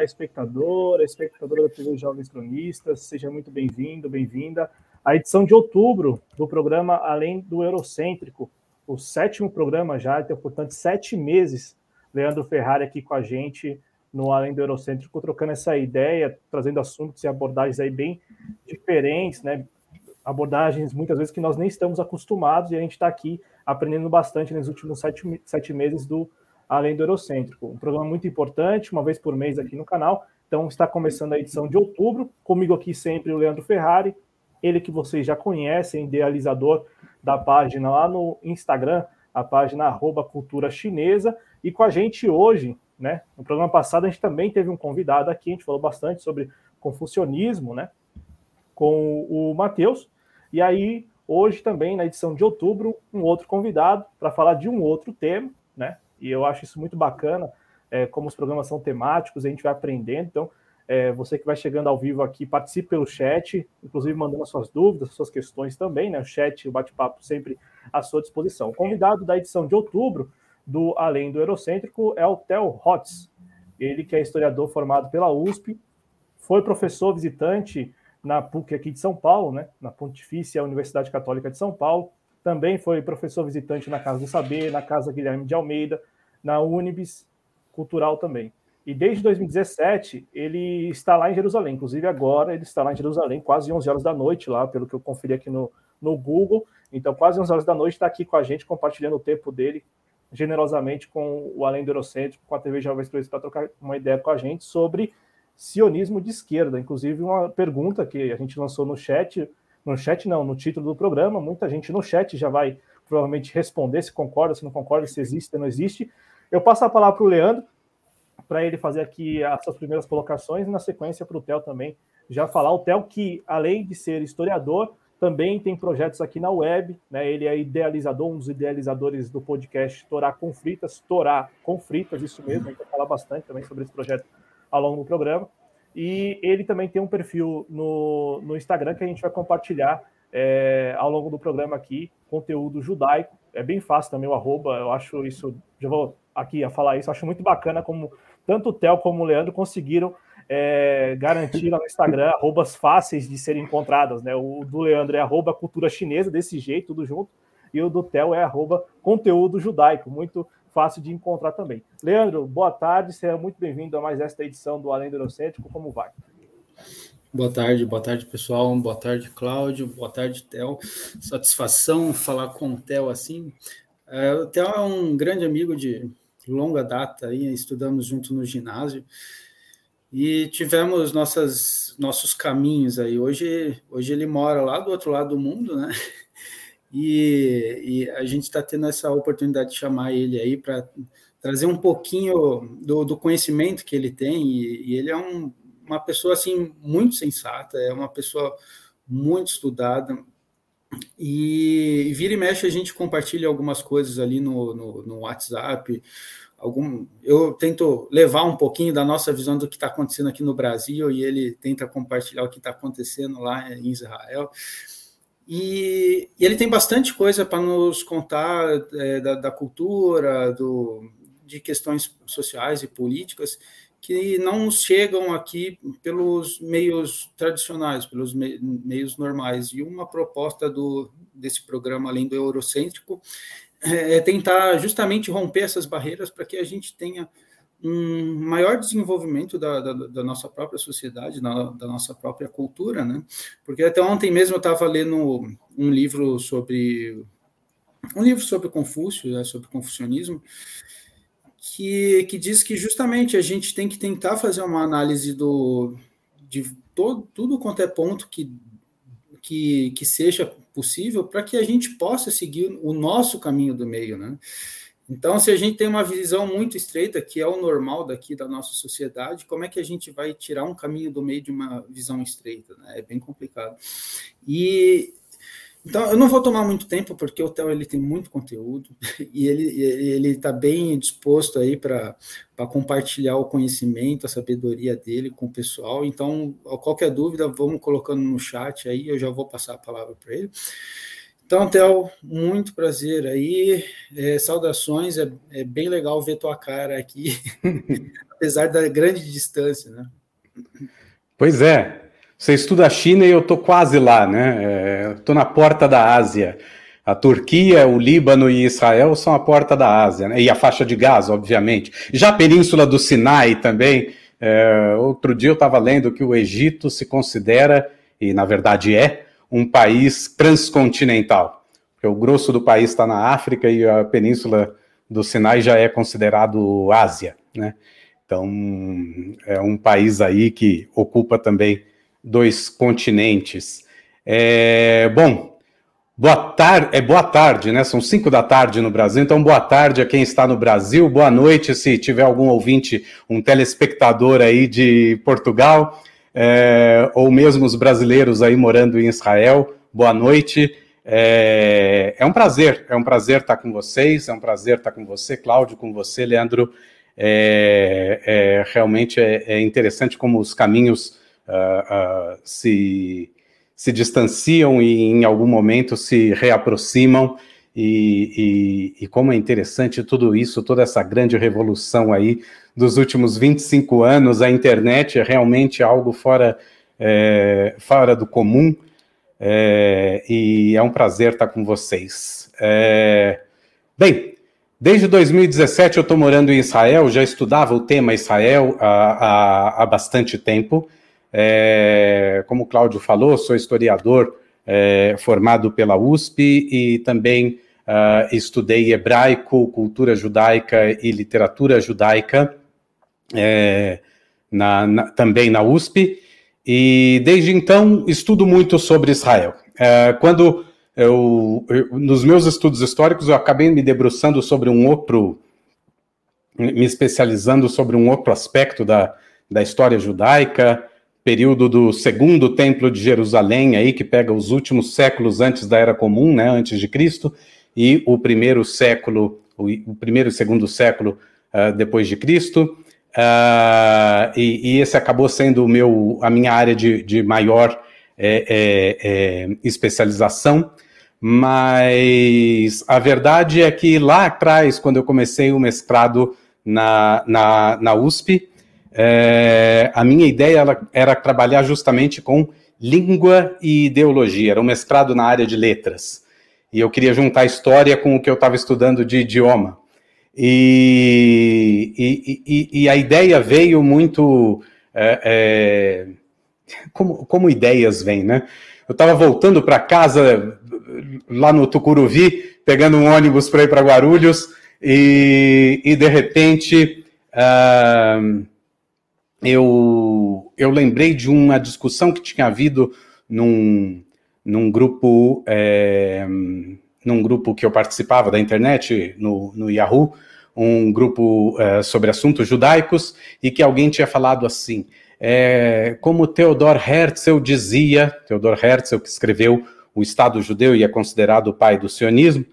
telespectador, espectadora da TV Jovens Cronistas, seja muito bem-vindo, bem-vinda à edição de outubro do programa Além do Eurocêntrico, o sétimo programa já, então, portanto, sete meses. Leandro Ferrari aqui com a gente no Além do Eurocêntrico, trocando essa ideia, trazendo assuntos e abordagens aí bem diferentes, né? Abordagens muitas vezes que nós nem estamos acostumados e a gente está aqui aprendendo bastante nos últimos sete, sete meses do Além do Eurocêntrico. Um programa muito importante, uma vez por mês aqui no canal. Então está começando a edição de outubro. Comigo aqui sempre o Leandro Ferrari, ele que vocês já conhecem, idealizador da página lá no Instagram, a página arroba cultura chinesa. E com a gente hoje, né? No programa passado a gente também teve um convidado aqui, a gente falou bastante sobre confucionismo, né? Com o Matheus. E aí, hoje também, na edição de outubro, um outro convidado para falar de um outro tema, né? E eu acho isso muito bacana, é, como os programas são temáticos, a gente vai aprendendo. Então, é, você que vai chegando ao vivo aqui, participe pelo chat, inclusive mandando as suas dúvidas, as suas questões também, né? O chat, o bate-papo sempre à sua disposição. O convidado da edição de outubro do Além do Eurocêntrico é o Theo Hotz. Ele que é historiador formado pela USP, foi professor visitante na PUC aqui de São Paulo, né? Na Pontifícia Universidade Católica de São Paulo, também foi professor visitante na Casa do Saber, na Casa Guilherme de Almeida, na Unibis Cultural também. E desde 2017 ele está lá em Jerusalém. Inclusive agora ele está lá em Jerusalém, quase 11 horas da noite lá, pelo que eu conferi aqui no, no Google. Então quase 11 horas da noite está aqui com a gente, compartilhando o tempo dele generosamente com o Além do Eurocêntrico, com a TV Jovens Cruz, para trocar uma ideia com a gente sobre sionismo de esquerda. Inclusive uma pergunta que a gente lançou no chat, no chat não, no título do programa. Muita gente no chat já vai provavelmente responder se concorda, se não concorda, se existe, se não existe. Eu passo a palavra para o Leandro, para ele fazer aqui as suas primeiras colocações, e na sequência para o Theo também já falar. O Theo, que além de ser historiador, também tem projetos aqui na web, né? Ele é idealizador, um dos idealizadores do podcast Torá com Fritas, Torá com Fritas, isso mesmo, a gente vai falar bastante também sobre esse projeto ao longo do programa. E ele também tem um perfil no, no Instagram que a gente vai compartilhar é, ao longo do programa aqui, conteúdo judaico. É bem fácil também o arroba, eu acho isso, já vou aqui a falar isso, acho muito bacana como tanto o Theo como o Leandro conseguiram é, garantir no Instagram arrobas fáceis de serem encontradas. Né? O do Leandro é arroba cultura chinesa, desse jeito, tudo junto, e o do Theo é arroba conteúdo judaico, muito fácil de encontrar também. Leandro, boa tarde, seja muito bem-vindo a mais esta edição do Além do Eurocêntrico, como vai? Boa tarde, boa tarde, pessoal. Boa tarde, Cláudio. Boa tarde, Theo. Satisfação falar com o Theo assim. É, o Theo é um grande amigo de longa data, aí, estudamos junto no ginásio e tivemos nossas, nossos caminhos aí. Hoje, hoje ele mora lá do outro lado do mundo, né? E, e a gente está tendo essa oportunidade de chamar ele aí para trazer um pouquinho do, do, conhecimento que ele tem. E, e ele é um, uma pessoa assim muito sensata, é uma pessoa muito estudada. E, e vira e mexe a gente compartilha algumas coisas ali no, no, no WhatsApp. Algum, eu tento levar um pouquinho da nossa visão do que está acontecendo aqui no Brasil e ele tenta compartilhar o que está acontecendo lá em Israel. E, e ele tem bastante coisa para nos contar é, da, da, cultura, do, de questões sociais e políticas que não chegam aqui pelos meios tradicionais, pelos meios normais. E uma proposta do, desse programa, além do eurocêntrico, é, é tentar justamente romper essas barreiras para que a gente tenha um maior desenvolvimento da, da, da nossa própria sociedade, da, da, nossa própria cultura, né? Porque até ontem mesmo eu estava lendo um livro sobre um livro sobre Confúcio, né, sobre confucionismo, que, que diz que justamente a gente tem que tentar fazer uma análise do de todo, tudo quanto é ponto que, que, que seja possível para que a gente possa seguir o nosso caminho do meio, né? Então, se a gente tem uma visão muito estreita, que é o normal daqui da nossa sociedade, como é que a gente vai tirar um caminho do meio de uma visão estreita? Né? É bem complicado. E então, eu não vou tomar muito tempo, porque o Theo ele tem muito conteúdo e ele está bem disposto aí para compartilhar o conhecimento, a sabedoria dele com o pessoal. Então, qualquer dúvida, vamos colocando no chat aí, eu já vou passar a palavra para ele. Então, Theo, muito prazer aí. É, saudações, é, é, bem legal ver tua cara aqui, apesar da grande distância, né? Pois é. Você estuda a China e eu tô quase lá, né? Estou é, na porta da Ásia. A Turquia, o Líbano e Israel são a porta da Ásia, né? E a faixa de Gaza, obviamente. Já a Península do Sinai também. É, outro dia eu estava lendo que o Egito se considera, e na verdade é, um país transcontinental. Porque o grosso do país está na África e a península do Sinai já é considerado Ásia, né? Então, é um país aí que ocupa também dois continentes. É, bom, boa tarde, é boa tarde, né? São cinco da tarde no Brasil, então boa tarde a quem está no Brasil, boa noite se tiver algum ouvinte, um telespectador aí de Portugal é, ou mesmo os brasileiros aí morando em Israel, boa noite. É, é, um prazer, é um prazer estar com vocês, é um prazer estar com você, Cláudio, com você, Leandro. É, é realmente é, é, interessante como os caminhos uh, uh, se, se distanciam e em algum momento se reaproximam. E, e, e, como é interessante tudo isso, toda essa grande revolução aí dos últimos 25 anos, a internet é realmente algo fora, é, fora do comum, é, e é um prazer estar com vocês. É, bem, desde 2017 eu estou morando em Israel, já estudava o tema Israel há, há, há bastante tempo. É, como o Cláudio falou, sou historiador é, formado pela USP e também uh, estudei hebraico, cultura judaica e literatura judaica, é, na, na, também na USP, e desde então estudo muito sobre Israel. É, quando eu, eu, nos meus estudos históricos, eu acabei me debruçando sobre um outro, me especializando sobre um outro aspecto da, da história judaica, período do segundo templo de Jerusalém, aí que pega os últimos séculos antes da Era Comum, né, antes de Cristo, e o primeiro século, o, primeiro e segundo século uh, depois de Cristo. Uh, e, e, esse acabou sendo meu, a minha área de, de maior é, é, é, especialização, mas a verdade é que lá atrás, quando eu comecei o mestrado na, na, na USP, é, a minha ideia era, era trabalhar justamente com língua e ideologia, era um mestrado na área de letras. E eu queria juntar história com o que eu estava estudando de idioma. E, e, e, a ideia veio muito. É, é, como, como ideias vêm, né? Eu estava voltando para casa lá no Tucuruvi, pegando um ônibus para ir para Guarulhos, e, e de repente. Uh, eu, eu lembrei de uma discussão que tinha havido num, num grupo é, num grupo que eu participava da internet no, no Yahoo, um grupo é, sobre assuntos judaicos, e que alguém tinha falado assim, é, como Theodor Herzl dizia, Theodor Herzl que escreveu o Estado Judeu e é considerado o pai do sionismo,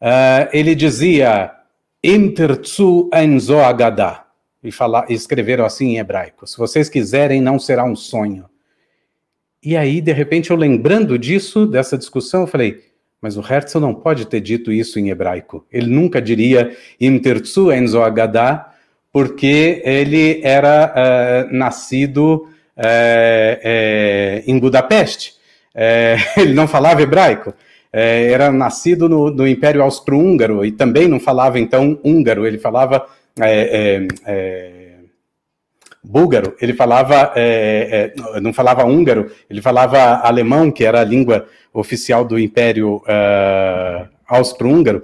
uh, ele dizia, enzo agadá, e, falar, e escreveram assim em hebraico: Se vocês quiserem, não será um sonho. E aí, de repente, eu lembrando disso, dessa discussão, eu falei: mas o Herzl não pode ter dito isso em hebraico. Ele nunca diria Im enzo agadá, porque ele era uh, nascido uh, uh, em Budapeste. ele não falava hebraico. era nascido no, no Império Austro-Húngaro e também não falava, então, húngaro. Ele falava búlgaro, ele falava, é, é, não falava húngaro, ele falava alemão, que era a língua oficial do Império uh, Austro-Húngaro.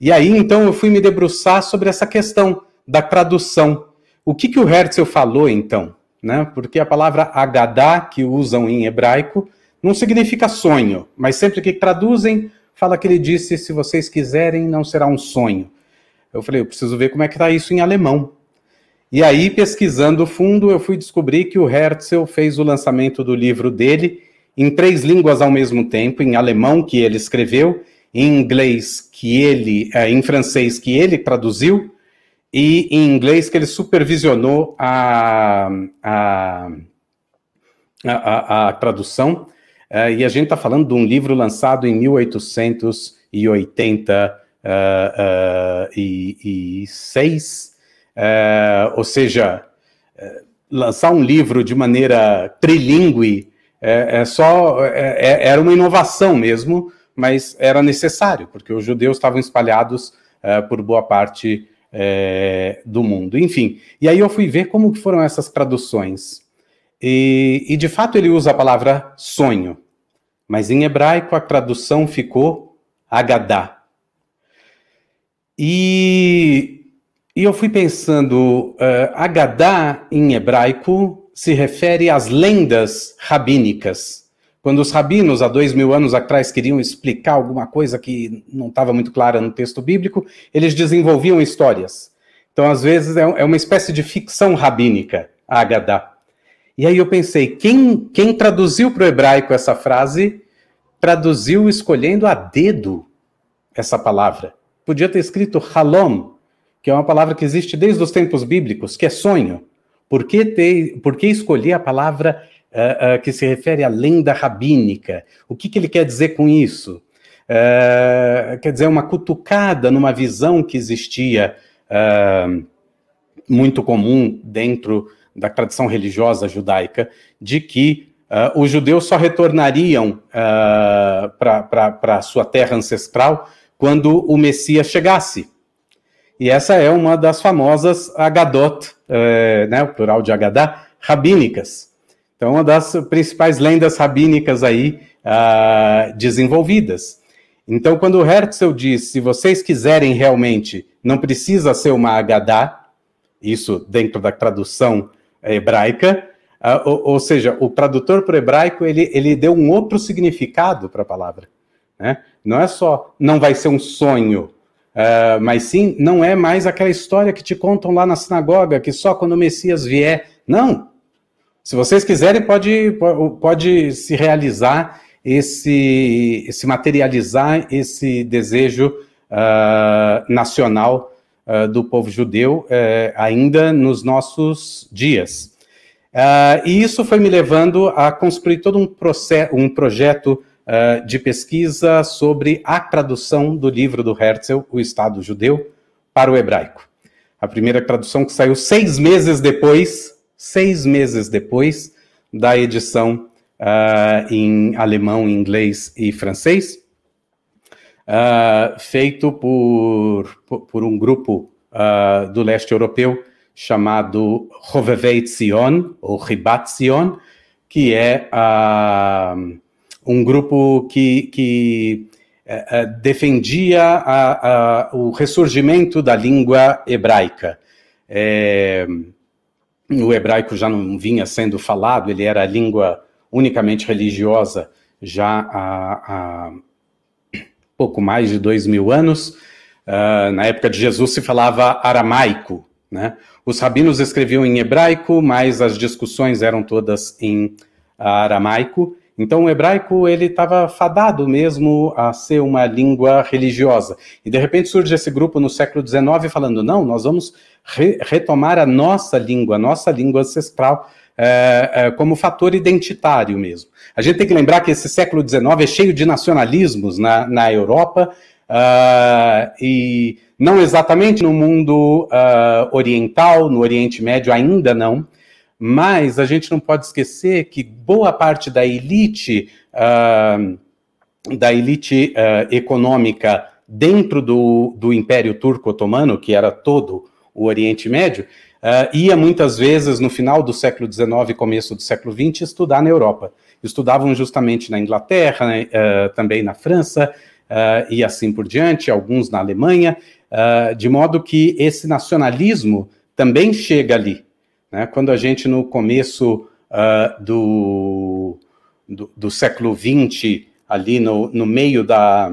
E aí, então, eu fui me debruçar sobre essa questão da tradução. O que, que o Herzl falou, então? Né? Porque a palavra agadá, que usam em hebraico, não significa sonho, mas sempre que traduzem, fala que ele disse: se vocês quiserem, não será um sonho. Eu falei, eu preciso ver como é que está isso em alemão. E aí, pesquisando fundo, eu fui descobrir que o Herzl fez o lançamento do livro dele em três línguas ao mesmo tempo, em alemão, que ele escreveu, em inglês, que ele, é, em francês, que ele traduziu, e em inglês, que ele supervisionou a, a, a, a tradução. Uh, e a gente está falando de um livro lançado em 1886, uh, ou seja, uh, lançar um livro de maneira trilingue é, é só é, é, era uma inovação mesmo, mas era necessário porque os judeus estavam espalhados por boa parte do mundo. Enfim, e aí eu fui ver como foram essas traduções. E, e, de fato ele usa a palavra sonho, mas em hebraico a tradução ficou Agadá. E, e eu fui pensando, uh, Agadá em hebraico se refere às lendas rabínicas. Quando os rabinos, há dois mil anos atrás, queriam explicar alguma coisa que não estava muito clara no texto bíblico, eles desenvolviam histórias. Então, às vezes, é, é uma espécie de ficção rabínica, Agadá. E aí eu pensei, quem, quem traduziu para o hebraico essa frase, traduziu escolhendo a dedo essa palavra. Podia ter escrito halom, que é uma palavra que existe desde os tempos bíblicos, que é sonho. Por que, ter, por que escolher a palavra uh, uh, que se refere à lenda rabínica? O que, que ele quer dizer com isso? Uh, quer dizer, uma cutucada numa visão que existia muito comum dentro da tradição religiosa judaica, de que os judeus só retornariam uh, para a sua terra ancestral quando o Messias chegasse. E essa é uma das famosas Agadot, uh, né, o plural de Agadá, rabínicas. Então, uma das principais lendas rabínicas aí uh, desenvolvidas. Então, quando Herzl diz, se vocês quiserem realmente, não precisa ser uma Agadá, isso dentro da tradução hebraica, uh, ou, ou, seja, o tradutor para o hebraico ele, ele deu um outro significado para a palavra. Né? Não é só não vai ser um sonho, uh, mas sim não é mais aquela história que te contam lá na sinagoga que só quando o Messias vier. Não. Se vocês quiserem, pode, pode se realizar esse, se materializar esse desejo uh, nacional uh, do povo judeu uh, ainda nos nossos dias. Uh, e isso foi me levando a construir todo um, processo, um projeto de pesquisa sobre a tradução do livro do Herzl, O Estado Judeu, para o hebraico. A primeira tradução que saiu seis meses depois, seis meses depois da edição em alemão, inglês e francês uh, feito por, por, um grupo uh, do leste europeu chamado Rovevei Zion, ou Ribat Zion, que é uh, um grupo que, que defendia a, a, o ressurgimento da língua hebraica. É, o hebraico já não vinha sendo falado, ele era a língua unicamente religiosa já há, pouco mais de dois mil anos. Uh, na época de Jesus se falava aramaico, né? Os rabinos escreviam em hebraico, mas as discussões eram todas em aramaico. Então o hebraico ele estava fadado mesmo a ser uma língua religiosa. E de repente surge esse grupo no século XIX falando: não, nós vamos re retomar a nossa língua, a nossa língua ancestral, é, é, como fator identitário mesmo. A gente tem que lembrar que esse século XIX é cheio de nacionalismos na, na Europa, uh, e não exatamente no mundo uh, oriental, no Oriente Médio ainda não, mas a gente não pode esquecer que boa parte da elite, uh, da elite econômica dentro do, do Império Turco Otomano, que era todo o Oriente Médio, uh, ia muitas vezes no final do século XIX começo do século XX estudar na Europa. Estudavam justamente na Inglaterra, uh, também na França uh, e assim por diante, alguns na Alemanha, de modo que esse nacionalismo também chega ali. Né? Quando a gente no começo do, do, do, século XX, ali no, no meio da,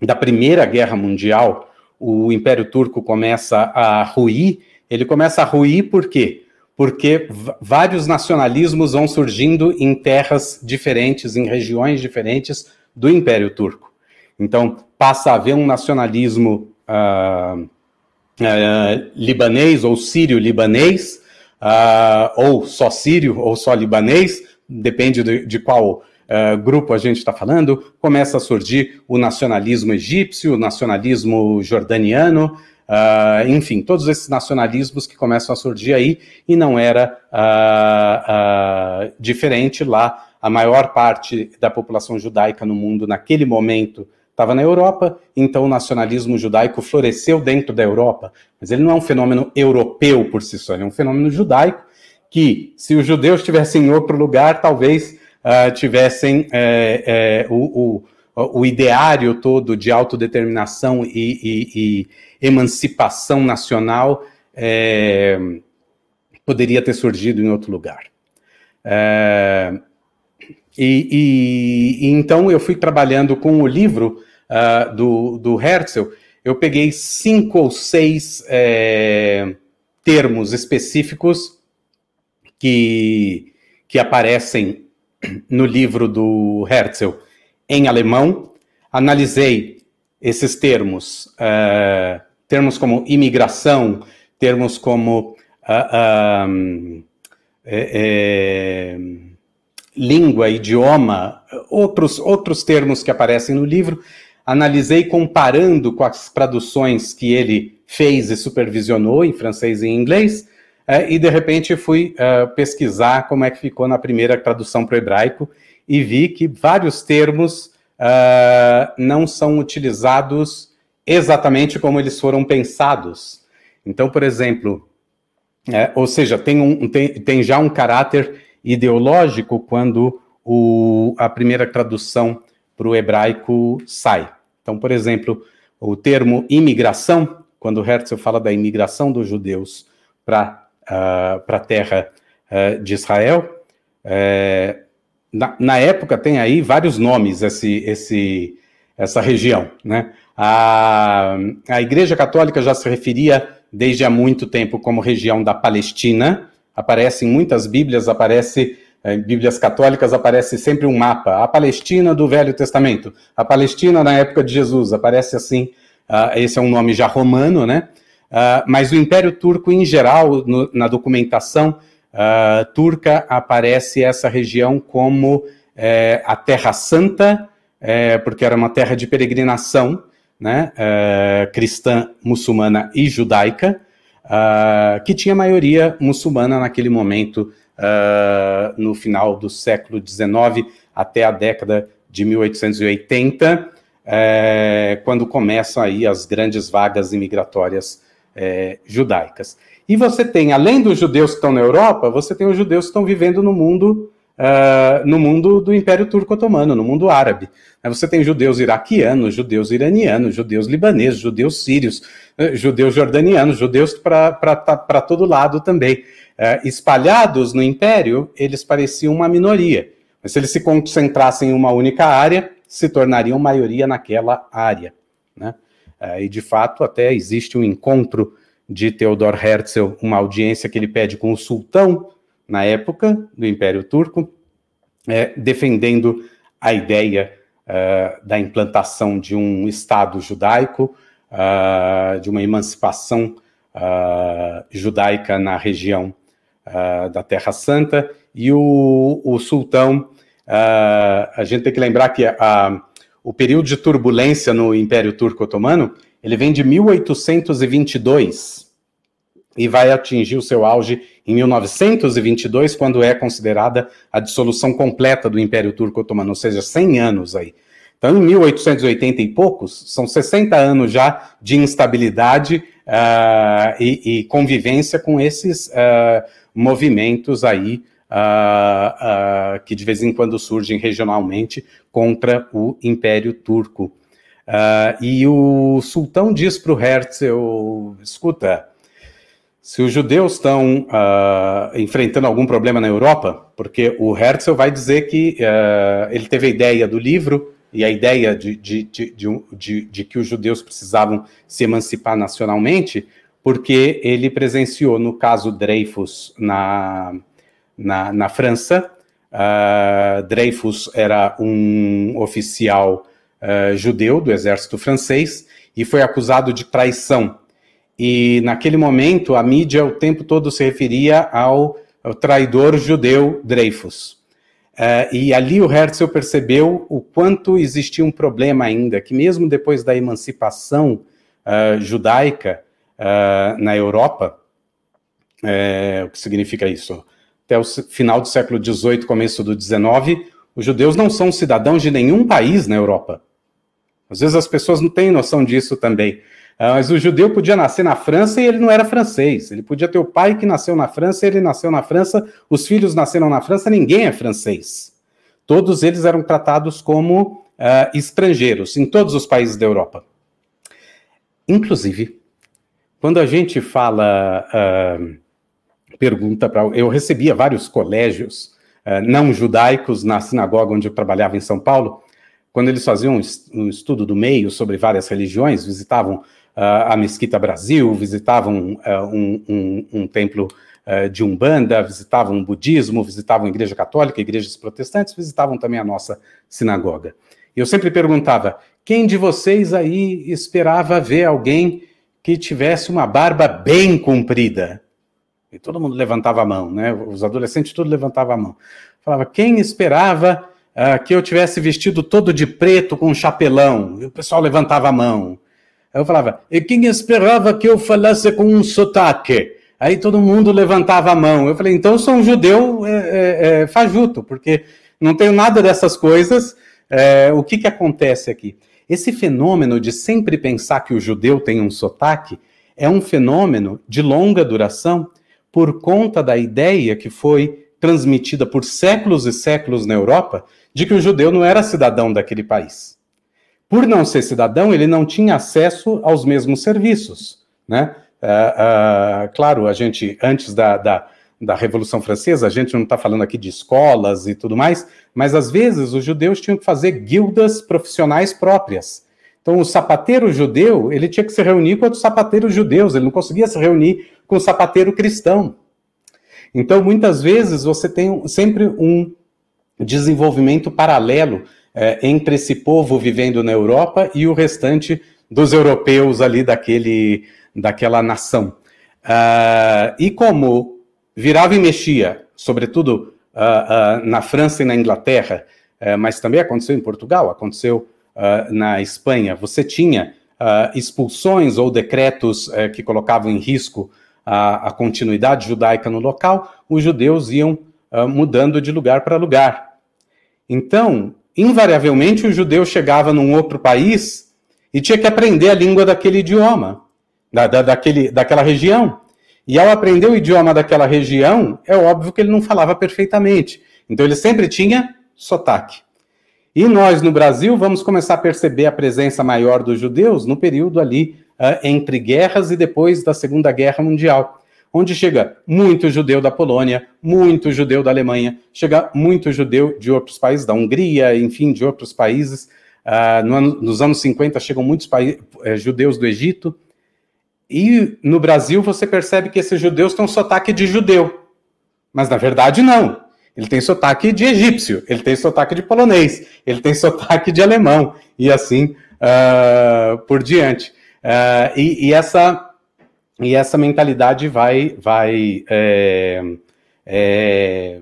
da Primeira Guerra Mundial, o Império Turco começa a ruir ele começa a ruir por quê? Porque vários nacionalismos vão surgindo em terras diferentes, em regiões diferentes do Império Turco. Então, passa a haver um nacionalismo uh, uh, libanês ou sírio-libanês, uh, ou só sírio ou só libanês, depende de, de qual uh, grupo a gente está falando, começa a surgir o nacionalismo egípcio, o nacionalismo jordaniano, uh, enfim, todos esses nacionalismos que começam a surgir aí, e não era uh, diferente lá. A maior parte da população judaica no mundo naquele momento estava na Europa, então o nacionalismo judaico floresceu dentro da Europa, mas ele não é um fenômeno europeu por si só, ele é um fenômeno judaico que, se os judeus estivessem em outro lugar, talvez uh, tivessem é, é, o, o, o, ideário todo de autodeterminação e, e, e emancipação nacional é, poderia ter surgido em outro lugar. É, e, e, então eu fui trabalhando com o livro uh, do, do Herzl, eu peguei cinco ou seis é, termos específicos que, que aparecem no livro do Herzl em alemão, analisei esses termos, uh, termos como imigração, termos como uh, um, é, é, língua, idioma, outros, outros termos que aparecem no livro, analisei comparando com as traduções que ele fez e supervisionou em francês e em inglês, uh, e de repente fui uh, pesquisar como é que ficou na primeira tradução para o hebraico e vi que vários termos uh, não são utilizados exatamente como eles foram pensados. Então, por exemplo, é, ou seja, tem, um, tem, tem já um caráter ideológico quando o, a primeira tradução para o hebraico sai. Então, por exemplo, o termo imigração, quando Herzl fala da imigração dos judeus para uh, a terra uh, de Israel, é, na, na, época tem aí vários nomes esse, esse, essa região. Né? A, a Igreja Católica já se referia desde há muito tempo como região da Palestina, aparece em muitas Bíblias, aparece em Bíblias católicas aparece sempre um mapa. A Palestina do Velho Testamento, a Palestina na época de Jesus, aparece assim. Uh, esse é um nome já romano, né? Uh, mas o Império Turco, em geral, no, na documentação uh, turca, aparece essa região como é, a Terra Santa, é, porque era uma terra de peregrinação, né? É, cristã, muçulmana e judaica, que tinha maioria muçulmana naquele momento uh, no final do século XIX até a década de 1880, é, quando começam aí as grandes vagas imigratórias é, judaicas. E você tem, além dos judeus que estão na Europa, você tem os judeus que estão vivendo no mundo Uh, no mundo do Império Turco Otomano, no mundo árabe. Você tem judeus iraquianos, judeus iranianos, judeus libaneses, judeus sírios, uh, judeus jordanianos, judeus para todo lado também é, espalhados no império, eles pareciam uma minoria. Mas se eles se concentrassem em uma única área, se tornariam maioria naquela área. Né? É, e de fato, até existe um encontro de Theodor Herzl, uma audiência que ele pede com o sultão, na época do Império Turco, é, defendendo a ideia uh, da implantação de um Estado judaico, uh, de uma emancipação uh, judaica na região da Terra Santa, e o, o sultão, a gente tem que lembrar que o período de turbulência no Império Turco Otomano, ele vem de 1822 e vai atingir o seu auge em 1922, quando é considerada a dissolução completa do Império Turco Otomano, ou seja, 100 anos aí. Então, em 1880 e poucos, são 60 anos já de instabilidade uh, e, e, convivência com esses uh, movimentos aí uh, que de vez em quando surgem regionalmente contra o Império Turco. E o sultão diz para o Herzl: escuta, se os judeus estão enfrentando algum problema na Europa, porque o Herzl vai dizer que ele teve a ideia do livro e a ideia de, de, de, de, que os judeus precisavam se emancipar nacionalmente, porque ele presenciou no caso Dreyfus na, na, na França. Uh, Dreyfus era um oficial uh, judeu do exército francês e foi acusado de traição. E naquele momento a mídia o tempo todo se referia ao, ao traidor judeu Dreyfus. Uh, e ali o Herzl percebeu o quanto existia um problema ainda, que mesmo depois da emancipação uh, judaica uh, na Europa, o que significa isso? Até o final do século XVIII, começo do XIX, os judeus não são cidadãos de nenhum país na Europa. Às vezes as pessoas não têm noção disso também. Ah, mas o judeu podia nascer na França e ele não era francês. Ele podia ter o pai que nasceu na França, ele nasceu na França, os filhos nasceram na França, ninguém é francês. Todos eles eram tratados como uh, estrangeiros em todos os países da Europa. Inclusive, quando a gente fala, uh, pergunta para. Eu recebia vários colégios uh, não judaicos na sinagoga onde eu trabalhava em São Paulo, quando eles faziam um estudo do meio sobre várias religiões, visitavam a Mesquita Brasil, visitavam uh, um, um, um, templo uh, de Umbanda, visitavam o budismo, visitavam a igreja católica, igrejas protestantes, visitavam também a nossa sinagoga. E eu sempre perguntava, quem de vocês aí esperava ver alguém que tivesse uma barba bem comprida? E todo mundo levantava a mão, né? Os adolescentes tudo levantava a mão. Falava, quem esperava uh, que eu tivesse vestido todo de preto com um chapelão? E o pessoal levantava a mão. Eu falava, e quem esperava que eu falasse com um sotaque? Aí todo mundo levantava a mão. Eu falei, então eu sou um judeu é, é, é, fajuto, porque não tenho nada dessas coisas. É, o que, que acontece aqui? Esse fenômeno de sempre pensar que o judeu tem um sotaque é um fenômeno de longa duração por conta da ideia que foi transmitida por séculos e séculos na Europa de que o judeu não era cidadão daquele país por não ser cidadão, ele não tinha acesso aos mesmos serviços, né? Uh, uh, claro, a gente, antes da, da, da Revolução Francesa, a gente não está falando aqui de escolas e tudo mais, mas às vezes os judeus tinham que fazer guildas profissionais próprias. Então, o sapateiro judeu, ele tinha que se reunir com outros sapateiros judeus, ele não conseguia se reunir com o sapateiro cristão. Então, muitas vezes, você tem sempre um desenvolvimento paralelo é, entre esse povo vivendo na Europa e o restante dos europeus ali daquele, daquela nação. Uh, e como virava e mexia, sobretudo uh, uh, na França e na Inglaterra, eh, mas também aconteceu em Portugal, aconteceu na Espanha, você tinha expulsões ou decretos eh, que colocavam em risco a, a, continuidade judaica no local, os judeus iam mudando de lugar para lugar. Então, invariavelmente o judeu chegava num outro país e tinha que aprender a língua daquele idioma, da, da, daquele, daquela região. E ao aprender o idioma daquela região, é óbvio que ele não falava perfeitamente. Então ele sempre tinha sotaque. E nós, no Brasil, vamos começar a perceber a presença maior dos judeus no período ali uh, entre guerras e depois da Segunda Guerra Mundial onde chega muito judeu da Polônia, muito judeu da Alemanha, chega muito judeu de outros países, da Hungria, enfim, de outros países. Uh, no ano, nos anos 50 chegam muitos é, judeus do Egito. E no Brasil você percebe que esses judeus têm um sotaque de judeu. Mas na verdade não. Ele tem sotaque de egípcio, ele tem sotaque de polonês, ele tem sotaque de alemão, e assim uh, por diante. Uh, e, e, essa e essa mentalidade vai vai é, é,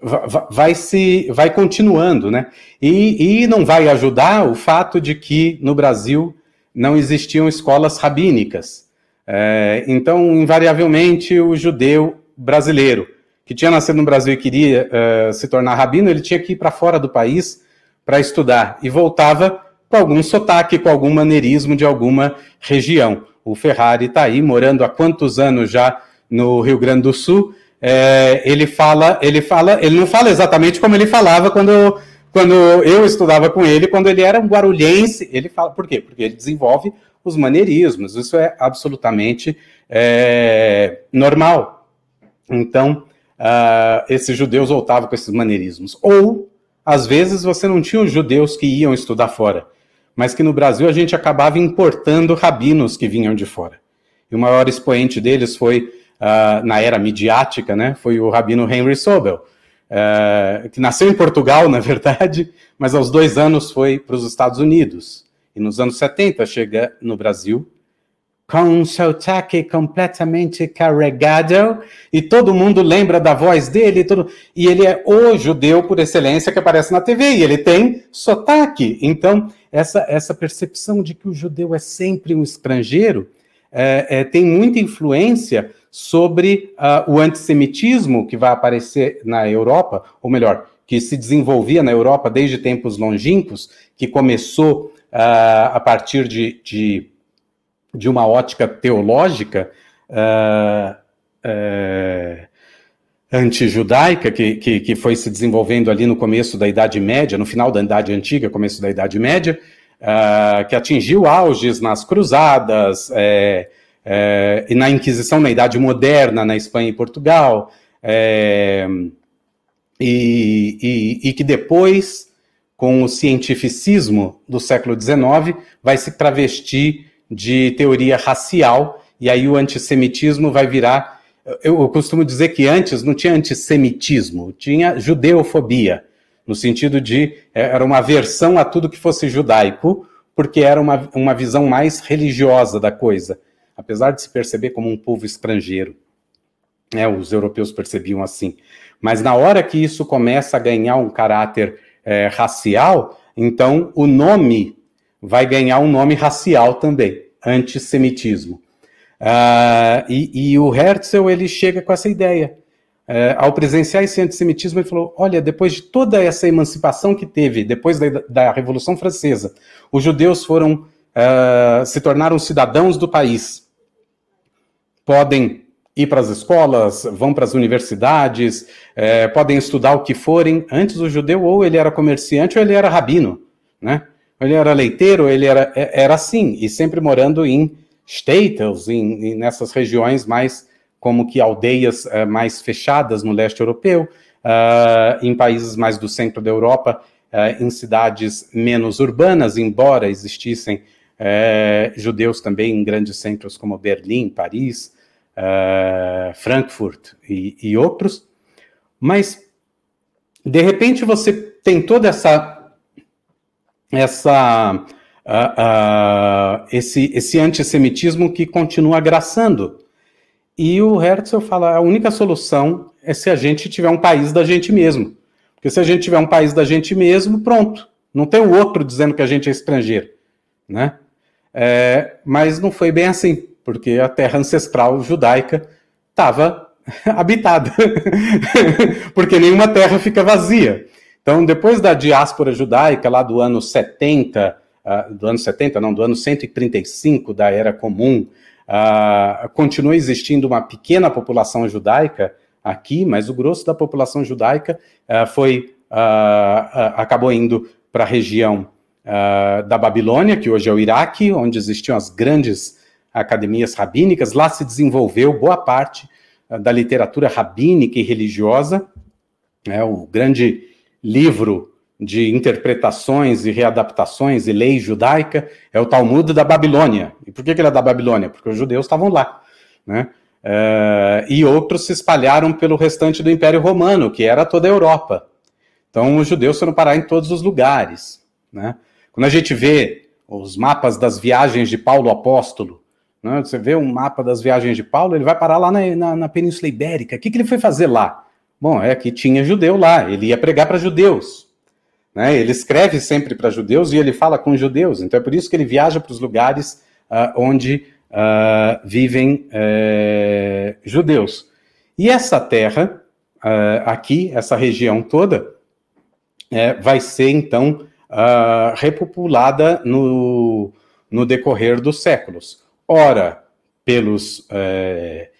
vai, vai se vai continuando, né? E, e não vai ajudar o fato de que no Brasil não existiam escolas rabínicas. É, então, invariavelmente, o judeu brasileiro que tinha nascido no Brasil e queria uh, se tornar rabino, ele tinha que ir para fora do país para estudar e voltava com algum sotaque, com algum maneirismo de alguma região. O Ferrari está aí, morando há quantos anos já no Rio Grande do Sul. É, ele fala, ele fala, ele não fala exatamente como ele falava quando, quando eu estudava com ele, quando ele era um guarulhense. Ele fala, por quê? Porque ele desenvolve os maneirismos. Isso é absolutamente é, normal. Então, uh, esses judeus voltavam com esses maneirismos. Ou, às vezes, você não tinha os judeus que iam estudar fora mas que no Brasil a gente acabava importando rabinos que vinham de fora. E o maior expoente deles foi, uh, na era midiática, né, foi o rabino Henry Sobel, uh, que nasceu em Portugal, na verdade, mas aos dois anos foi para os Estados Unidos. E nos anos 70 chega no Brasil com um sotaque completamente carregado, e todo mundo lembra da voz dele, e ele é o judeu por excelência que aparece na TV, e ele tem sotaque. Então, essa, essa percepção de que o judeu é sempre um estrangeiro é, é, tem muita influência sobre uh, o antissemitismo que vai aparecer na Europa, ou melhor, que se desenvolvia na Europa desde tempos longínquos, que começou uh, a partir de, de, de, uma ótica teológica uh, uh, antijudaica, que, que, que, foi se desenvolvendo ali no começo da Idade Média, no final da Idade Antiga, começo da Idade Média, uh, que atingiu auges nas Cruzadas é, é, e na Inquisição na Idade Moderna, na Espanha e Portugal, é, e, e, e que depois com o cientificismo do século XIX, vai se travestir de teoria racial, e aí o antissemitismo vai virar. Eu, costumo dizer que antes não tinha antissemitismo, tinha judeofobia, no sentido de é, era uma aversão a tudo que fosse judaico, porque era uma, uma visão mais religiosa da coisa, apesar de se perceber como um povo estrangeiro. É, os europeus percebiam assim. Mas na hora que isso começa a ganhar um caráter é, racial, então o nome vai ganhar um nome racial também, antissemitismo. Uh, e, e, o Herzl ele chega com essa ideia. Uh, ao presenciar esse antissemitismo, ele falou: olha, depois de toda essa emancipação que teve, depois da, da Revolução Francesa, os judeus foram uh, se tornaram cidadãos do país, podem ir para as escolas, vão para as universidades, é, podem estudar o que forem. Antes o judeu ou ele era comerciante ou ele era rabino, né? Ele era leiteiro, ele era, é, era assim, e sempre morando em Städtels, em, em, nessas regiões mais como que aldeias é, mais fechadas no leste europeu, uh, em países mais do centro da Europa, uh, em cidades menos urbanas, embora existissem uh, judeus também em grandes centros como Berlim, Paris, Frankfurt e, e, outros, mas de repente você tem toda essa essa uh, uh, esse esse antissemitismo que continua agraçando e o Herzl fala a única solução é se a gente tiver um país da gente mesmo, porque se a gente tiver um país da gente mesmo, pronto, não tem o outro dizendo que a gente é estrangeiro, né? É, mas não foi bem assim porque a terra ancestral judaica estava habitada, porque nenhuma terra fica vazia. Então, depois da diáspora judaica, lá do ano 70, uh, ah, do ano 70, não, do ano 135 da Era Comum, uh, continua existindo uma pequena população judaica aqui, mas o grosso da população judaica uh, foi, acabou indo para a região da Babilônia, que hoje é o Iraque, onde existiam as grandes academias rabínicas, lá se desenvolveu boa parte da literatura rabínica e religiosa, né, o grande livro de interpretações e readaptações e lei judaica é o Talmud da Babilônia. E por que, que ele é da Babilônia? Porque os judeus estavam lá, né? Uh, e outros se espalharam pelo restante do Império Romano, que era toda a Europa. Então, os judeus foram parar em todos os lugares. Né? Quando a gente vê os mapas das viagens de Paulo Apóstolo, né? Você vê um mapa das viagens de Paulo, ele vai parar lá na, na, na Península Ibérica. O que, que ele foi fazer lá? Bom, é que tinha judeu lá, ele ia pregar para judeus. Né? Ele escreve sempre para judeus e ele fala com judeus. Então é por isso que ele viaja para os lugares uh, onde uh, vivem uh, judeus. E essa terra, ah, aqui, essa região toda, eh, vai ser então repopulada no, no decorrer dos séculos ora pelos é,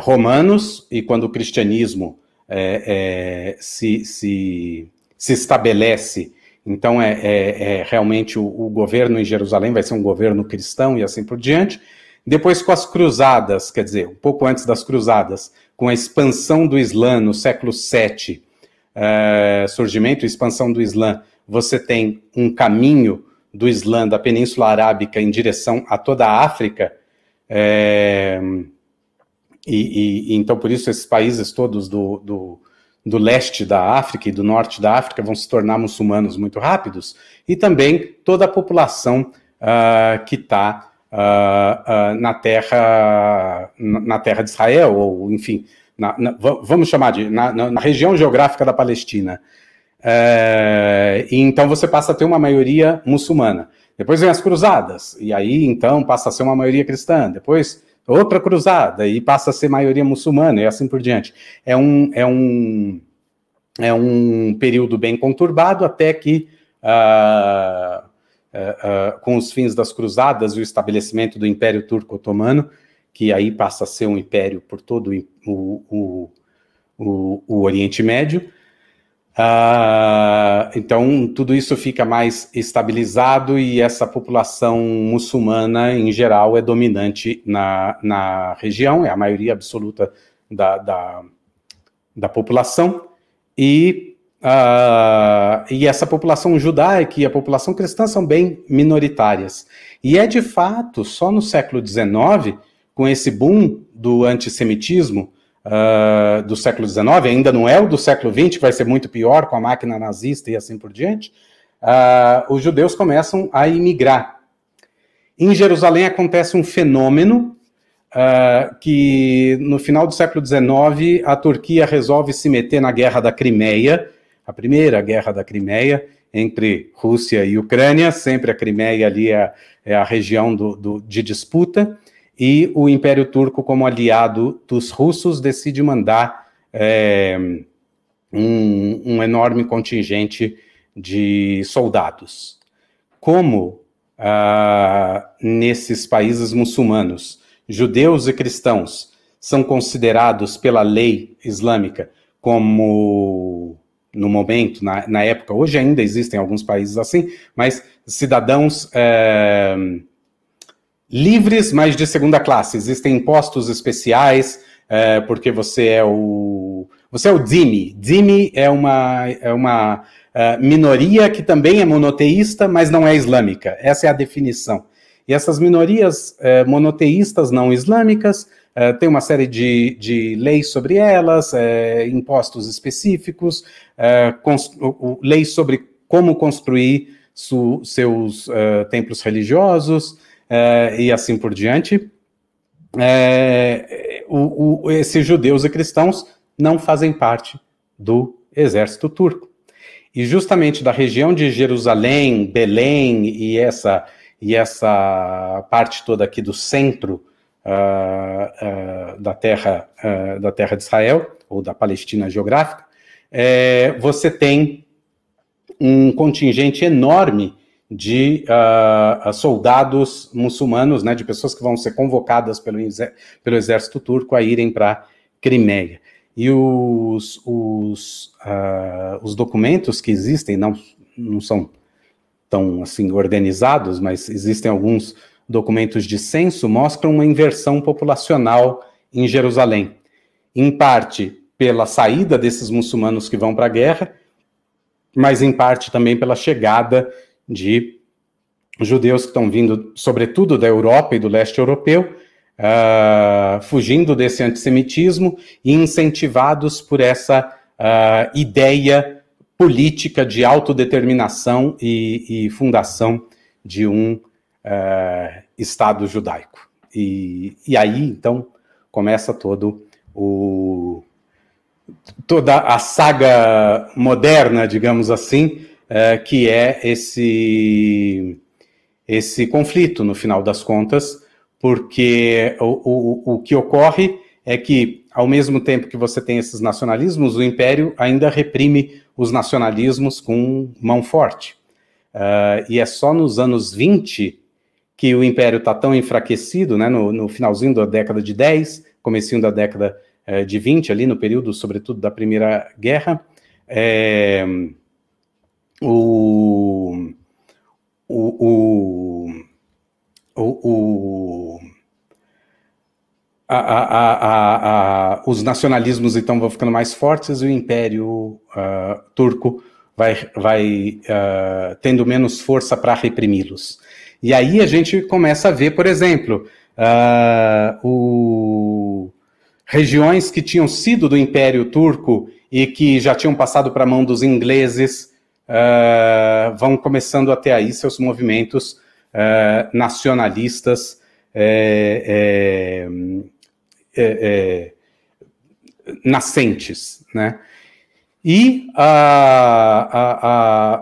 romanos, e quando o cristianismo é, é se, se, se, estabelece, então é, é, é realmente o, o, governo em Jerusalém vai ser um governo cristão e assim por diante. Depois, com as cruzadas, quer dizer, um pouco antes das cruzadas, com a expansão do Islã no século VII, surgimento e expansão do Islã, você tem um caminho do Islã da Península Arábica em direção a toda a África. E, e, então, por isso, esses países todos do, do, do, leste da África e do norte da África vão se tornar muçulmanos muito rápidos, e também toda a população uh, que está uh, uh, na terra na terra de Israel, ou enfim, na, na, vamos chamar de na, na, região geográfica da Palestina. É, então você passa a ter uma maioria muçulmana. Depois vem as cruzadas, e aí então passa a ser uma maioria cristã. Depois outra cruzada, e passa a ser maioria muçulmana, e assim por diante. É um, é um, é um período bem conturbado até que. Uh, uh, uh, com os fins das cruzadas e o estabelecimento do Império Turco Otomano, que aí passa a ser um império por todo o, o, o, o Oriente Médio. Uh, então, tudo isso fica mais estabilizado e essa população muçulmana, em geral, é dominante na, na região, é a maioria absoluta da, da, da população. E Uh, e essa população judaica e a população cristã são bem minoritárias. E é de fato só no século XIX, com esse boom do antissemitismo uh, do século XIX, ainda não é o do século XX, que vai ser muito pior com a máquina nazista e assim por diante, uh, os judeus começam a imigrar. Em Jerusalém acontece um fenômeno que no final do século XIX a Turquia resolve se meter na guerra da Crimeia a primeira guerra da Crimeia entre Rússia e Ucrânia, sempre a Crimeia ali é, é a região do, do, de disputa, e o Império Turco, como aliado dos russos, decide mandar é, um, um, enorme contingente de soldados. Como ah, nesses países muçulmanos, judeus e cristãos são considerados pela lei islâmica como no momento, na, na, época, hoje ainda existem alguns países assim, mas cidadãos é, livres, mas de segunda classe. Existem impostos especiais, é, porque você é o. Você é o Dimi. Dimi é uma, é uma é, minoria que também é monoteísta, mas não é islâmica. Essa é a definição. E essas minorias é, monoteístas não islâmicas é, tem uma série de, de leis sobre elas, é, impostos específicos, é, leis sobre como construir su, seus templos religiosos e assim por diante. O, o, esses judeus e cristãos não fazem parte do exército turco. E justamente da região de Jerusalém, Belém e essa, e essa parte toda aqui do centro uh, uh, da, terra, uh, da terra de Israel, ou da Palestina geográfica, é, você tem um contingente enorme de soldados muçulmanos, né, de pessoas que vão ser convocadas pelo, pelo exército turco a irem para Crimeia. E os, os, os documentos que existem não, não são tão assim organizados, mas existem alguns documentos de censo mostram uma inversão populacional em Jerusalém, em parte pela saída desses muçulmanos que vão para a guerra, mas em parte também pela chegada de judeus que estão vindo, sobretudo da Europa e do leste europeu, uh, fugindo desse antissemitismo e incentivados por essa uh, ideia política de autodeterminação e, e fundação de um é, Estado judaico. E, e aí, então, começa todo o toda a saga moderna, digamos assim, é, que é esse esse conflito no final das contas, porque o, o, o que ocorre é que ao mesmo tempo que você tem esses nacionalismos, o Império ainda reprime os nacionalismos com mão forte. Uh, e é só nos anos 20 que o Império está tão enfraquecido, né, no, no, finalzinho da década de 10, comecinho da década eh, de 20, ali no período, sobretudo, da Primeira Guerra, é, o, o, o, a, a, a, os nacionalismos então vão ficando mais fortes e o Império uh, Turco vai, vai uh, tendo menos força para reprimi-los. E aí a gente começa a ver, por exemplo, uh, o... regiões que tinham sido do Império Turco e que já tinham passado para a mão dos ingleses uh, vão começando a ter aí seus movimentos uh, nacionalistas é, é, nascentes, né? E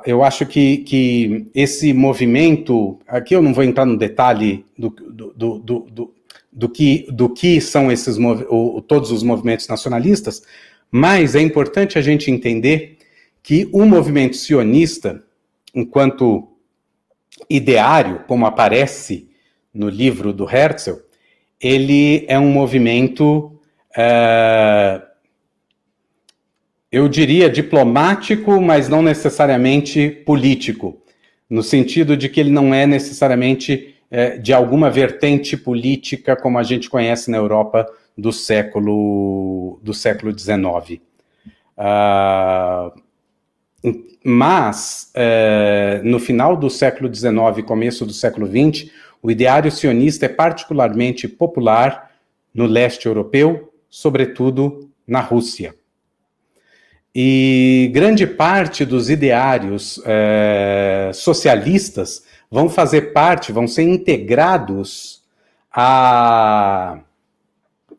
eu acho que, que esse movimento, aqui eu não vou entrar no detalhe do, do, do, do, que, que são esses o, todos os movimentos nacionalistas, mas é importante a gente entender que o movimento sionista, enquanto ideário, como aparece no livro do Herzl, ele é um movimento, é, eu diria, diplomático, mas não necessariamente político, no sentido de que ele não é necessariamente é, de alguma vertente política como a gente conhece na Europa do século do século XIX. Uh, mas é, no final do século XIX, começo do século XX, o ideário sionista é particularmente popular no leste europeu, sobretudo na Rússia. E grande parte dos ideários é, socialistas vão fazer parte, vão ser integrados a,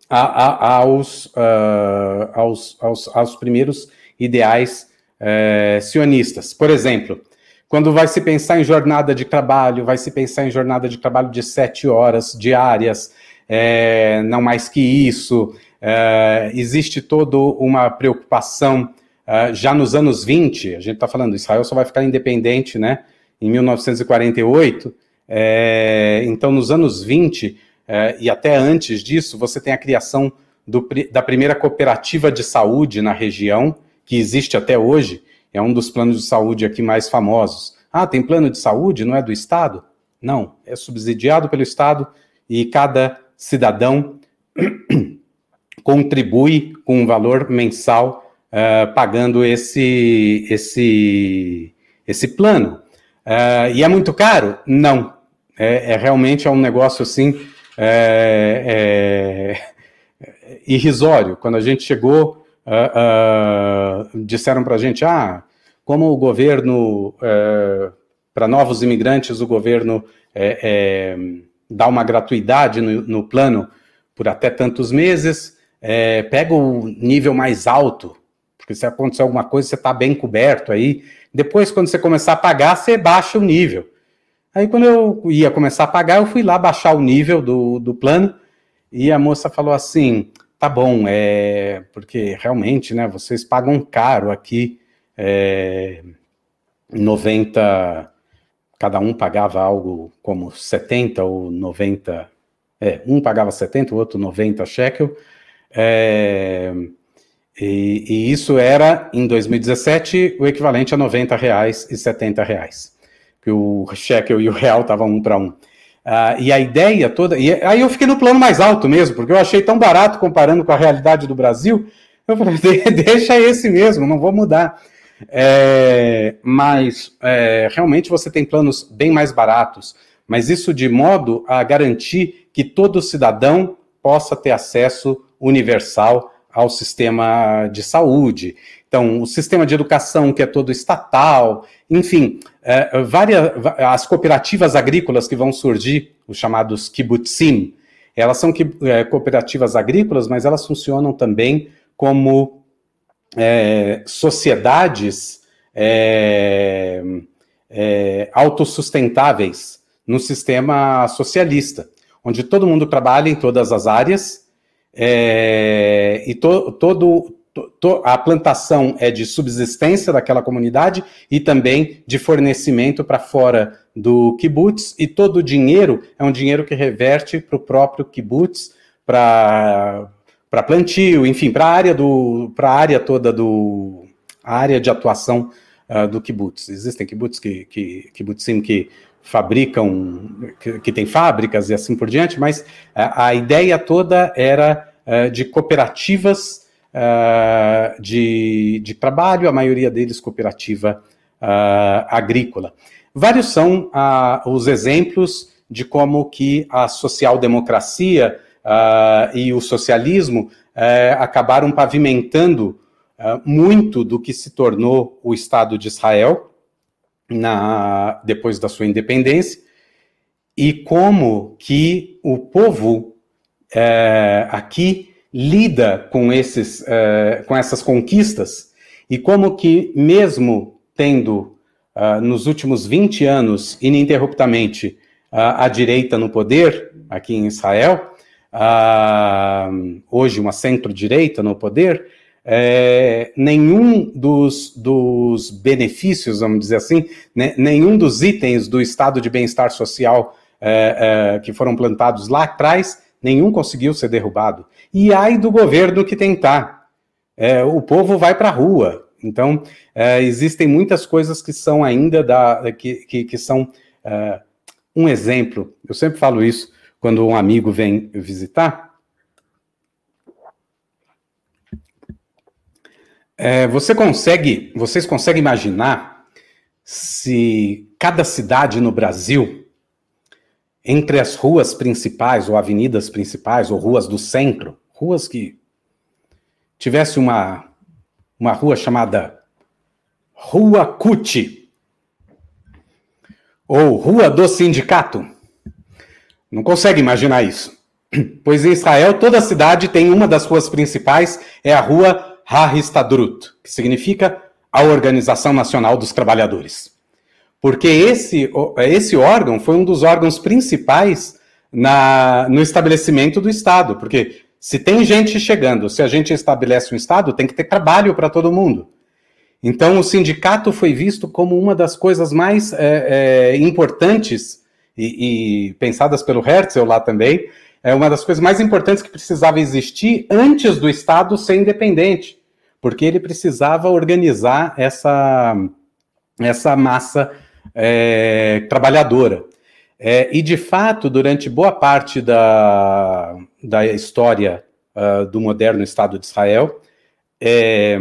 a, a, aos, uh, aos, aos, aos, primeiros ideais uh, sionistas. Por exemplo, quando vai se pensar em jornada de trabalho, vai se pensar em jornada de trabalho de sete horas diárias, é, não mais que isso. É, existe toda uma preocupação é, já nos anos 20, a gente está falando, Israel só vai ficar independente, né? em 1948. É, então, nos anos 20 é, e até antes disso, você tem a criação do, da primeira cooperativa de saúde na região, que existe até hoje, é um dos planos de saúde aqui mais famosos. Ah, tem plano de saúde, não é do Estado? Não, é subsidiado pelo Estado e cada cidadão contribui com um valor mensal uh, pagando esse, esse, esse plano. Uh, e é muito caro? Não. É, é realmente é um negócio assim é, é, irrisório. Quando a gente chegou, uh, uh, disseram para a gente, ah, como o governo, uh, para novos imigrantes, o governo é, é, dá uma gratuidade no, no, plano por até tantos meses, pega o nível mais alto, porque se acontecer alguma coisa, você está bem coberto aí, depois, quando você começar a pagar, você baixa o nível. Aí, quando eu ia começar a pagar, eu fui lá baixar o nível do, do plano e a moça falou assim: tá bom, é porque realmente, né, vocês pagam caro aqui, é, 90, cada um pagava algo como 70 ou 90, é, um pagava 70, o outro 90 shekel, é, e, e, isso era, em 2017, o equivalente a R$ 90,00 e R$ 70,00, que o shekel e o real estavam um para um. Uh, e a ideia toda. E aí eu fiquei no plano mais alto mesmo, porque eu achei tão barato comparando com a realidade do Brasil. Eu falei, deixa esse mesmo, não vou mudar. É, mas é, realmente você tem planos bem mais baratos, mas isso de modo a garantir que todo cidadão possa ter acesso universal ao sistema de saúde. Então, o sistema de educação, que é todo estatal, enfim, é, várias, as cooperativas agrícolas que vão surgir, os chamados kibbutzim, elas são é, cooperativas agrícolas, mas elas funcionam também como é, sociedades é, é, autossustentáveis no sistema socialista, onde todo mundo trabalha em todas as áreas é, e to, todo, to, a plantação é de subsistência daquela comunidade e também de fornecimento para fora do kibbutz, e todo o dinheiro é um dinheiro que reverte para o próprio kibbutz, para plantio, enfim, para a área do para a área toda do a área de atuação uh, do kibbutz. Existem kibbutz que, que kibbutzim que fabricam, que, que tem fábricas e assim por diante, mas a, a ideia toda era uh, de cooperativas uh, de, de trabalho, a maioria deles cooperativa uh, agrícola. Vários são os exemplos de como que a social-democracia e o socialismo acabaram pavimentando muito do que se tornou o Estado de Israel, na, depois da sua independência, e como que o povo é, aqui lida com, esses, é, com essas conquistas e como que, mesmo tendo uh, nos últimos 20 anos, ininterruptamente, uh, a direita no poder aqui em Israel, uh, hoje uma centro-direita no poder, é, nenhum dos, dos, benefícios, vamos dizer assim, né, nenhum dos itens do estado de bem-estar social é, que foram plantados lá atrás, nenhum conseguiu ser derrubado. E ai do governo que tentar. É, o povo vai para a rua. Então, é, existem muitas coisas que são ainda da. que, que, que são é, um exemplo. Eu sempre falo isso quando um amigo vem visitar. É, você consegue, vocês conseguem imaginar se cada cidade no Brasil entre as ruas principais, ou avenidas principais, ou ruas do centro, ruas que tivesse uma, uma rua chamada Rua CUT, ou Rua do Sindicato. Não consegue imaginar isso. Pois em Israel, toda cidade tem uma das ruas principais, é a Rua Hahistadrut, que significa a Organização Nacional dos Trabalhadores porque esse, esse órgão foi um dos órgãos principais na, no estabelecimento do Estado, porque se tem gente chegando, se a gente estabelece um Estado, tem que ter trabalho para todo mundo. Então, o sindicato foi visto como uma das coisas mais é, é, importantes e, e, pensadas pelo Herzl lá também, é uma das coisas mais importantes que precisava existir antes do Estado ser independente, porque ele precisava organizar essa, essa massa é, trabalhadora. É, e, de fato, durante boa parte da, da história uh, do moderno Estado de Israel, é,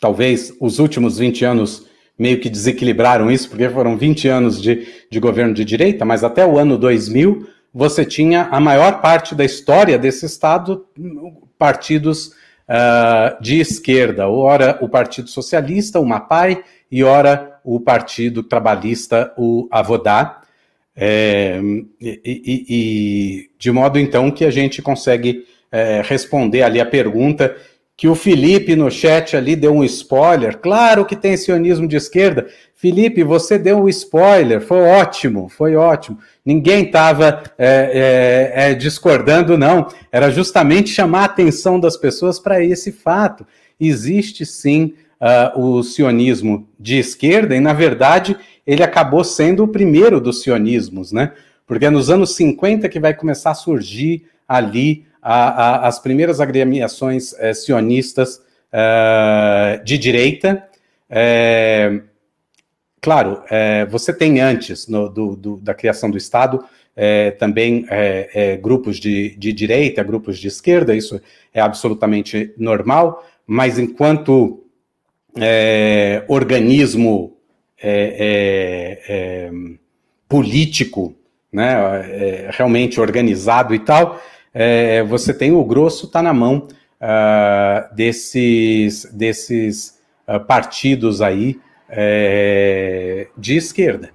talvez os últimos 20 anos meio que desequilibraram isso, porque foram 20 anos de, de governo de direita, mas até o ano 2000 você tinha a maior parte da história desse Estado partidos uh, de esquerda, ora o Partido Socialista, o MAPAI, e ora o Partido Trabalhista, o Avodá, é, e, e, e, de modo então que a gente consegue é, responder ali a pergunta que o Felipe no chat ali deu um spoiler. Claro que tem sionismo de esquerda. Felipe, você deu um spoiler, foi ótimo, foi ótimo. Ninguém estava é, é, é, discordando, não. Era justamente chamar a atenção das pessoas para esse fato. Existe sim uh, o sionismo de esquerda, e na verdade ele acabou sendo o primeiro dos sionismos, né? Porque é nos anos 50 que vai começar a surgir ali a, a, as primeiras agremiações é, sionistas é, de direita. É, claro, você tem antes no, do, do, da criação do Estado também grupos de, de direita, grupos de esquerda, isso é absolutamente normal, mas enquanto é, organismo é, é, é político, né, é, realmente organizado e tal, você tem o grosso está na mão uh, desses, desses uh, partidos aí de esquerda.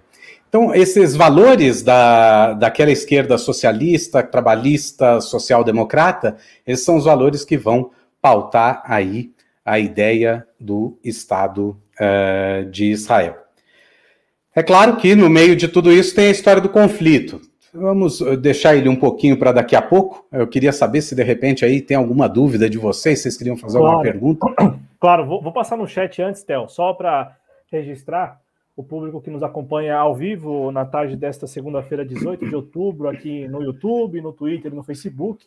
Então, esses valores da, daquela esquerda socialista, trabalhista, social-democrata, esses são os valores que vão pautar aí a ideia do Estado uh, de Israel. É claro que no meio de tudo isso tem a história do conflito. Vamos eh, deixar ele um pouquinho para daqui a pouco. Eu queria saber se de repente aí tem alguma dúvida de vocês, vocês queriam fazer claro. alguma pergunta? Claro, vou, vou passar no chat antes, Theo, só para registrar o público que nos acompanha ao vivo na tarde desta segunda-feira, 18 de outubro, aqui no YouTube, no Twitter no Facebook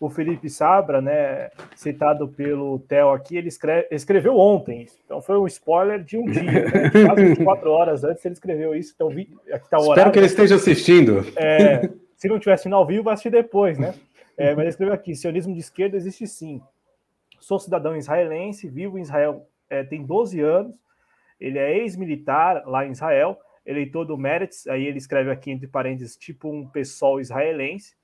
o Felipe Sabra, né, citado pelo Theo aqui, ele escreve, escreveu ontem, então foi um spoiler de um dia, né? quase 24 horas antes ele escreveu isso, então vi, aqui tá o horário. Espero que ele esteja assistindo. É, se não estiver ao vivo, vai assistir depois, né? É, mas ele escreveu aqui, sionismo de esquerda existe sim. Sou cidadão israelense, vivo em Israel é, tem 12 anos, ele é ex-militar lá em Israel, eleitor do Meretz, aí ele escreve aqui entre parênteses, tipo um pessoal israelense,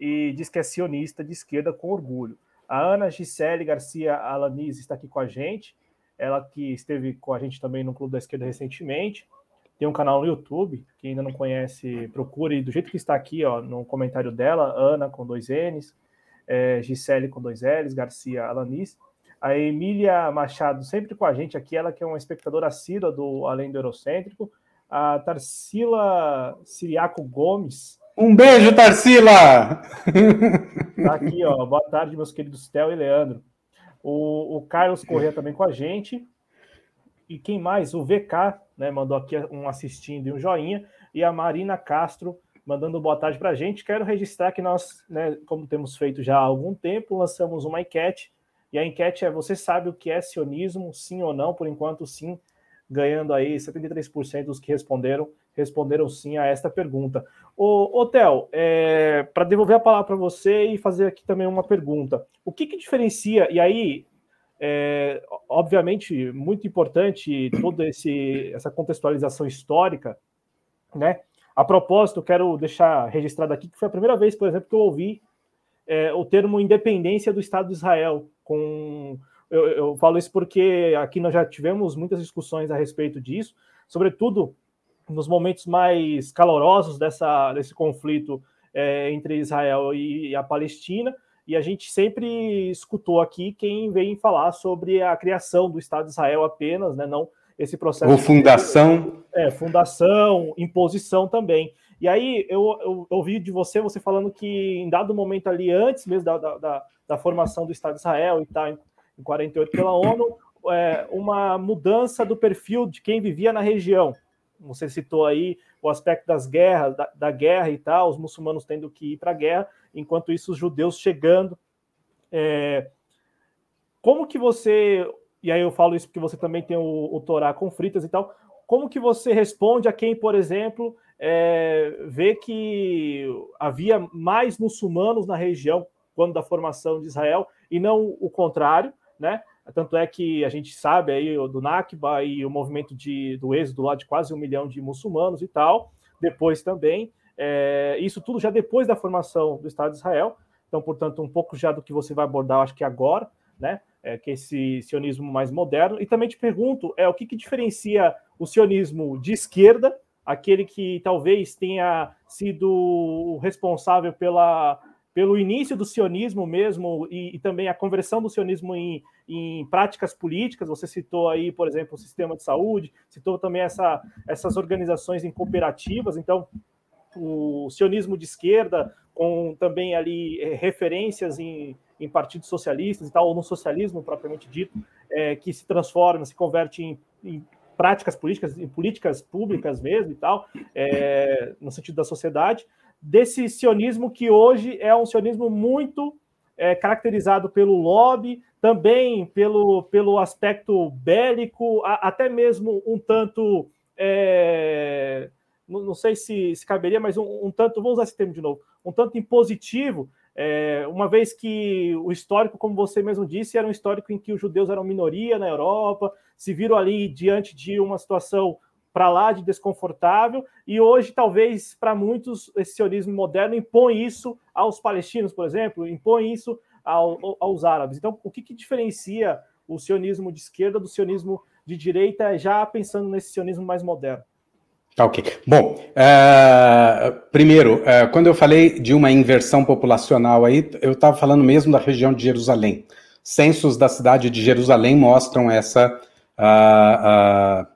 e diz que é sionista de esquerda com orgulho. A Ana Gisele Garcia Alanis está aqui com a gente, ela que esteve com a gente também no Clube da Esquerda recentemente. tem um canal no YouTube, quem ainda não conhece, procure do jeito que está aqui, ó, no comentário dela, Ana com dois N's, é, Gisele com dois L's, Garcia Alanis. A Emília Machado, sempre com a gente aqui, ela que é uma espectadora assídua do Além do Eurocêntrico. A Tarsila Siriaco Gomes. Um beijo, Tarsila! Tá aqui, ó. Boa tarde, meus queridos Theo e Leandro. O, o Carlos Corrêa também com a gente. E quem mais? O VK, né? Mandou aqui um assistindo e um joinha. E a Marina Castro mandando boa tarde para a gente. Quero registrar que nós, né, como temos feito já há algum tempo, lançamos uma enquete. E a enquete é: você sabe o que é sionismo? Sim ou não? Por enquanto, sim, ganhando aí 73% dos que responderam responderam sim a esta pergunta. Ô, ô Theo, é, para devolver a palavra para você e fazer aqui também uma pergunta. O que, que diferencia, e aí, é, obviamente, muito importante toda esse, essa contextualização histórica, né? A propósito, quero deixar registrado aqui que foi a primeira vez, por exemplo, que eu ouvi é, o termo independência do Estado de Israel. Com, eu, eu, falo isso porque aqui nós já tivemos muitas discussões a respeito disso, sobretudo nos momentos mais calorosos dessa, desse conflito é, entre Israel e a Palestina, e a gente sempre escutou aqui quem vem falar sobre a criação do Estado de Israel apenas, né, não esse processo. Ou fundação. De, é, fundação, imposição também. E aí eu, eu, ouvi de você, você falando que em dado momento ali, antes mesmo da, da, da formação do Estado de Israel e tal, em, em 48 pela ONU, é, uma mudança do perfil de quem vivia na região. Você citou aí o aspecto das guerras, da, da guerra e tal, os muçulmanos tendo que ir para a guerra, enquanto isso os judeus chegando. É, como que você e aí eu falo isso porque você também tem o, o Torá com fritas e tal. Como que você responde a quem, por exemplo, é, vê que havia mais muçulmanos na região quando da formação de Israel e não o contrário, né? Tanto é que a gente sabe aí do Nakba e o movimento de, do êxodo lá de quase um milhão de muçulmanos e tal. Depois também, é, isso tudo já depois da formação do Estado de Israel. Então, portanto, um pouco já do que você vai abordar, acho que agora, né? é, que é esse sionismo mais moderno. E também te pergunto, é o que, que diferencia o sionismo de esquerda, aquele que talvez tenha sido responsável pela, pelo início do sionismo mesmo e, e também a conversão do sionismo em, em, práticas políticas. Você citou aí, por exemplo, o sistema de saúde, citou também essa, essas organizações em cooperativas. Então, o sionismo de esquerda, com também ali é, referências em em partidos socialistas e tal, ou no socialismo propriamente dito, é, que se transforma, se converte em, em, práticas políticas, em políticas públicas mesmo e tal, é, no sentido da sociedade, desse sionismo que hoje é um sionismo muito é, caracterizado pelo lobby, também pelo, pelo aspecto bélico, a, até mesmo um tanto. É, não, sei se, se caberia, mas um, um tanto, vou usar esse termo de novo, um tanto impositivo, é, uma vez que o histórico, como você mesmo disse, era um histórico em que os judeus eram minoria na Europa, se viram ali diante de uma situação para lá de desconfortável, e hoje, talvez, para muitos, esse sionismo moderno impõe isso aos palestinos, por exemplo, impõe isso ao, aos árabes. Então, o que, que diferencia o sionismo de esquerda do sionismo de direita, já pensando nesse sionismo mais moderno? Tá ok. Bom, uh, primeiro, uh, quando eu falei de uma inversão populacional aí, eu estava falando mesmo da região de Jerusalém. Censos da cidade de Jerusalém mostram essa, uh,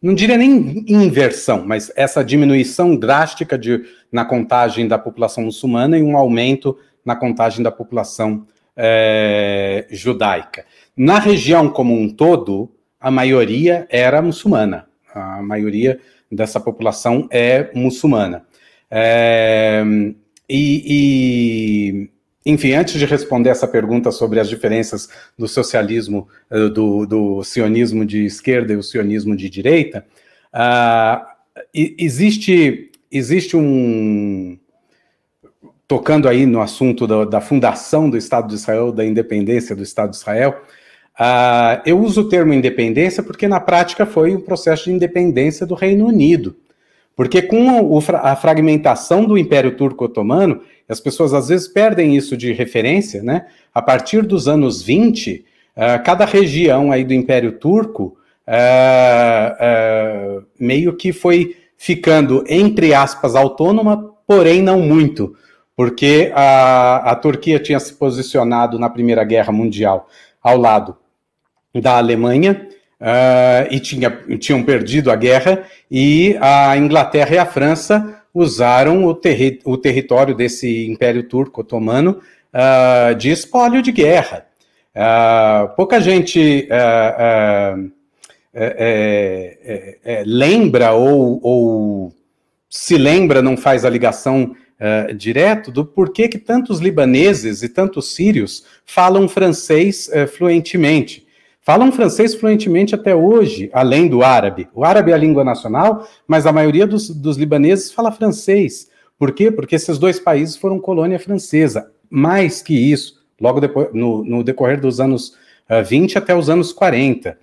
não diria nem inversão, mas essa diminuição drástica de, na contagem da população muçulmana e um aumento na contagem da população eh, judaica. Na região como um todo, a maioria era muçulmana. A maioria dessa população é muçulmana. É, e, e, enfim, antes de responder essa pergunta sobre as diferenças do socialismo, eh, do, do sionismo de esquerda e o sionismo de direita, uh, existe, existe um. Tocando aí no assunto da, da fundação do Estado de Israel, da independência do Estado de Israel, Uh, eu uso o termo independência porque na prática foi um processo de independência do Reino Unido. Porque com a fragmentação do Império Turco Otomano, as pessoas às vezes perdem isso de referência, né? A partir dos anos 20, uh, ah, cada região aí do Império Turco uh, uh, meio que foi ficando, entre aspas, autônoma, porém não muito, porque a, a Turquia tinha se posicionado na Primeira Guerra Mundial ao lado da Alemanha, uh, e tinha, tinham perdido a guerra, e a Inglaterra e a França usaram o, terri o território desse Império Turco Otomano uh, de espólio de guerra. Uh, pouca gente é, é, lembra ou, ou, se lembra, não faz a ligação direto do porquê que tantos libaneses e tantos sírios falam francês fluentemente. Falam francês fluentemente até hoje, além do árabe. O árabe é a língua nacional, mas a maioria dos, dos libaneses fala francês. Por quê? Porque esses dois países foram colônia francesa. Mais que isso, logo depois, no, no decorrer dos anos uh, 20 até os anos 40. Uh,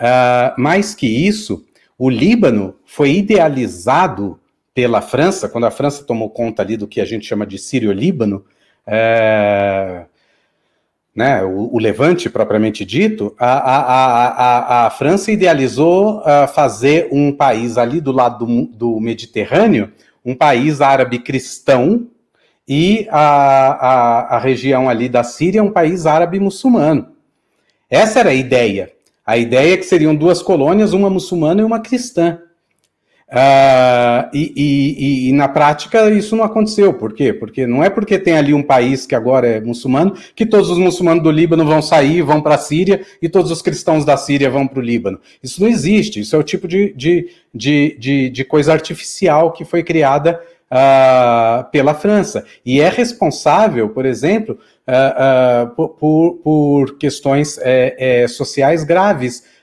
ah, mais que isso, o Líbano foi idealizado pela França, quando a França tomou conta ali do que a gente chama de Sírio-Líbano, uh, né, o, o, Levante propriamente dito, a, a, a, a França idealizou uh, fazer um país ali do lado do, do, Mediterrâneo, um país árabe cristão, e a, a, região ali da Síria um país árabe muçulmano. Essa era a ideia. A ideia é que seriam duas colônias, uma muçulmana e uma cristã. Uh, e, e, e, na prática isso não aconteceu. Por quê? Porque não é porque tem ali um país que agora é muçulmano que todos os muçulmanos do Líbano vão sair, vão para a Síria e todos os cristãos da Síria vão para o Líbano. Isso não existe. Isso é o tipo de, de, de, de, de coisa artificial que foi criada uh, pela França. E é responsável, por exemplo, uh, por, por, questões é, é, sociais graves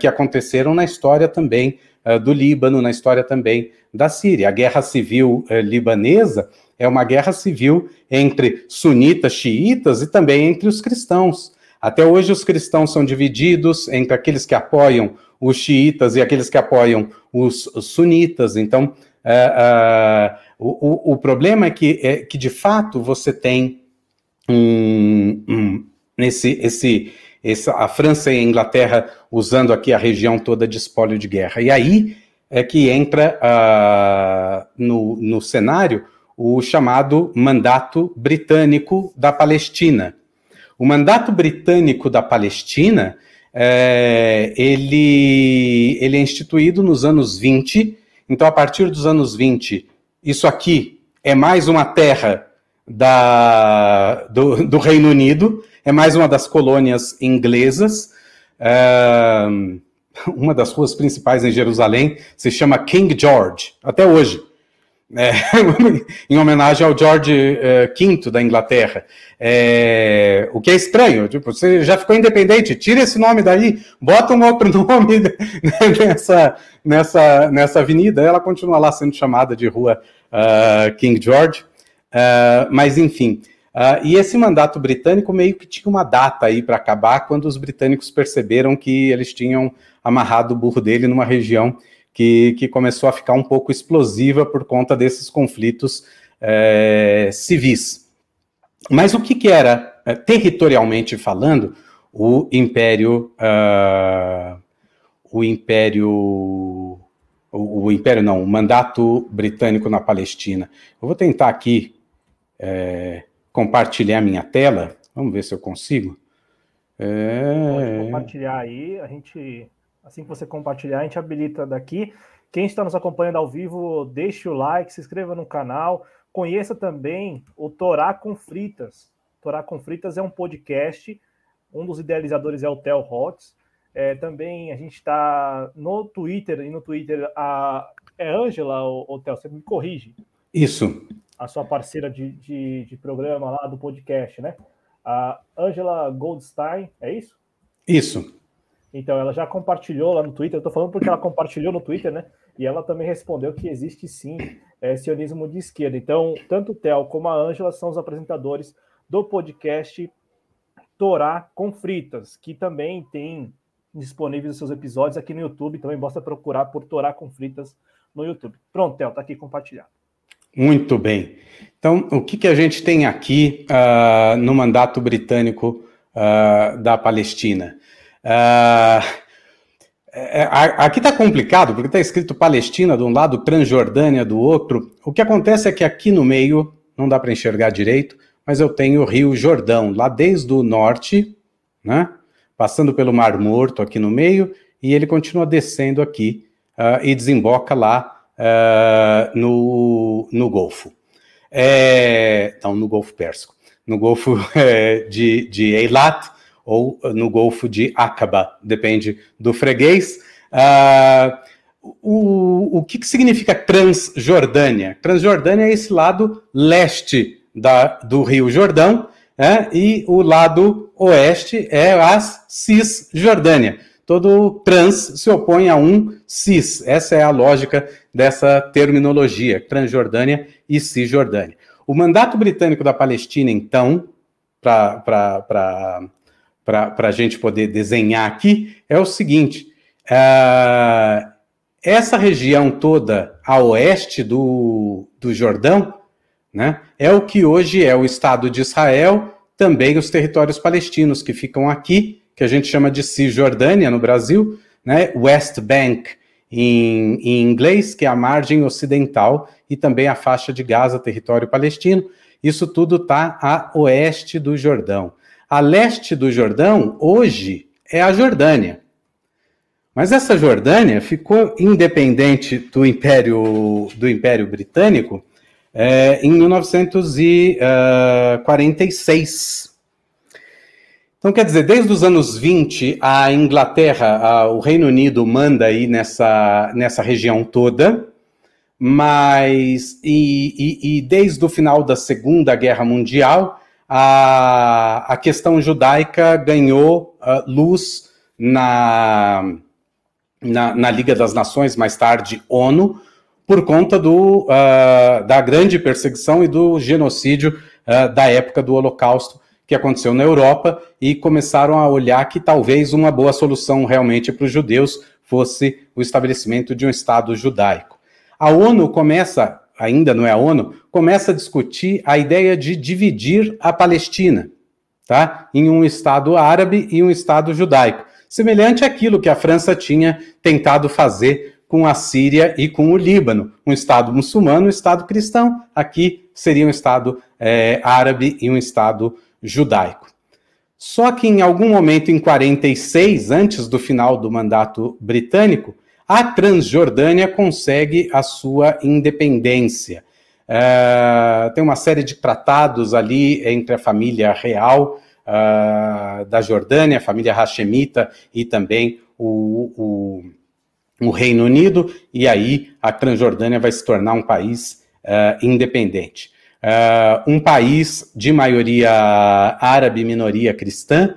que aconteceram na história também eh, do Líbano, na história também da Síria. A guerra civil uh, libanesa é uma guerra civil entre sunitas, xiitas e também entre os cristãos. Até hoje, os cristãos são divididos entre aqueles que apoiam os xiitas e aqueles que apoiam os, sunitas. Então, uh, o, o, problema é que, é que, de fato, você tem um, um, esse, esse, a França e a Inglaterra usando aqui a região toda de espólio de guerra. E aí é que entra uh, no, no cenário o chamado Mandato Britânico da Palestina. O Mandato Britânico da Palestina é, ele, ele é instituído nos anos 20, então a partir dos anos 20, isso aqui é mais uma terra da, do, do Reino Unido, é mais uma das colônias inglesas. Uh, uma das ruas principais em Jerusalém se chama King George, até hoje. É, em homenagem ao George V da Inglaterra. É, o que é estranho, tipo, você já ficou independente, tira esse nome daí, bota um outro nome nessa, nessa, nessa avenida, ela continua lá sendo chamada de rua uh, King George. Uh, mas, enfim, Uh, e esse mandato britânico meio que tinha uma data aí para acabar, quando os britânicos perceberam que eles tinham amarrado o burro dele numa região que, que começou a ficar um pouco explosiva por conta desses conflitos é, civis. Mas o que, que era, é, territorialmente falando, o Império. Uh, o Império. O, o, Império não, o mandato britânico na Palestina. Eu vou tentar aqui. É, compartilhar minha tela. Vamos ver se eu consigo. É... Pode compartilhar aí. A gente, assim que você compartilhar, a gente habilita daqui. Quem está nos acompanhando ao vivo, deixe o like, se inscreva no canal. Conheça também o Torá com Fritas. Torá com Fritas é um podcast. Um dos idealizadores é o Theo Hotz. É, também a gente está no Twitter, e no Twitter a, é Ângela, o Theo, você me corrige. Isso a sua parceira de, de, de programa lá do podcast, né? A Angela Goldstein, é isso? Isso. Então, ela já compartilhou lá no Twitter, eu tô falando porque ela compartilhou no Twitter, né? E ela também respondeu que existe sim é, sionismo de esquerda. Então, tanto o Theo como a Ângela são os apresentadores do podcast Torá com Fritas, que também tem disponíveis os seus episódios aqui no YouTube. Também basta procurar por Torá com Fritas no YouTube. Pronto, Theo, tá aqui compartilhado. Muito bem. Então, o que, que a gente tem aqui uh, no mandato britânico uh, da Palestina? Uh, aqui está complicado, porque está escrito Palestina de um lado, Transjordânia do outro. O que acontece é que aqui no meio, não dá para enxergar direito, mas eu tenho o Rio Jordão, lá desde o norte, né? Passando pelo Mar Morto aqui no meio, e ele continua descendo aqui uh, e desemboca lá uh, no, no Golfo. É, não, no Golfo Pérsico. No Golfo é, de, de Eilat, ou no Golfo de Aqaba, depende do freguês. Uh, o, o que, que significa Transjordânia? Transjordânia é esse lado leste da, do Rio Jordão, né? e o lado oeste é a Cisjordânia. Todo trans se opõe a um cis. Essa é a lógica dessa terminologia, Transjordânia e Cisjordânia. O mandato britânico da Palestina, então, para a gente poder desenhar aqui é o seguinte: uh, essa região toda a oeste do, do Jordão né, é o que hoje é o Estado de Israel, também os territórios palestinos que ficam aqui, que a gente chama de Cisjordânia no Brasil, né, West Bank em, em inglês, que é a margem ocidental, e também a faixa de Gaza, território palestino. Isso tudo está a oeste do Jordão. A leste do Jordão, hoje, é a Jordânia. Mas essa Jordânia ficou independente do Império, do Império Britânico é, em 1946. Então, quer dizer, desde os anos 20, a Inglaterra, a, o Reino Unido manda aí nessa, nessa região toda, mas e, e, e desde o final da Segunda Guerra Mundial, a, a questão judaica ganhou uh, luz na, na, na, Liga das Nações, mais tarde ONU, por conta do, uh, da grande perseguição e do genocídio uh, da época do Holocausto que aconteceu na Europa e começaram a olhar que talvez uma boa solução realmente para os judeus fosse o estabelecimento de um Estado judaico. A ONU começa ainda não é a ONU, começa a discutir a ideia de dividir a Palestina, tá? Em um Estado árabe e um Estado judaico, semelhante àquilo que a França tinha tentado fazer com a Síria e com o Líbano, um Estado muçulmano, um Estado cristão. Aqui seria um Estado é, árabe e um Estado judaico. Só que em algum momento em 46, antes do final do mandato britânico, a Transjordânia consegue a sua independência. Uh, tem uma série de tratados ali entre a família real uh, da Jordânia, a família Hashemita e também o, o, o, Reino Unido, e aí a Transjordânia vai se tornar um país uh, independente. Um país de maioria árabe, minoria cristã,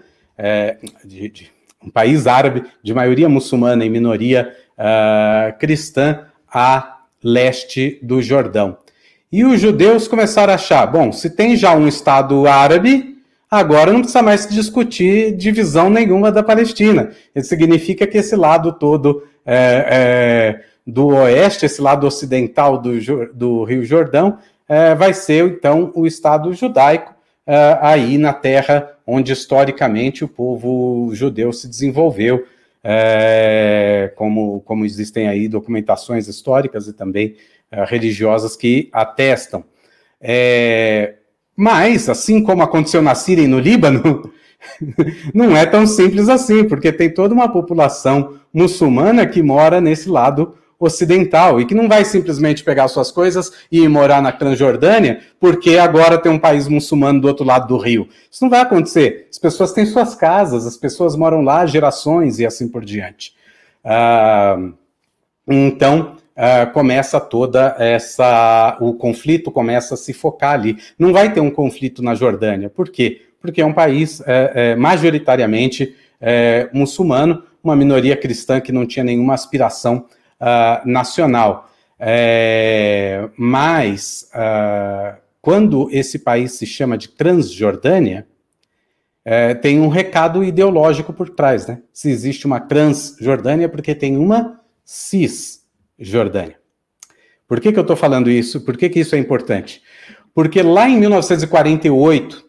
de, de, um país árabe de maioria muçulmana e minoria uh, cristã a leste do Jordão. E os judeus começaram a achar: bom, se tem já um Estado árabe, agora não precisa mais discutir divisão nenhuma da Palestina. Isso significa que esse lado todo é, é, do oeste, esse lado ocidental do, do Rio Jordão, é, vai ser então o Estado judaico é, aí na terra onde historicamente o povo judeu se desenvolveu é, como, como existem aí documentações históricas e também é, religiosas que atestam. É, mas, assim como aconteceu na Síria e no Líbano, não é tão simples assim, porque tem toda uma população muçulmana que mora nesse lado ocidental e que não vai simplesmente pegar suas coisas e ir morar na Transjordânia porque agora tem um país muçulmano do outro lado do rio. Isso não vai acontecer. As pessoas têm suas casas, as pessoas moram lá gerações e assim por diante. Uh, então uh, começa toda essa o conflito começa a se focar ali. Não vai ter um conflito na Jordânia. Por quê? Porque é um país é, é, majoritariamente é, muçulmano, uma minoria cristã que não tinha nenhuma aspiração uh, nacional. É, mas, uh, quando esse país se chama de Transjordânia, é, tem um recado ideológico por trás, né? Se existe uma Transjordânia, é porque tem uma Cisjordânia. Por que, que eu estou falando isso? Por que, que isso é importante? Porque lá em 1948,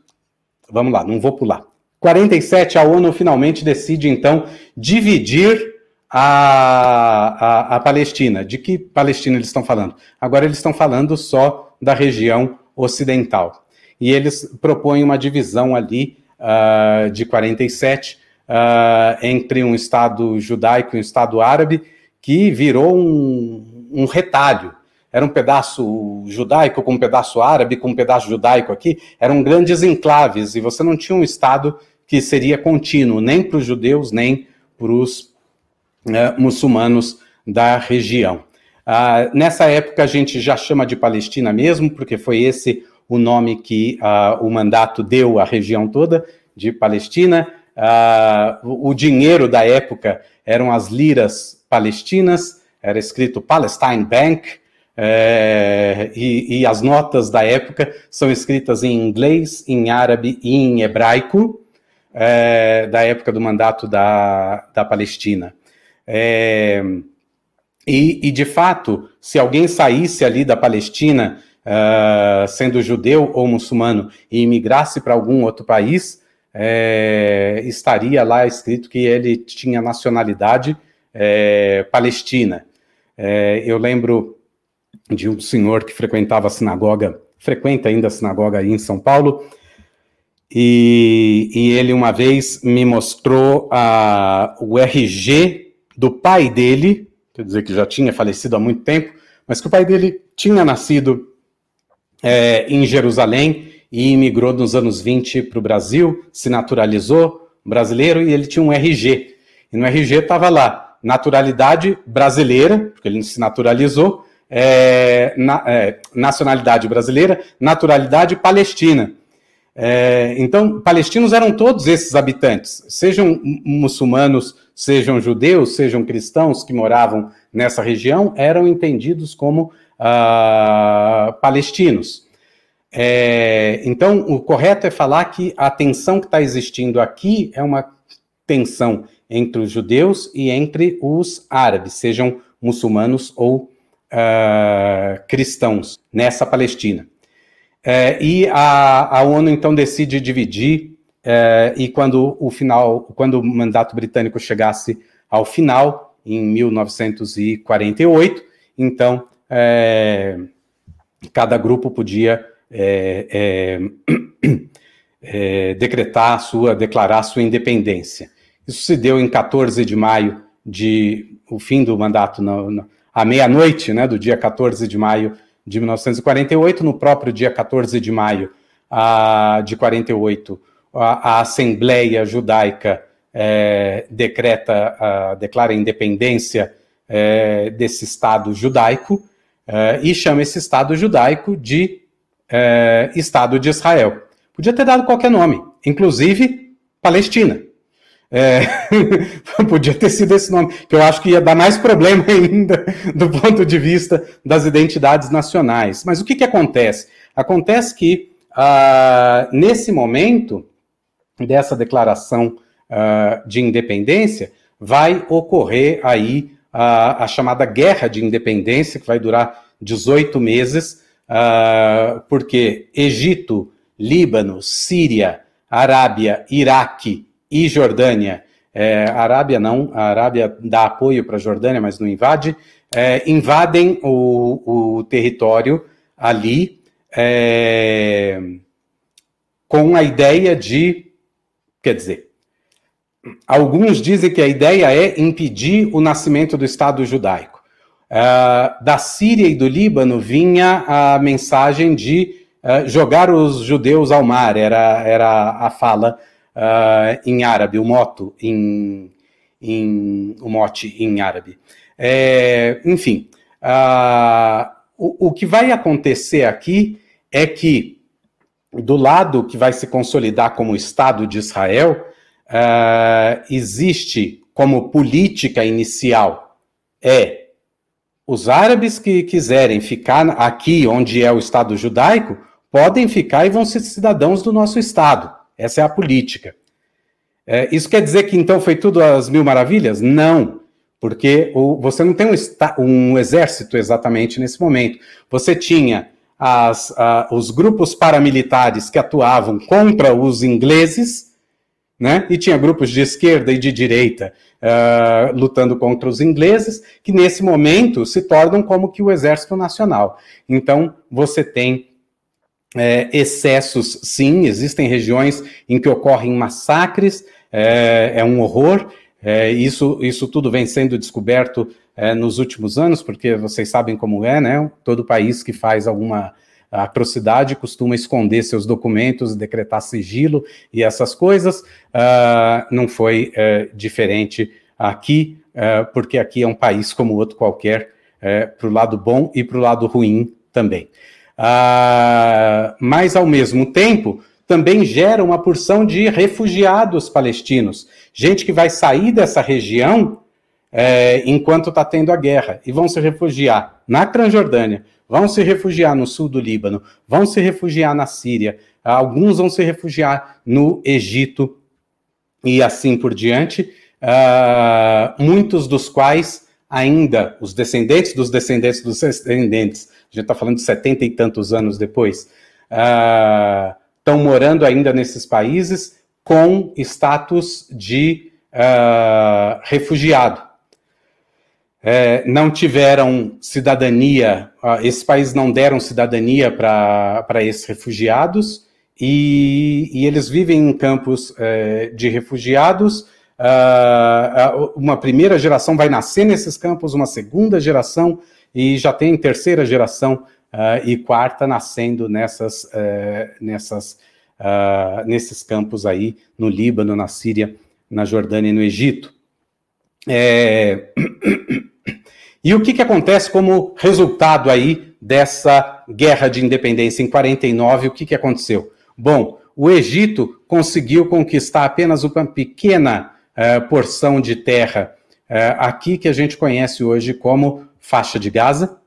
vamos lá, não vou pular. 47, a ONU finalmente decide, então, dividir a, a, a, Palestina. De que Palestina eles estão falando? Agora eles estão falando só da região ocidental. E eles propõem uma divisão ali uh, de 47 uh, ah, entre um Estado judaico e um Estado árabe, que virou um, um retalho. Era um pedaço judaico com um pedaço árabe, com um pedaço judaico aqui, eram grandes enclaves, e você não tinha um Estado que seria contínuo, nem para os judeus, nem para os uh, muçulmanos da região. Uh, nessa época a gente já chama de Palestina mesmo, porque foi esse o nome que uh, o mandato deu à região toda de Palestina. Uh, o dinheiro da época eram as liras palestinas, era escrito Palestine Bank, é, e, e, as notas da época são escritas em inglês, em árabe e em hebraico, é, da época do mandato da, da Palestina. É, e, e, de fato, se alguém saísse ali da Palestina, uh, sendo judeu ou muçulmano, e imigrasse para algum outro país, é, estaria lá escrito que ele tinha nacionalidade é, palestina. É, eu lembro de um senhor que frequentava a sinagoga, frequenta ainda a sinagoga aí em São Paulo, e, e ele uma vez me mostrou a, o RG do pai dele, quer dizer que já tinha falecido há muito tempo, mas que o pai dele tinha nascido é, em Jerusalém e imigrou nos anos 20 para o Brasil, se naturalizou brasileiro e ele tinha um RG. E no RG estava lá, naturalidade brasileira, porque ele se naturalizou, é, na, é, nacionalidade brasileira, naturalidade palestina. É, então, palestinos eram todos esses habitantes, sejam muçulmanos, sejam judeus, sejam cristãos que moravam nessa região, eram entendidos como uh, palestinos. É, então, o correto é falar que a tensão que está existindo aqui é uma tensão entre os judeus e entre os árabes, sejam muçulmanos ou uh, cristãos, nessa Palestina. É, e a, a, ONU então decide dividir é, e quando o final, quando o mandato britânico chegasse ao final em 1948, então é, cada grupo podia é, é, é, decretar sua, declarar sua independência. Isso se deu em 14 de maio de o fim do mandato à meia-noite, né, do dia 14 de maio de 1948, no próprio dia 14 de maio a, de 48, a, a Assembleia Judaica é, decreta, declara a independência é, desse Estado judaico é, e chama esse Estado judaico de é, Estado de Israel. Podia ter dado qualquer nome, inclusive Palestina. É, podia ter sido esse nome, que eu acho que ia dar mais problema ainda do ponto de vista das identidades nacionais. Mas o que, que acontece? Acontece que, uh, nesse momento dessa declaração uh, de independência, vai ocorrer aí uh, a chamada Guerra de Independência, que vai durar 18 meses, porque Egito, Líbano, Síria, Arábia, Iraque, e Jordânia, é, a Arábia não, a Arábia dá apoio para a Jordânia, mas não invade, é, invadem o, o, território ali é, com a ideia de, quer dizer, alguns dizem que a ideia é impedir o nascimento do Estado judaico. Uh, da Síria e do Líbano vinha a mensagem de uh, jogar os judeus ao mar, era, era a fala uh, em árabe, o moto em, em, o mote em árabe. É, enfim, uh, o, o que vai acontecer aqui é que do lado que vai se consolidar como Estado de Israel, uh, existe como política inicial é os árabes que quiserem ficar aqui onde é o Estado judaico podem ficar e vão ser cidadãos do nosso Estado. Essa é a política. É, isso quer dizer que então foi tudo às mil maravilhas? Não, porque o, você não tem um, um, exército exatamente nesse momento. Você tinha as, a, os grupos paramilitares que atuavam contra os ingleses, né? E tinha grupos de esquerda e de direita uh, lutando contra os ingleses, que nesse momento se tornam como que o exército nacional. Então, você tem é, excessos, sim, existem regiões em que ocorrem massacres, é, é um horror, é, isso, isso tudo vem sendo descoberto é, nos últimos anos, porque vocês sabem como é, né? Todo país que faz alguma atrocidade costuma esconder seus documentos, decretar sigilo e essas coisas. Uh, não foi uh, diferente aqui, uh, porque aqui é um país como outro qualquer, para o lado bom e para o lado ruim também. Mas, ao mesmo tempo, também gera uma porção de refugiados palestinos, gente que vai sair dessa região é, enquanto está tendo a guerra, e vão se refugiar na Transjordânia, vão se refugiar no sul do Líbano, vão se refugiar na Síria, alguns vão se refugiar no Egito e assim por diante, uh, muitos dos quais ainda, os descendentes dos descendentes dos descendentes, a gente está falando de setenta e tantos anos depois, estão uh, morando ainda nesses países com status de uh, refugiado é, não tiveram cidadania, esses países não deram cidadania para esses refugiados, e, e, eles vivem em campos é, de refugiados. Uh, uma primeira geração vai nascer nesses campos, uma segunda geração, e já tem terceira geração uh, e quarta nascendo nessas, uh, nessas, nesses campos aí, no Líbano, na Síria, na Jordânia e no Egito. É... E o que, que acontece como resultado aí dessa guerra de independência em 49? O que, que aconteceu? Bom, o Egito conseguiu conquistar apenas uma pequena uh, porção de terra uh, aqui que a gente conhece hoje como faixa de Gaza.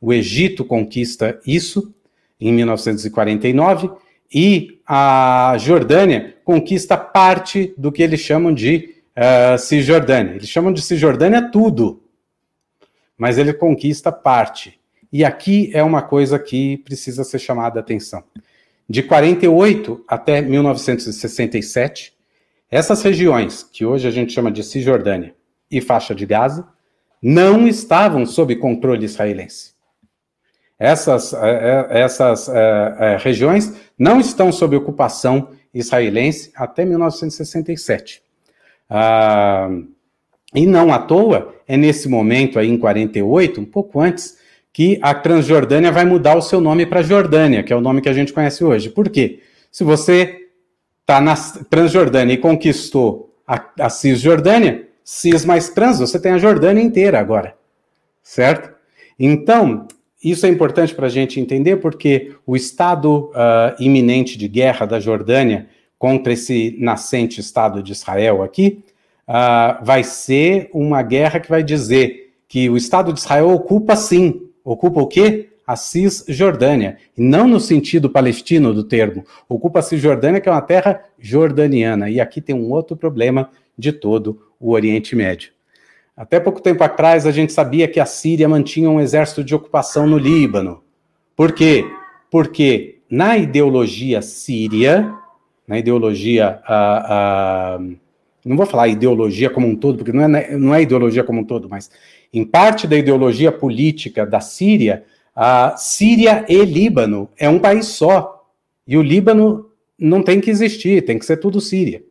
O Egito conquista isso em 1949 e a Jordânia conquista parte do que eles chamam de uh, Cisjordânia. Eles chamam de Cisjordânia tudo mas ele conquista parte. E aqui é uma coisa que precisa ser chamada a atenção. De 48 até 1967, essas regiões, que hoje a gente chama de Cisjordânia e faixa de Gaza, não estavam sob controle israelense. Essas, eh, eh, essas uh, regiões não estão sob ocupação israelense até 1967. Uh, e não à toa, é nesse momento aí em 48, um pouco antes, que a Transjordânia vai mudar o seu nome para Jordânia, que é o nome que a gente conhece hoje. Por quê? Se você está na Transjordânia e conquistou a, a Cisjordânia, Cis mais Trans, você tem a Jordânia inteira agora, certo? Então, isso é importante para a gente entender porque o estado uh, iminente de guerra da Jordânia contra esse nascente Estado de Israel aqui uh, vai ser uma guerra que vai dizer que o Estado de Israel ocupa sim, ocupa o quê? A Cisjordânia, e não no sentido palestino do termo, ocupa a Cisjordânia, que é uma terra jordaniana, e aqui tem um outro problema de todo o Oriente Médio. Até pouco tempo atrás, a gente sabia que a Síria mantinha um exército de ocupação no Líbano. Por quê? Porque na ideologia síria, na ideologia não vou falar ideologia como um todo, porque não é, não é ideologia como um todo, mas em parte da ideologia política da Síria, a Síria e Líbano é um país só. E o Líbano não tem que existir, tem que ser tudo Síria.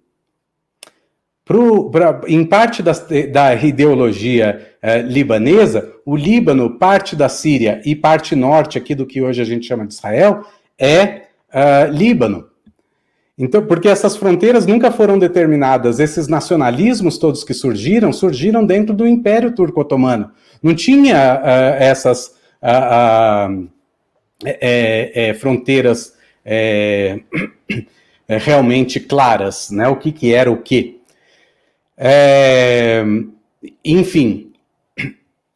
Pro, pra, em parte das, da ideologia eh, libanesa, o Líbano, parte da Síria e parte norte aqui do que hoje a gente chama de Israel, é uh, Líbano. Então, porque essas fronteiras nunca foram determinadas, esses nacionalismos todos que surgiram, surgiram dentro do Império Turco-Otomano. Não tinha uh, essas uh, é, é, fronteiras é, realmente claras, né? O que, que era o que. Enfim,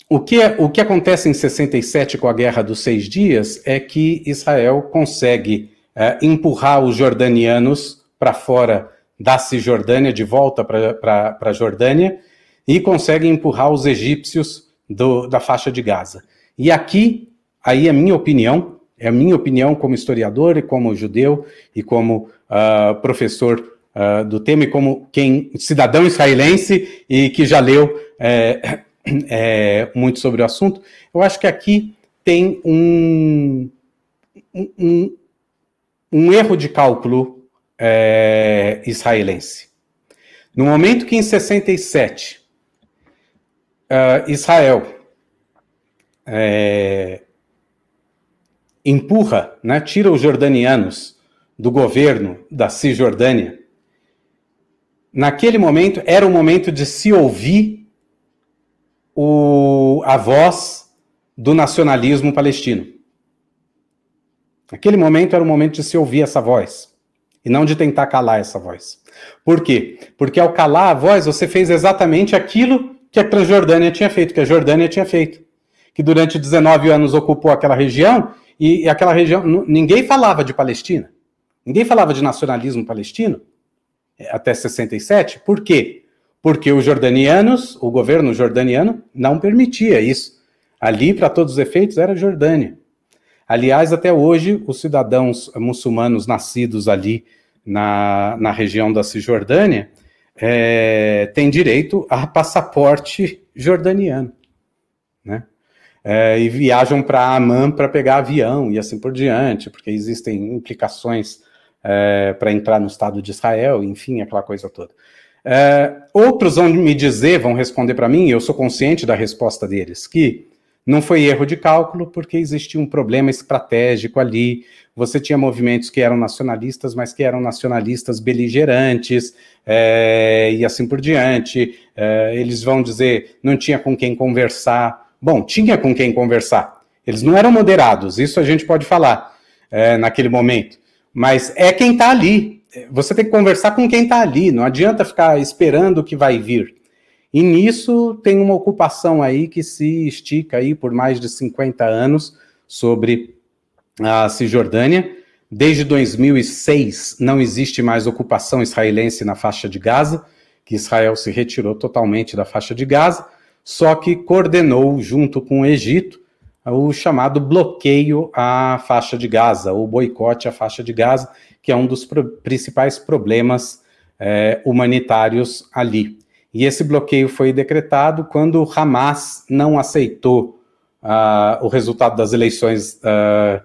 o que, o que acontece em 67 com a Guerra dos Seis Dias é que Israel consegue é, empurrar os jordanianos para fora da Cisjordânia, de volta para a Jordânia, e consegue empurrar os egípcios do, da faixa de Gaza. E aqui, aí é a minha opinião, é a minha opinião como historiador e como judeu e como uh, professor uh, do tema e como quem cidadão israelense e que já leu é, é, muito sobre o assunto, eu acho que aqui tem um, um, um erro de cálculo é, israelense. No momento que em 67 uh, Israel é, empurra, né, tira os jordanianos do governo da Cisjordânia, naquele momento era o momento de se ouvir o, a voz do nacionalismo palestino. Naquele momento era o momento de se ouvir essa voz e não de tentar calar essa voz. Por quê? Porque ao calar a voz, você fez exatamente aquilo que a Transjordânia tinha feito, que a Jordânia tinha feito, que durante 19 anos ocupou aquela região e, aquela região ninguém falava de Palestina, ninguém falava de nacionalismo palestino até 67. Por quê? Porque os jordanianos, o governo jordaniano não permitia isso. Ali, para todos os efeitos, era Jordânia. Aliás, até hoje, os cidadãos muçulmanos nascidos ali na, na região da Cisjordânia é, têm direito a passaporte jordaniano, né? É, e viajam para Amman para pegar avião e assim por diante, porque existem implicações é, para entrar no Estado de Israel, enfim, aquela coisa toda. É, outros vão me dizer, vão responder para mim, eu sou consciente da resposta deles, que não foi erro de cálculo, porque existia um problema estratégico ali. Você tinha movimentos que eram nacionalistas, mas que eram nacionalistas beligerantes, é, e assim por diante. É, eles vão dizer, não tinha com quem conversar. Bom, tinha com quem conversar. Eles não eram moderados, isso a gente pode falar é, naquele momento. Mas é quem está ali. Você tem que conversar com quem está ali. Não adianta ficar esperando o que vai vir. E nisso tem uma ocupação aí que se estica aí por mais de 50 anos sobre a Cisjordânia. Desde 2006 não existe mais ocupação israelense na faixa de Gaza, que Israel se retirou totalmente da faixa de Gaza, só que coordenou junto com o Egito o chamado bloqueio à faixa de Gaza, ou boicote à faixa de Gaza, que é um dos principais problemas é, humanitários ali. E esse bloqueio foi decretado quando o Hamas não aceitou uh, o resultado das eleições uh,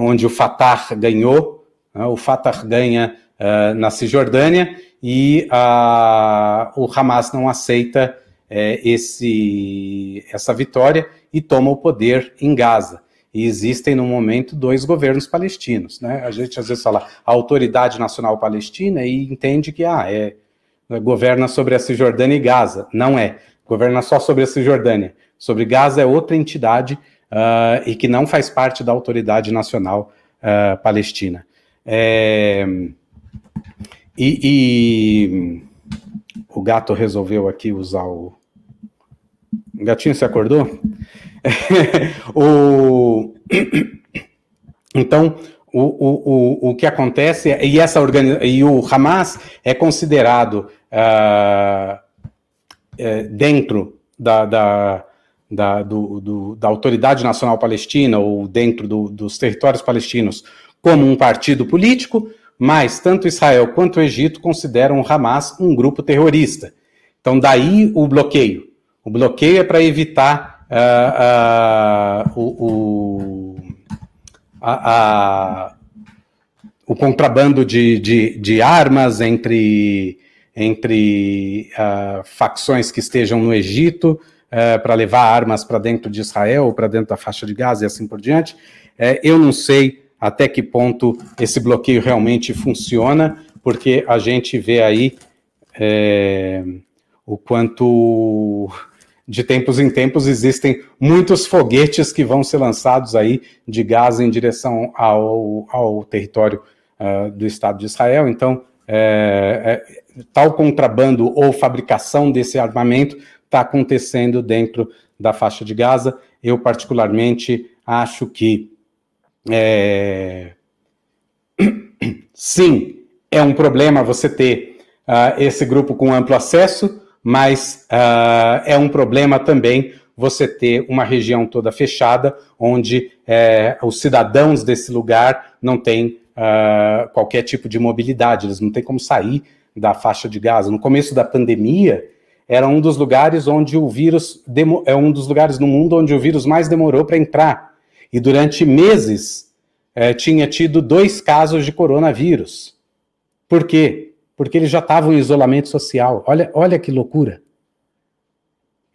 onde o Fatah ganhou. Uh, o Fatah ganha na Cisjordânia e o Hamas não aceita esse, essa vitória e toma o poder em Gaza. E existem, no momento, dois governos palestinos. Né? A gente às vezes fala a Autoridade Nacional Palestina e entende que ah, é governa sobre a Cisjordânia e Gaza. Não é. Governa só sobre a Cisjordânia. Sobre Gaza é outra entidade uh, e que não faz parte da Autoridade Nacional uh, Palestina. É, e, e, o gato resolveu aqui usar o. gatinho se acordou? o... Então, o, o, o, o que acontece, é, e, essa organiza, e o Hamas é considerado é, dentro da, da, da, do, do, da Autoridade Nacional Palestina ou dentro do, dos territórios palestinos como um partido político, mas tanto Israel quanto o Egito consideram o Hamas um grupo terrorista. Então, daí o bloqueio. O bloqueio é para evitar uh, uh, o, o a, a, o contrabando de, de, de, armas entre, entre uh, facções que estejam no Egito uh, para levar armas para dentro de Israel, para dentro da faixa de Gaza e assim por diante. Uh, eu não sei até que ponto esse bloqueio realmente funciona, porque a gente vê aí é, o quanto de tempos em tempos existem muitos foguetes que vão ser lançados aí de Gaza em direção ao, ao território uh, do Estado de Israel. Então, é, é, tal contrabando ou fabricação desse armamento está acontecendo dentro da faixa de Gaza. Eu, particularmente, acho que é... sim, é um problema você ter uh, esse grupo com amplo acesso, mas uh, é um problema também você ter uma região toda fechada, onde é, os cidadãos desse lugar não têm uh, qualquer tipo de mobilidade, eles não têm como sair da faixa de Gaza. No começo da pandemia, era um dos lugares onde o vírus é um dos lugares no mundo onde o vírus mais demorou para entrar. E durante meses é, tinha tido dois casos de coronavírus. Por quê? Porque eles já estavam em isolamento social. Olha, olha que loucura.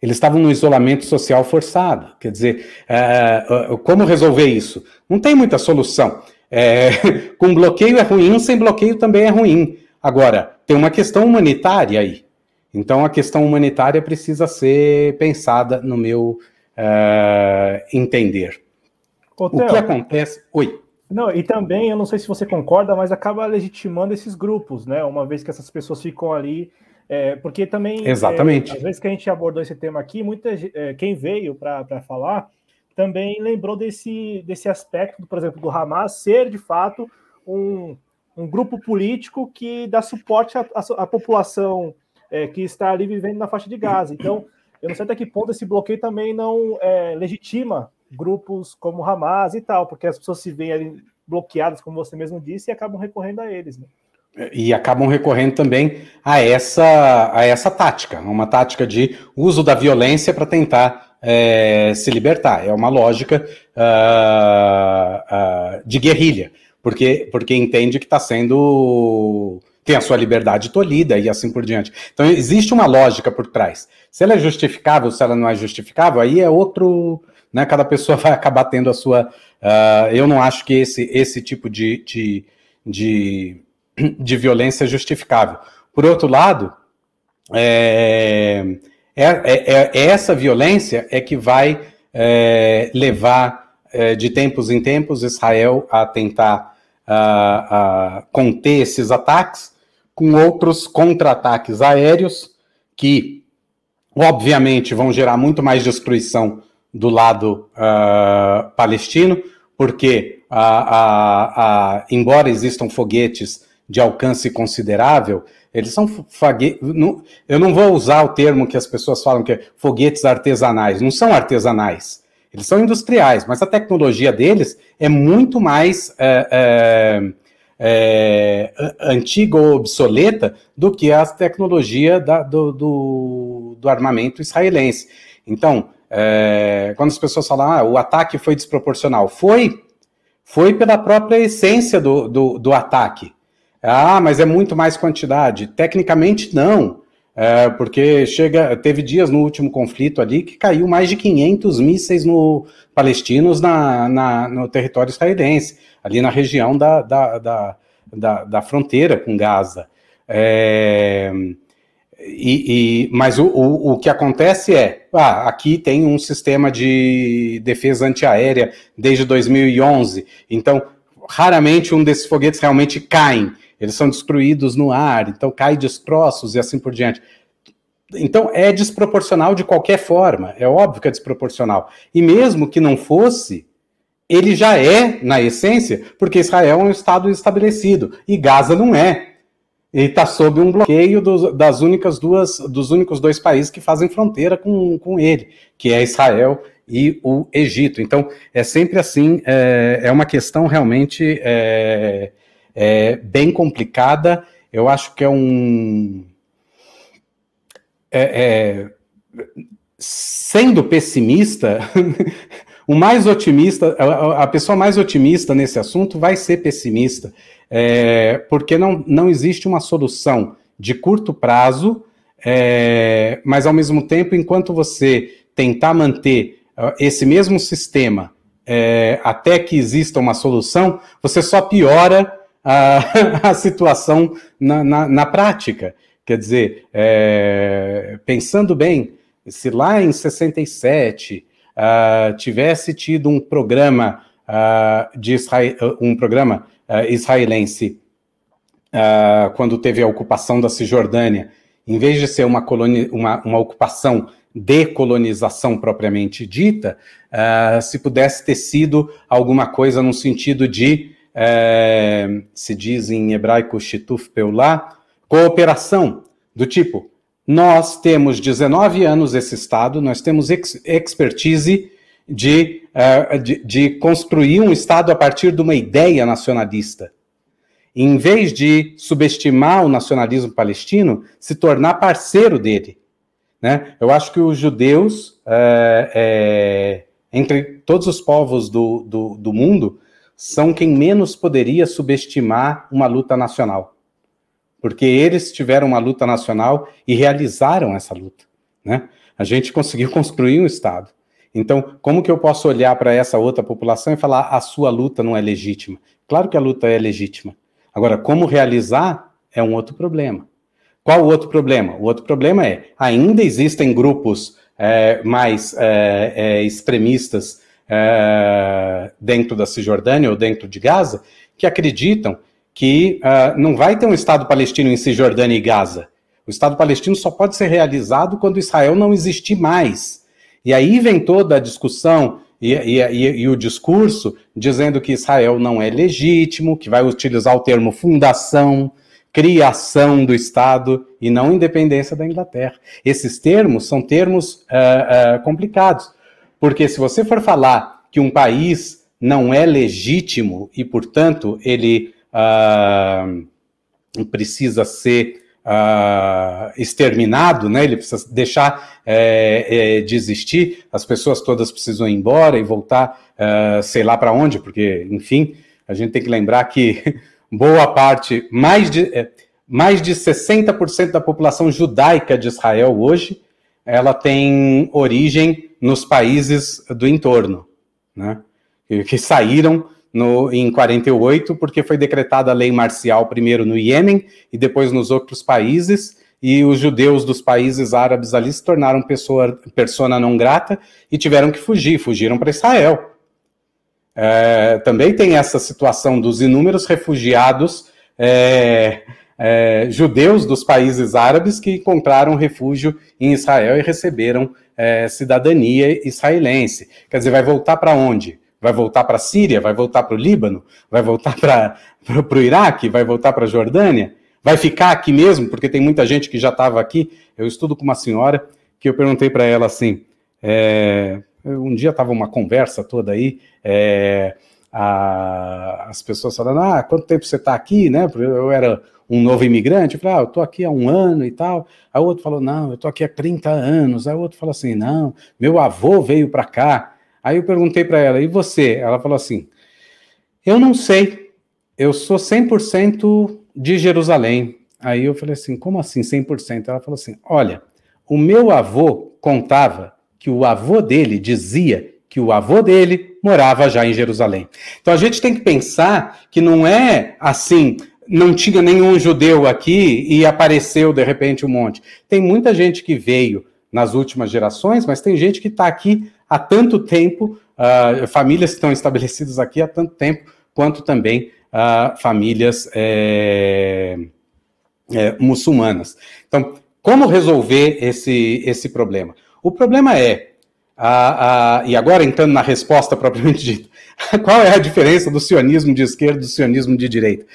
Eles estavam no isolamento social forçado. Quer dizer, é, como resolver isso? Não tem muita solução. É, com bloqueio é ruim, sem bloqueio também é ruim. Agora, tem uma questão humanitária aí. Então, a questão humanitária precisa ser pensada, no meu uh, entender. Ô, o que acontece. Oi. Não, e também, eu não sei se você concorda, mas acaba legitimando esses grupos, né? Uma vez que essas pessoas ficam ali. É, porque também. Exatamente. É, às vezes que a gente abordou esse tema aqui, muita, é, quem veio para falar também lembrou desse, desse aspecto, por exemplo, do Hamas ser de fato um, um grupo político que dá suporte à, à, à população é, que está ali vivendo na faixa de Gaza. Então, eu não sei até que ponto esse bloqueio também não é, legitima grupos como Hamas e tal, porque as pessoas se veem ali bloqueadas, como você mesmo disse, e acabam recorrendo a eles. Né? E acabam recorrendo também a essa, a essa tática, uma tática de uso da violência para tentar é, se libertar. É uma lógica uh, uh, de guerrilha, porque, porque entende que está sendo tem a sua liberdade tolhida e assim por diante. Então, existe uma lógica por trás. Se ela é justificável, se ela não é justificável, aí é outro. Né, cada pessoa vai acabar tendo a sua. Uh, eu não acho que esse, esse tipo de, de, de, de violência é justificável. Por outro lado, é, é, é, é essa violência é que vai é, levar é, de tempos em tempos Israel a tentar uh, uh, conter esses ataques com outros contra-ataques aéreos que, obviamente, vão gerar muito mais destruição do lado uh, palestino, porque, embora existam foguetes de alcance considerável, eles são foguetes. Eu não vou usar o termo que as pessoas falam que é foguetes artesanais. Não são artesanais. Eles são industriais, mas a tecnologia deles é muito mais é, é, é, antiga ou obsoleta do que a tecnologia da, do, do, do, armamento israelense. Então, é, quando as pessoas falam, ah, o ataque foi desproporcional, foi, foi pela própria essência do, do, do ataque. Ah, mas é muito mais quantidade. Tecnicamente, não. É, porque chega, teve dias no último conflito ali que caiu mais de 500 mísseis no, palestinos na, na, no território israelense ali na região da, da, da, da, da fronteira com Gaza. É, e, e, mas o, o, o, que acontece é, ah, aqui tem um sistema de defesa antiaérea desde 2011, então raramente um desses foguetes realmente caem, eles são destruídos no ar, então cai destroços e assim por diante. Então é desproporcional de qualquer forma, é óbvio que é desproporcional. E mesmo que não fosse, ele já é, na essência, porque Israel é um Estado estabelecido e Gaza não é. Ele está sob um bloqueio dos, das únicas duas, dos únicos dois países que fazem fronteira com, com ele, que é Israel e o Egito. Então, é sempre assim, é, é uma questão realmente é, é, bem complicada. Eu acho que é um. É, é, sendo pessimista, O mais otimista, a, pessoa mais otimista nesse assunto vai ser pessimista, é, porque não, não existe uma solução de curto prazo, é, mas ao mesmo tempo, enquanto você tentar manter uh, esse mesmo sistema é, até que exista uma solução, você só piora a, a situação na, na, na, prática. Quer dizer, é, pensando bem, se lá em 67 uh, tivesse tido um programa uh, de Israel, um programa uh, israelense quando teve a ocupação da Cisjordânia, em vez de ser uma, coloni uma, uma ocupação de colonização propriamente dita, se pudesse ter sido alguma coisa no sentido de, se diz em hebraico, shituf peulah, cooperação, do tipo, nós temos 19 anos esse Estado, nós temos ex expertise de, uh, de, de, construir um Estado a partir de uma ideia nacionalista. em vez de subestimar o nacionalismo palestino, se tornar parceiro dele. Né? Eu acho que os judeus, é, é, entre todos os povos do, do, do mundo, são quem menos poderia subestimar uma luta nacional. Porque eles tiveram uma luta nacional e realizaram essa luta. Né? A gente conseguiu construir um Estado. Então, como que eu posso olhar para essa outra população e falar a sua luta não é legítima? Claro que a luta é legítima. Agora, como realizar é um outro problema. Qual o outro problema? O outro problema é ainda existem grupos é, mais é, é, extremistas dentro da Cisjordânia ou dentro de Gaza que acreditam que uh, não vai ter um Estado palestino em Cisjordânia e Gaza. O Estado palestino só pode ser realizado quando Israel não existir mais. E aí vem toda a discussão e, e, e, e, o discurso dizendo que Israel não é legítimo, que vai utilizar o termo fundação, criação do Estado e não independência da Inglaterra. Esses termos são termos uh, uh, complicados, porque se você for falar que um país não é legítimo e, portanto, ele uh, precisa ser uh, exterminado, né? Ele precisa deixar é, é, de existir, as pessoas todas precisam ir embora e voltar, uh, sei lá para onde, porque, enfim, a gente tem que lembrar que boa parte, mais de, é, mais de 60% da população judaica de Israel hoje, ela tem origem nos países do entorno, né? Que saíram no, em 48, porque foi decretada a lei marcial primeiro no Iêmen e depois nos outros países, e os judeus dos países árabes ali se tornaram pessoa, persona não grata e tiveram que fugir, fugiram para Israel. É, também tem essa situação dos inúmeros refugiados é, é, judeus dos países árabes que encontraram refúgio em Israel e receberam é, cidadania israelense. Quer dizer, vai voltar para onde? Vai voltar para a Síria? Vai voltar para o Líbano? Vai voltar para o Iraque? Vai voltar para a Jordânia? Vai ficar aqui mesmo? Porque tem muita gente que já estava aqui. Eu estudo com uma senhora que eu perguntei para ela assim: é, um dia estava uma conversa toda aí, é, a, as pessoas falando: ah, quanto tempo você está aqui, né? Eu era um novo imigrante, eu falei, ah, eu estou aqui há um ano e tal. Aí o outro falou, não, eu estou aqui há 30 anos. Aí o outro falou assim, não, meu avô veio para cá. Aí eu perguntei para ela, e você? Ela falou assim: eu não sei, eu sou 100% de Jerusalém. Aí eu falei assim: como assim 100%? Ela falou assim: olha, o meu avô contava que o avô dele dizia que o avô dele morava já em Jerusalém. Então a gente tem que pensar que não é assim, não tinha nenhum judeu aqui e apareceu de repente um monte. Tem muita gente que veio nas últimas gerações, mas tem gente que está aqui há tanto tempo, uh, famílias que estão estabelecidas aqui há tanto tempo, quanto também uh, famílias é, é, muçulmanas. Então, como resolver esse, esse problema? O problema é, uh, e agora entrando na resposta propriamente dita, qual é a diferença do sionismo de esquerda e do sionismo de direita?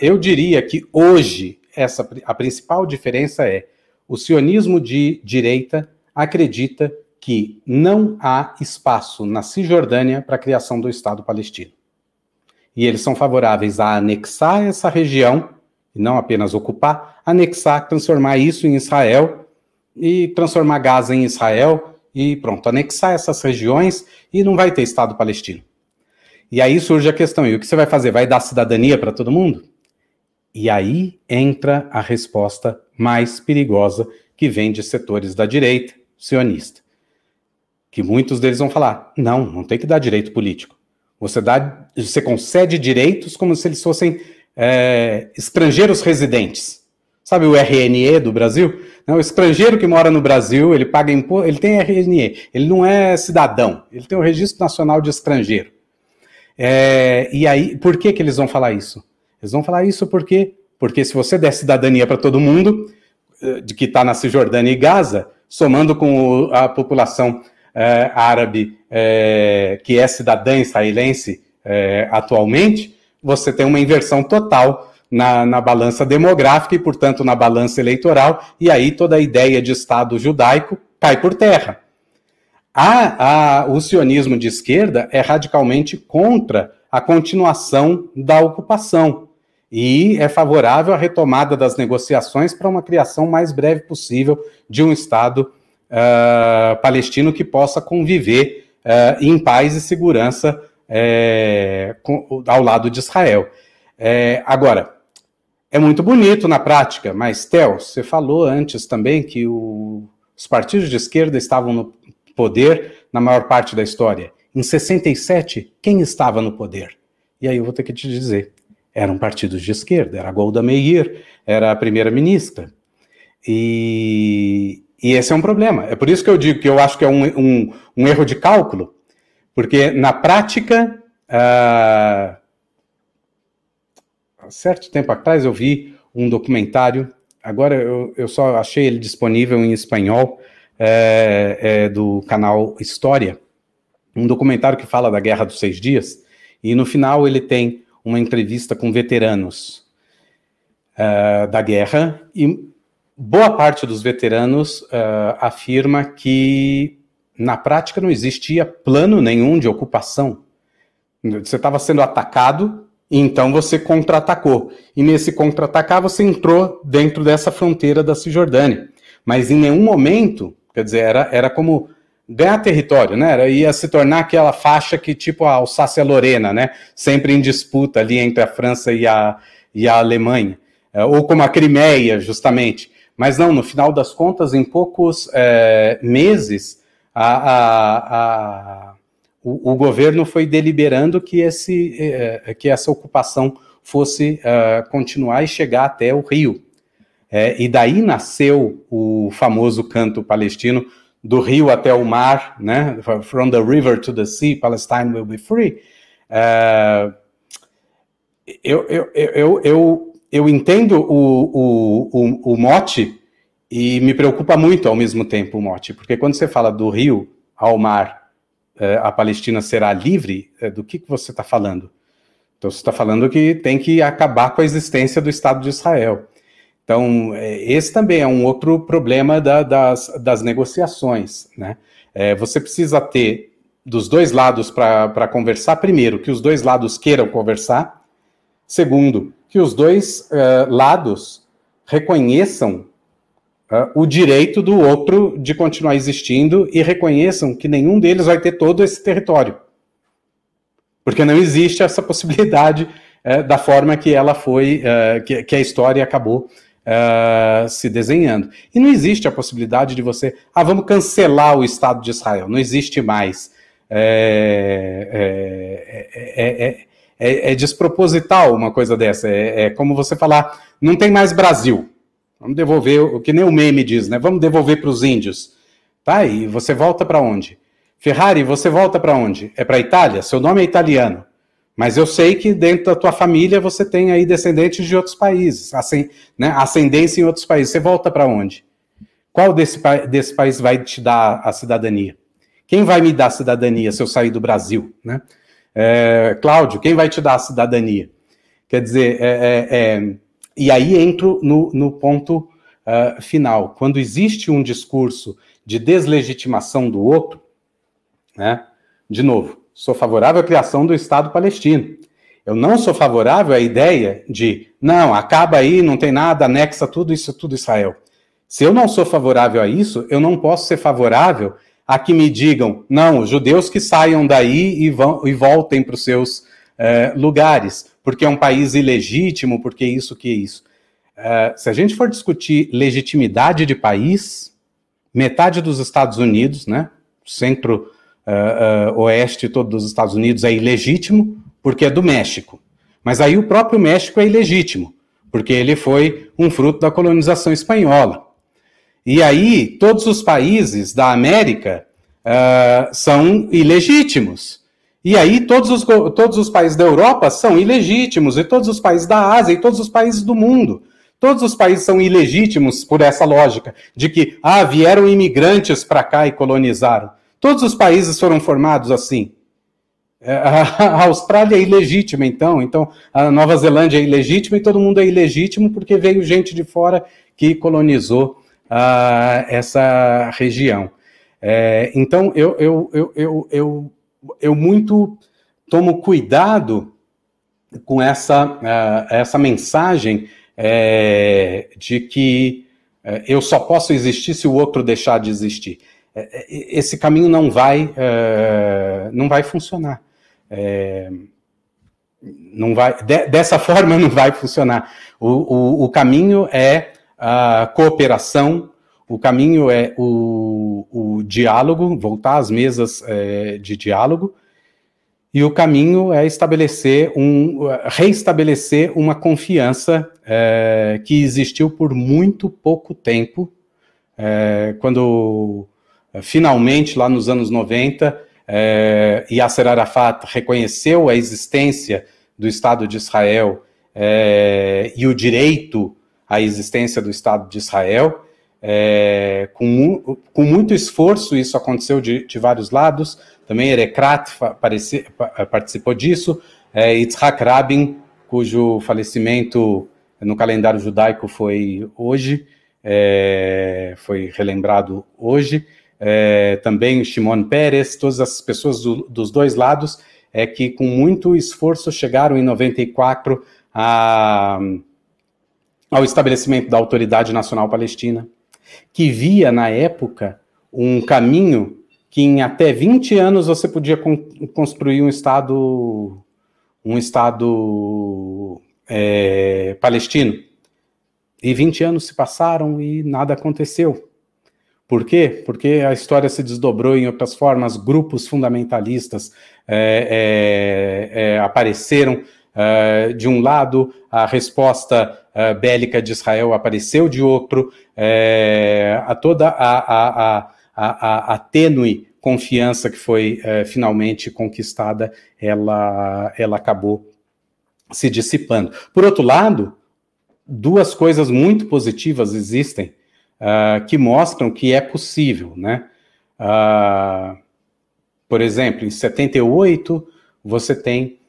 eu diria que hoje essa, a principal diferença é o sionismo de direita acredita que não há espaço na Cisjordânia para a criação do Estado palestino. E eles são favoráveis a anexar essa região, e não apenas ocupar, anexar, transformar isso em Israel e transformar Gaza em Israel e pronto, anexar essas regiões e não vai ter Estado palestino. E aí surge a questão: e o que você vai fazer? Vai dar cidadania para todo mundo? E aí entra a resposta mais perigosa que vem de setores da direita sionista que muitos deles vão falar: não, não tem que dar direito político. Você dá, você concede direitos como se eles fossem é, estrangeiros residentes. Sabe o RNE do Brasil? Não, o estrangeiro que mora no Brasil, ele paga imposto, ele tem RNE, ele não é cidadão, ele tem o Registro Nacional de Estrangeiro. É, e aí, por que, que eles vão falar isso? Eles vão falar isso porque, porque se você der cidadania para todo mundo, eh, de que está na Cisjordânia e Gaza, somando com a população é, árabe é, que é cidadã israelense é, atualmente, você tem uma inversão total na, na, balança demográfica e, portanto, na balança eleitoral, e aí toda a ideia de Estado judaico cai por terra. A, a, o sionismo de esquerda é radicalmente contra a continuação da ocupação e é favorável à retomada das negociações para uma criação mais breve possível de um Estado uh, palestino que possa conviver uh, em paz e segurança uh, com, ao lado de Israel. Agora, é muito bonito na prática, mas, Theo, você falou antes também que o, os partidos de esquerda estavam no poder na maior parte da história. Em 67, quem estava no poder? E aí eu vou ter que te dizer, eram partidos de esquerda, era Golda Meir, era a primeira-ministra. E, e, esse é um problema. É por isso que eu digo que eu acho que é um, um, um erro de cálculo, porque na prática, uh, há certo tempo atrás eu vi um documentário, agora eu, eu só achei ele disponível em espanhol, é, é, do canal História, um documentário que fala da Guerra dos Seis Dias, e no final ele tem uma entrevista com veteranos uh, da guerra e boa parte dos veteranos uh, afirma que na prática não existia plano nenhum de ocupação. Você estava sendo atacado, então você contra-atacou. E nesse contra-atacar você entrou dentro dessa fronteira da Cisjordânia. Mas em nenhum momento, quer dizer, era, era como ganhar território, né? Era, ia se tornar aquela faixa que, tipo a Alsácia-Lorena, né? Sempre em disputa ali entre a França e a, e a Alemanha. É, ou como a Crimeia, justamente. Mas não, no final das contas, em poucos é, meses, a, a, a, o, o, governo foi deliberando que, esse, é, que essa ocupação fosse é, continuar e chegar até o Rio. É, e daí nasceu o famoso canto palestino do rio até o mar, né? From the river to the sea, Palestine will be free. Uh, eu, eu, eu, eu, eu entendo o, o, o, o mote e me preocupa muito ao mesmo tempo o mote, porque quando você fala do rio ao mar, uh, a Palestina será livre, uh, do que, que você está falando? Então, você está falando que tem que acabar com a existência do Estado de Israel. Então, é, esse também é um outro problema da, das, das negociações. Né? É, você precisa ter dos dois lados para conversar. Primeiro, que os dois lados queiram conversar. Segundo, que os dois uh, lados reconheçam uh, o direito do outro de continuar existindo e reconheçam que nenhum deles vai ter todo esse território. Porque não existe essa possibilidade uh, da forma que ela foi, que, que a história acabou se desenhando. E não existe a possibilidade de você, ah, vamos cancelar o Estado de Israel. Não existe mais. É, é, é, é desproposital uma coisa dessa. É, como você falar, não tem mais Brasil. Vamos devolver, o que nem o meme diz, né? Vamos devolver para os índios. Tá? E você volta para onde? Ferrari, você volta para onde? É para Itália? Seu nome é italiano. Mas eu sei que dentro da tua família você tem aí descendentes de outros países, né, ascendência em outros países. Você volta para onde? Qual desse, desse país vai te dar a cidadania? Quem vai me dar cidadania se eu sair do Brasil? Né? É, Cláudio, quem vai te dar a cidadania? Quer dizer, é, é, é e aí entro no, no ponto uh, final. Quando existe um discurso de deslegitimação do outro, né, de novo, sou favorável à criação do Estado palestino. Eu não sou favorável à ideia de, não, acaba aí, não tem nada, anexa tudo isso, tudo Israel. Se eu não sou favorável a isso, eu não posso ser favorável a que me digam, não, judeus que saiam daí e, vão, e voltem para os seus eh, lugares, porque é um país ilegítimo, porque isso, que isso. Uh, se a gente for discutir legitimidade de país, metade dos Estados Unidos, né, centro uh, uh, oeste todo dos Estados Unidos é ilegítimo, porque é do México. Mas aí o próprio México é ilegítimo, porque ele foi um fruto da colonização espanhola. E aí todos os países da América uh, são ilegítimos. E aí todos os, todos os países da Europa são ilegítimos, e todos os países da Ásia, e todos os países do mundo. Todos os países são ilegítimos por essa lógica de que, ah, vieram imigrantes para cá e colonizaram. Todos os países foram formados assim. É, a Austrália é ilegítima, então. Então, a Nova Zelândia é ilegítima e todo mundo é ilegítimo porque veio gente de fora que colonizou uh, essa região. É, então, eu, eu, eu, eu, eu, eu muito tomo cuidado com essa, uh, essa mensagem é, de que uh, eu só posso existir se o outro deixar de existir. esse caminho não vai, não vai funcionar. não vai, de, dessa forma não vai funcionar. O, o, o caminho é a cooperação, o caminho é o, o diálogo, voltar às mesas é, de diálogo, e o caminho é estabelecer um, reestabelecer uma confiança é, que existiu por muito pouco tempo, é, quando finalmente, lá nos anos 90, é, Yasser Arafat reconheceu a existência do Estado de Israel é, e o direito à existência do Estado de Israel. É, com, com muito esforço, isso aconteceu de, de vários lados, também Erekrat participou disso, é, Yitzhak Rabin, cujo falecimento no calendário judaico foi hoje, é, foi relembrado hoje, é, também Shimon Peres, todas as pessoas do, dos dois lados, é que com muito esforço chegaram em 94 a, ao estabelecimento da Autoridade Nacional Palestina, que via na época um caminho que em até 20 anos você podia con construir um Estado, um Estado é, palestino. E 20 anos se passaram e nada aconteceu. Por quê? Porque a história se desdobrou em outras formas, grupos fundamentalistas é, é, é apareceram. É, de um lado, a resposta é, bélica de Israel apareceu de outro, a toda a, a, a a, a, a tênue confiança que foi é, finalmente conquistada, ela, ela acabou se dissipando. Por outro lado, duas coisas muito positivas existem uh, que mostram que é possível, né? Uh, por exemplo, em 78, você tem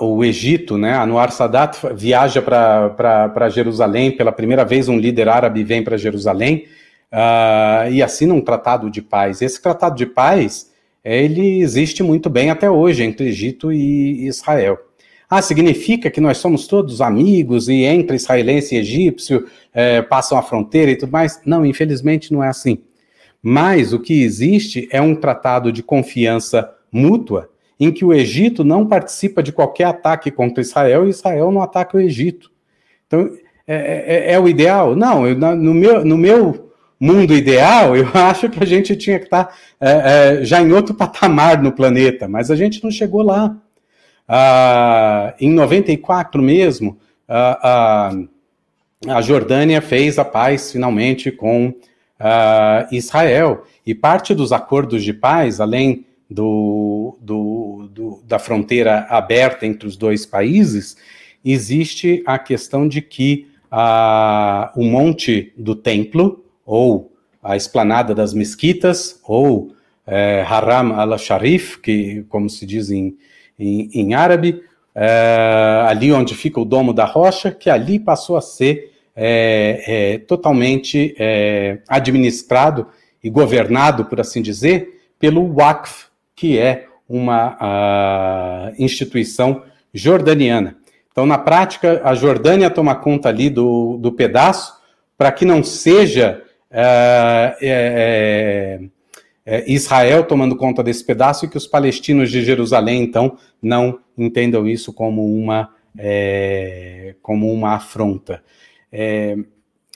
o Egito, né? Anwar Sadat viaja para Jerusalém, pela primeira vez um líder árabe vem para Jerusalém, uh, e assina um tratado de paz. Esse tratado de paz, ele existe muito bem até hoje entre Egito e Israel. Ah, significa que nós somos todos amigos e entre israelense e egípcio é, passam a fronteira e tudo mais? Não, infelizmente não é assim. Mas o que existe é um tratado de confiança mútua em que o Egito não participa de qualquer ataque contra Israel e Israel não ataca o Egito. Então, é, é, é o ideal? Não, eu, no, meu, no meu mundo ideal, eu acho que a gente tinha que estar tá, é, é, já em outro patamar no planeta, mas a gente não chegou lá. Ah, em 94 mesmo, ah, ah, a Jordânia fez a paz finalmente com ah, Israel. E parte dos acordos de paz, além do, do, do, da fronteira aberta entre os dois países, existe a questão de que ah, o monte do templo, ou a esplanada das mesquitas, ou é, Haram al-Sharif, que como se diz em, em, em árabe, é, ali onde fica o Domo da Rocha, que ali passou a ser é, totalmente administrado e governado, por assim dizer, pelo Waqf, que é uma instituição jordaniana. Então, na prática, a Jordânia toma conta ali do, do pedaço, para que não seja é, é, é, Israel tomando conta desse pedaço e que os palestinos de Jerusalém, então, não entendam isso como uma, é, como uma afronta. É,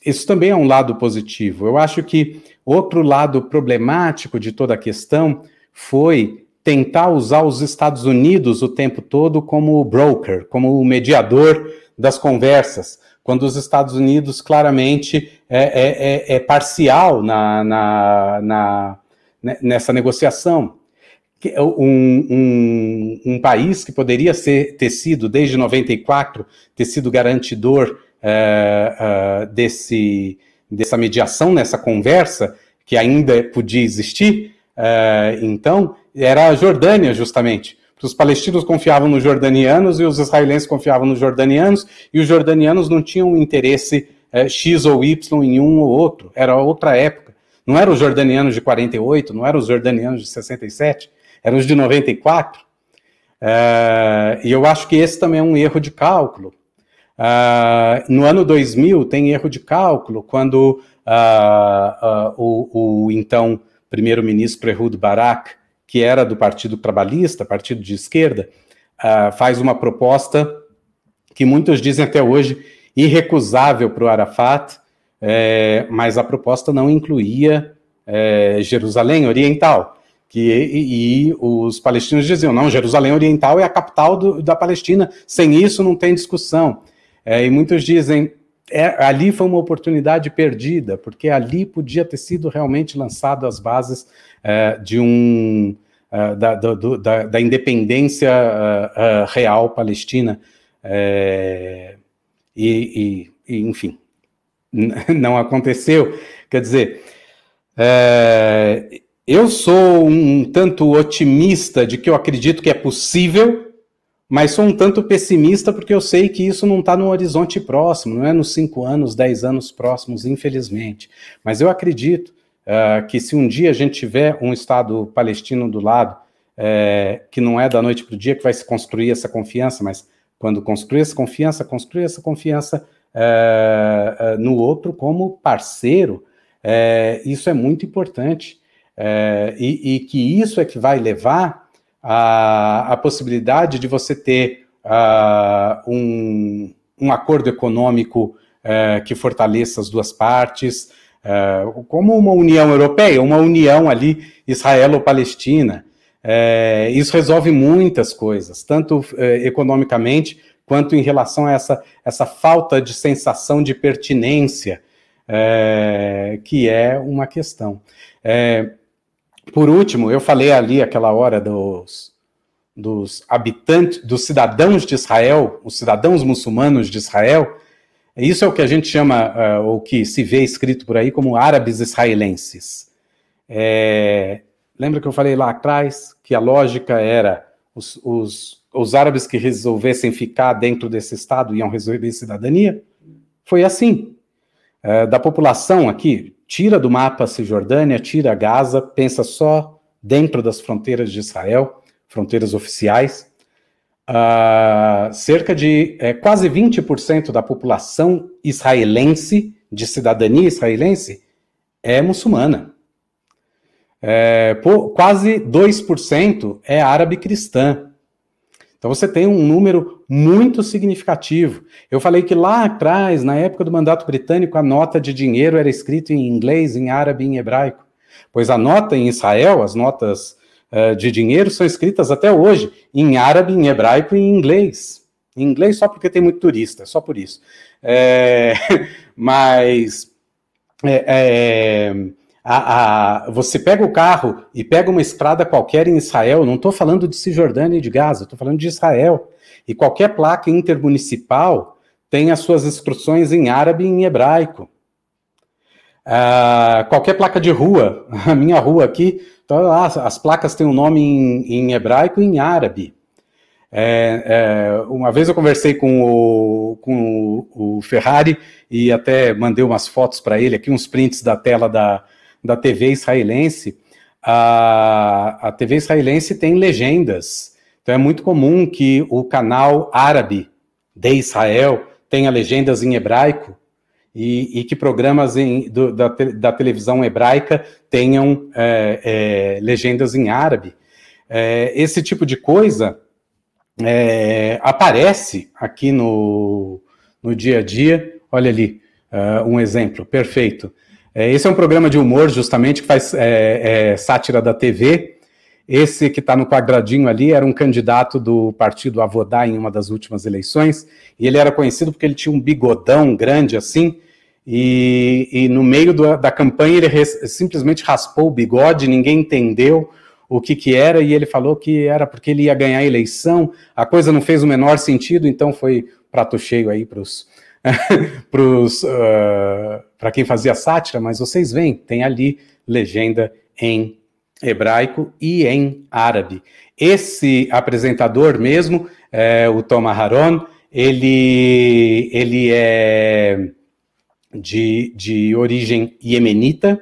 isso também é um lado positivo. Eu acho que outro lado problemático de toda a questão foi tentar usar os Estados Unidos o tempo todo como broker, como o mediador das conversas quando os Estados Unidos claramente é, é, é, é parcial na, na, na, né, nessa negociação. Um, um, um, país que poderia ser, ter sido, desde 94, ter sido garantidor uh, uh, desse, dessa mediação, nessa conversa, que ainda podia existir, então, era a Jordânia, justamente os palestinos confiavam nos jordanianos e os israelenses confiavam nos jordanianos, e os jordanianos não tinham interesse é, X ou Y em um ou outro, era outra época. Não eram os jordanianos de 48, não eram os jordanianos de 67, eram os de 94. Uh, e eu acho que esse também é um erro de cálculo. Uh, no ano 2000 tem erro de cálculo quando uh, o, o, então primeiro-ministro Ehud Barak, que era do Partido Trabalhista, partido de esquerda, faz uma proposta que muitos dizem até hoje irrecusável para o Arafat, é, mas a proposta não incluía é, Jerusalém Oriental. Que, e, e, os palestinos diziam: não, Jerusalém Oriental é a capital do, da Palestina, sem isso não tem discussão. É, e muitos dizem: é, ali foi uma oportunidade perdida, porque ali podia ter sido realmente lançado as bases é, de um. É, da, do, da, da, independência é, real palestina. e, e, e enfim, não aconteceu. Quer dizer, é, eu sou um tanto otimista de que eu acredito que é possível, mas sou um tanto pessimista porque eu sei que isso não está no horizonte próximo, não é nos cinco anos, dez anos próximos, infelizmente. Mas eu acredito uh, que se um dia a gente tiver um Estado palestino do lado, é, que não é da noite para o dia que vai se construir essa confiança, mas quando construir essa confiança, construir essa confiança é, no outro como parceiro, é, isso é muito importante. E, e, que isso é que vai levar a, a possibilidade de você ter um, um, acordo econômico uh, que fortaleça as duas partes, uh, como uma União Europeia, uma união ali Israelo-Palestina. isso resolve muitas coisas, tanto economicamente quanto em relação a essa, essa falta de sensação de pertinência, é, que é uma questão. É, por último, eu falei ali aquela hora dos, dos habitantes, dos cidadãos de Israel, os cidadãos muçulmanos de Israel, isso é o que a gente chama, uh, ou que se vê escrito por aí como árabes israelenses. É, lembra que eu falei lá atrás que a lógica era os, os os árabes que resolvessem ficar dentro desse Estado iam resolver cidadania? Foi assim. É, da população aqui, tira do mapa a Cisjordânia, tira Gaza, pensa só dentro das fronteiras de Israel, fronteiras oficiais. Uh, cerca de é, quase 20% da população israelense, de cidadania israelense, é muçulmana. É, por, quase 2% é árabe cristã. Então você tem um número muito significativo. Eu falei que lá atrás, na época do mandato britânico, a nota de dinheiro era escrita em inglês, em árabe e em hebraico. Pois a nota em Israel, as notas uh, de dinheiro são escritas até hoje em árabe, em hebraico e em inglês. Em inglês só porque tem muito turista, só por isso. É, mas é, é, a, a, você pega o carro e pega uma estrada qualquer em Israel, não estou falando de Cisjordânia e de Gaza, estou falando de Israel. E qualquer placa intermunicipal tem as suas instruções em árabe e em hebraico. Uh, qualquer placa de rua, a minha rua aqui, então, as, as placas têm um nome em, em hebraico e em árabe. É, é, uma vez eu conversei com o, com o, Ferrari e até mandei umas fotos para ele aqui, uns prints da tela da, da TV israelense, a, a TV israelense tem legendas. Então é muito comum que o canal árabe de Israel tenha legendas em hebraico e, e que programas em, do, da, da, televisão hebraica tenham é, é, legendas em árabe. É, esse tipo de coisa é, aparece aqui no, no dia a dia. Olha ali, uh, um exemplo perfeito. É, esse é um programa de humor, justamente, que faz sátira da TV. Esse que está no quadradinho ali era um candidato do partido Avodá em uma das últimas eleições, e ele era conhecido porque ele tinha um bigodão grande assim, e, e no meio do, da campanha ele res, simplesmente raspou o bigode, ninguém entendeu o que, que era, e ele falou que era porque ele ia ganhar a eleição, a coisa não fez o menor sentido, então foi prato cheio aí para os para uh, quem fazia sátira, mas vocês veem, tem ali legenda em hebraico e em árabe. Esse apresentador mesmo, é, o Tom Aharon, ele, ele é de, de origem iemenita,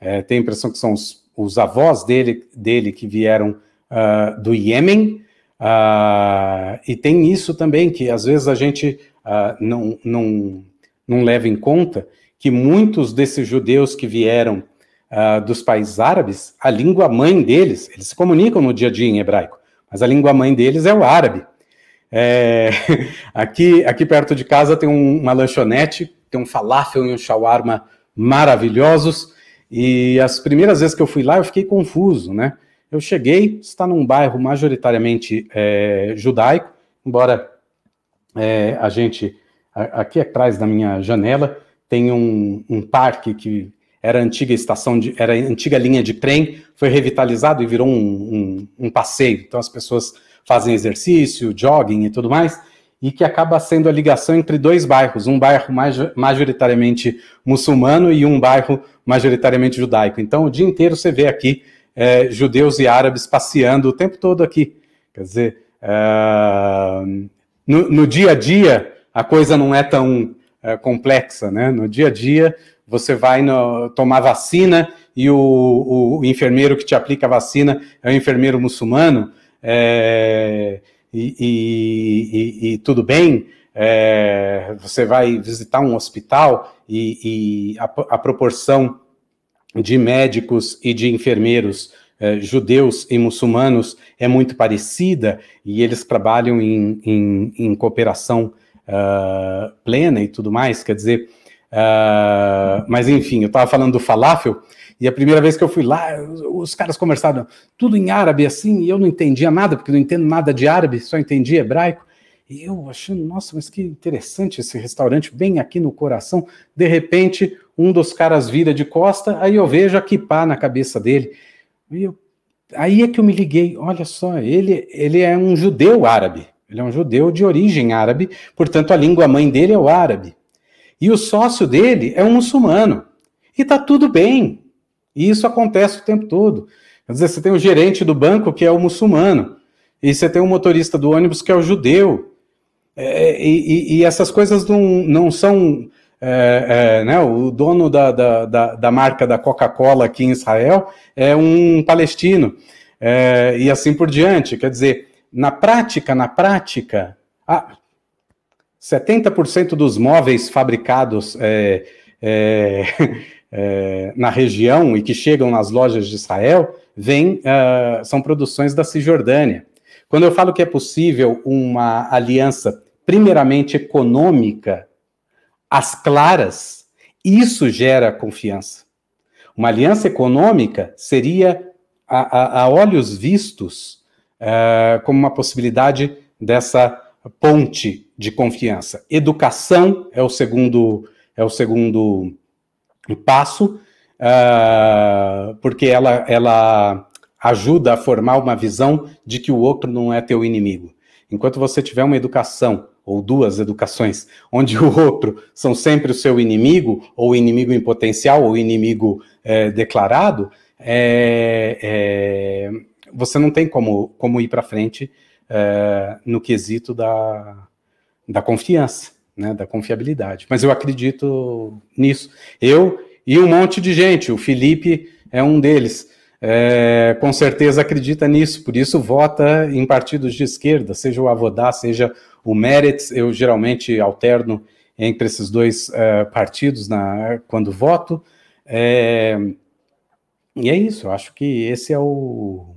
é, a impressão que são os, os avós dele, dele que vieram uh, do Iêmen, Uh, e tem isso também, que às vezes a gente uh, não, não, não leva em conta que muitos desses judeus que vieram uh, dos países árabes, a língua mãe deles, eles se comunicam no dia a dia em hebraico, mas a língua mãe deles é o árabe. É, aqui, aqui perto de casa tem um, uma lanchonete, tem um falafel e um shawarma maravilhosos, e as primeiras vezes que eu fui lá eu fiquei confuso, né? Eu cheguei, está num bairro majoritariamente é, judaico, embora é, a gente, aqui atrás da minha janela, tem um, um, parque que era antiga estação de, era antiga linha de trem, foi revitalizado e virou um, um, um passeio. Então as pessoas fazem exercício, jogging e tudo mais, e que acaba sendo a ligação entre dois bairros, um bairro majoritariamente muçulmano e um bairro majoritariamente judaico. Então o dia inteiro você vê aqui é, judeus e árabes passeando o tempo todo aqui. Quer dizer, é, no, no, dia a dia a coisa não é tão é, complexa, né? No dia a dia você vai no, tomar vacina e o, o, enfermeiro que te aplica a vacina é um enfermeiro muçulmano é, e, e, e, tudo bem. É, você vai visitar um hospital e, a, a proporção de médicos e de enfermeiros eh, judeus e muçulmanos é muito parecida e eles trabalham em, em, em cooperação uh, plena e tudo mais, quer dizer, uh, mas enfim, eu estava falando do falafel e a primeira vez que eu fui lá, os, caras conversaram tudo em árabe assim e eu não entendia nada, porque não entendo nada de árabe, só entendia hebraico. E eu achando, nossa, mas que interessante esse restaurante, bem aqui no coração. De repente, um dos caras vira de costa, aí eu vejo a kipá na cabeça dele. E eu, aí é que eu me liguei, olha só, ele, ele é um judeu árabe. Ele é um judeu de origem árabe, portanto a língua mãe dele é o árabe. E o sócio dele é um muçulmano. E tá tudo bem. E isso acontece o tempo todo. Quer dizer, você tem o gerente do banco que é o muçulmano, e você tem o motorista do ônibus que é o judeu. É, e, e, essas coisas não, não são. É, é, né, o dono da, da, da, da marca da Coca-Cola aqui em Israel é um palestino, é, e assim por diante. Quer dizer, na prática, na prática, ah, 70% dos móveis fabricados é, é, na região e que chegam nas lojas de Israel vem, são produções da Cisjordânia. Quando eu falo que é possível uma aliança primeiramente econômica, às claras, isso gera confiança. Uma aliança econômica seria, a, a, a olhos vistos, uh, como uma possibilidade dessa ponte de confiança. Educação é o segundo, é o segundo passo, uh, porque ela, ela ajuda a formar uma visão de que o outro não é teu inimigo. Enquanto você tiver uma educação ou duas educações, onde o outro são sempre o seu inimigo, ou inimigo em potencial, ou inimigo é, declarado, é, é, você não tem como, como ir para frente é, no quesito da, da confiança, né, da confiabilidade. Mas eu acredito nisso. Eu e um monte de gente, o Felipe é um deles. É, com certeza acredita nisso, por isso vota em partidos de esquerda, seja o Avodá, seja o Meretz, eu geralmente alterno entre esses dois uh, partidos na, quando voto. É, e é isso, eu acho que esse é o,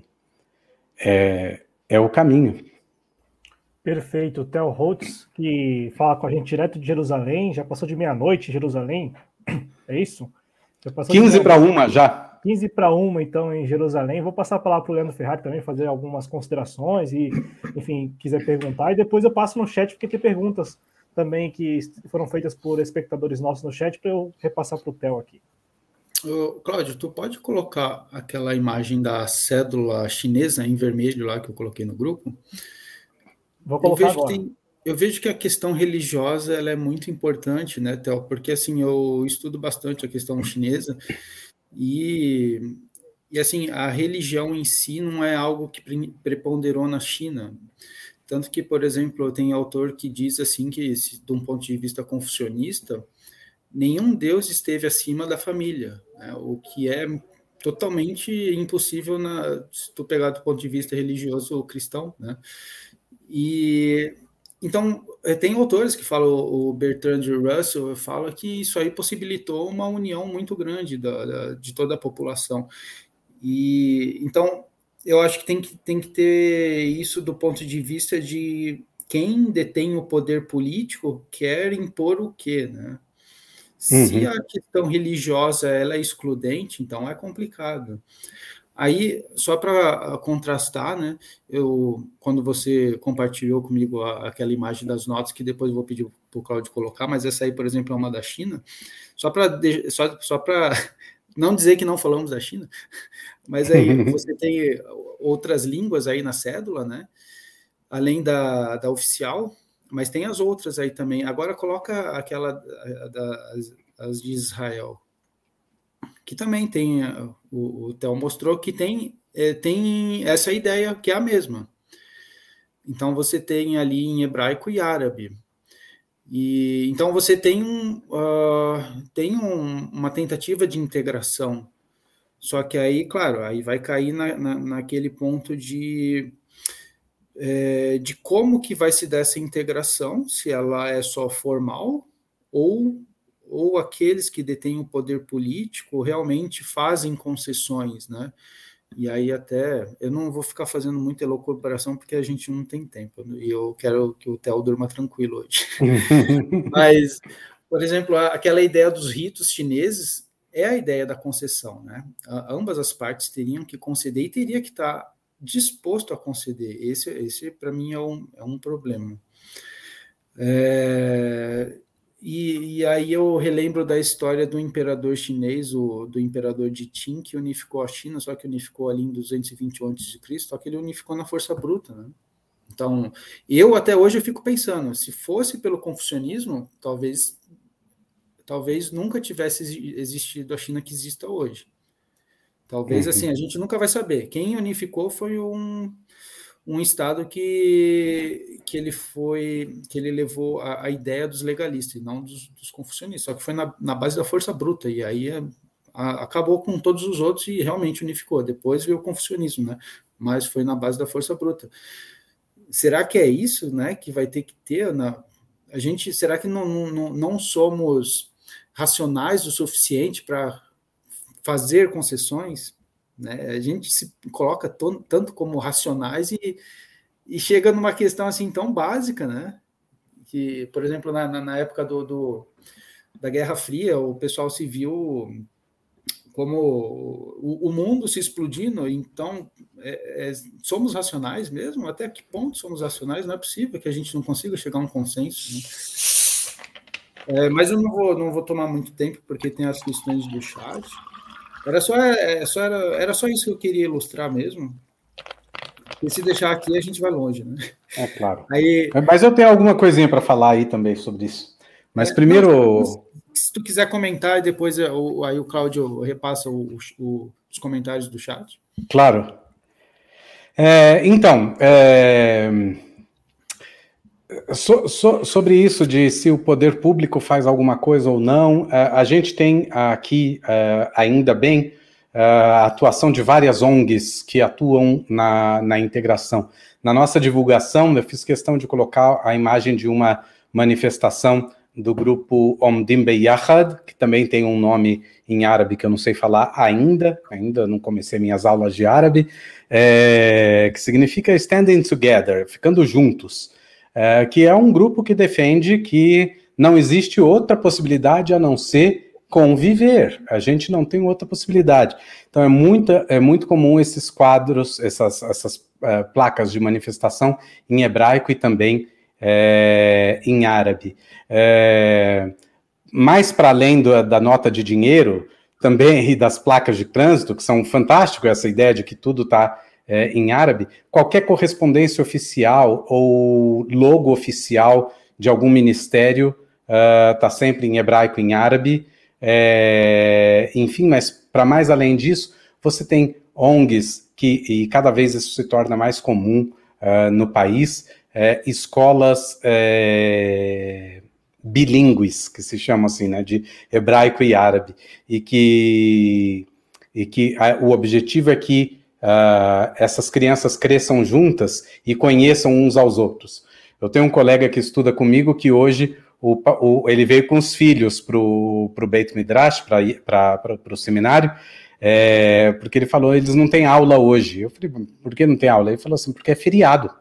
é, é o caminho. Perfeito. O Theo Holtz, que fala com a gente direto de Jerusalém, já passou de meia-noite em Jerusalém, é isso? 15 para uma já. 15 para uma, então, em Jerusalém. Vou passar a palavra para o Leandro Ferrari também, fazer algumas considerações e, enfim, quiser perguntar. E depois eu passo no chat, porque tem perguntas também que foram feitas por espectadores nossos no chat, para eu repassar para o Theo aqui. Ô, Cláudio, tu pode colocar aquela imagem da cédula chinesa em vermelho lá que eu coloquei no grupo? Vou colocar eu vejo. Tem, eu vejo que a questão religiosa ela é muito importante, né, Theo? Porque assim eu estudo bastante a questão chinesa e, e assim, a religião em si não é algo que preponderou na China. Tanto que, por exemplo, tem autor que diz assim que, de um ponto de vista confucionista, nenhum deus esteve acima da família. Né? O que é totalmente impossível na, se tu pegar do ponto de vista religioso ou cristão, né? E então eh, tem autores que falam, o Bertrand Russell fala que isso aí possibilitou uma união muito grande da, da, de toda a população. E então eu acho que tem que tem que ter isso do ponto de vista de quem detém o poder político quer impor o quê, né? Se uhum. a questão religiosa ela é excludente, então é complicado. Aí, só para contrastar, né, eu, quando você compartilhou comigo a, aquela imagem das notas, que depois eu vou pedir para o Claudio colocar, mas essa aí, por exemplo, é uma da China, só para só, só não dizer que não falamos da China, mas aí você tem outras línguas aí na cédula, né, além da, da oficial, mas tem as outras aí também. Agora coloca aquela das as de Israel, que também tem, o, o Theo mostrou que tem, é, tem essa ideia que é a mesma. Então você tem ali em hebraico e árabe. E então você tem, um, uh, tem um, uma tentativa de integração. Só que aí, claro, aí vai cair na, na, naquele ponto de é, de como que vai se dar essa integração, se ela é só formal ou ou aqueles que detêm o poder político realmente fazem concessões, né? E aí até eu não vou ficar fazendo muita elucubração porque a gente não tem tempo e eu quero que o Theo durma tranquilo hoje. Mas, por exemplo, aquela ideia dos ritos chineses é a ideia da concessão, né? ambas as partes teriam que conceder e teria que estar disposto a conceder. Esse, esse para mim, é um, é um problema. É, e, e, aí eu relembro da história do imperador chinês, o, do imperador de Qin, que unificou a China, só que unificou ali em 221 a.C., só que ele unificou na força bruta, né? Então, eu até hoje eu fico pensando, se fosse pelo confucionismo, talvez talvez nunca tivesse existido a China que exista hoje. Talvez, uhum. assim, a gente nunca vai saber. Quem unificou foi um, um estado que, que ele foi, que ele levou a, a ideia dos legalistas, não dos, dos, confucionistas, só que foi na, na base da força bruta, e aí a, a, acabou com todos os outros e realmente unificou. Depois veio o confucionismo, né? Mas foi na base da força bruta. Será que é isso, né, que vai ter que ter na a gente, será que não, não, não somos racionais o suficiente para fazer concessões, né? A gente se coloca tanto como racionais e, e chega numa questão assim tão básica, né? Que, por exemplo, na, na época do, do, da Guerra Fria, o pessoal se viu como o, o mundo se explodindo, então é, é, somos racionais mesmo? Até que ponto somos racionais? Não é possível que a gente não consiga chegar a um consenso. Né? É, mas eu não vou, não vou tomar muito tempo, porque tem as questões do chat. Era só, é, só, era, era só isso que eu queria ilustrar mesmo. E se deixar aqui, a gente vai longe, né? É claro. Aí, Mas eu tenho alguma coisinha para falar aí também sobre isso. Mas é, primeiro. Se tu quiser comentar, e depois aí o Cláudio repassa o, o, os comentários do chat. Claro. É, então, é, So, so, sobre isso de se o poder público faz alguma coisa ou não, uh, a gente tem aqui, uh, ainda bem, uh, a atuação de várias ONGs que atuam na, na integração. Na nossa divulgação, eu fiz questão de colocar a imagem de uma manifestação do grupo Omdim Beyahad, que também tem um nome em árabe que eu não sei falar ainda, ainda não comecei minhas aulas de árabe, é, que significa Standing Together, ficando juntos é, que é um grupo que defende que não existe outra possibilidade a não ser conviver. A gente não tem outra possibilidade. Então é, muita, é muito comum esses quadros, essas, essas é, placas de manifestação em hebraico e também é, em árabe. É, mais para além do, da nota de dinheiro, também e das placas de trânsito, que são fantástico essa ideia de que tudo está é, em árabe, qualquer correspondência oficial ou logo oficial de algum ministério está ah, uh, sempre em hebraico em árabe. É, enfim, mas para mais além disso, você tem ONGs que, e cada vez isso se torna mais comum uh, no país, é, escolas é, bilíngues, que se chamam assim, né, de hebraico e árabe, e que e que a, o objetivo é que uh, essas crianças cresçam juntas e conheçam uns aos outros. Eu tenho um colega que estuda comigo que hoje o, o, ele veio com os filhos para o Beit Midrash, para o seminário, é, porque ele falou, eles não têm aula hoje. Eu falei, por que não tem aula? Ele falou assim, porque é feriado.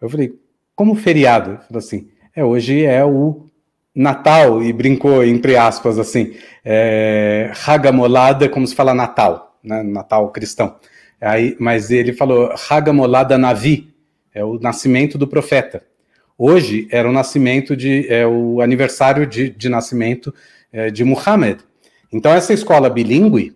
Eu falei, como feriado? Ele falou assim, é, hoje é o Natal, e brincou entre aspas assim, é, Hagamolada, como se fala Natal, né, Natal cristão. Aí, mas ele falou Hagamolada Navi, é o nascimento do profeta. Hoje era o nascimento de, é o aniversário de, de nascimento é, de Muhammad. Então essa escola bilíngue,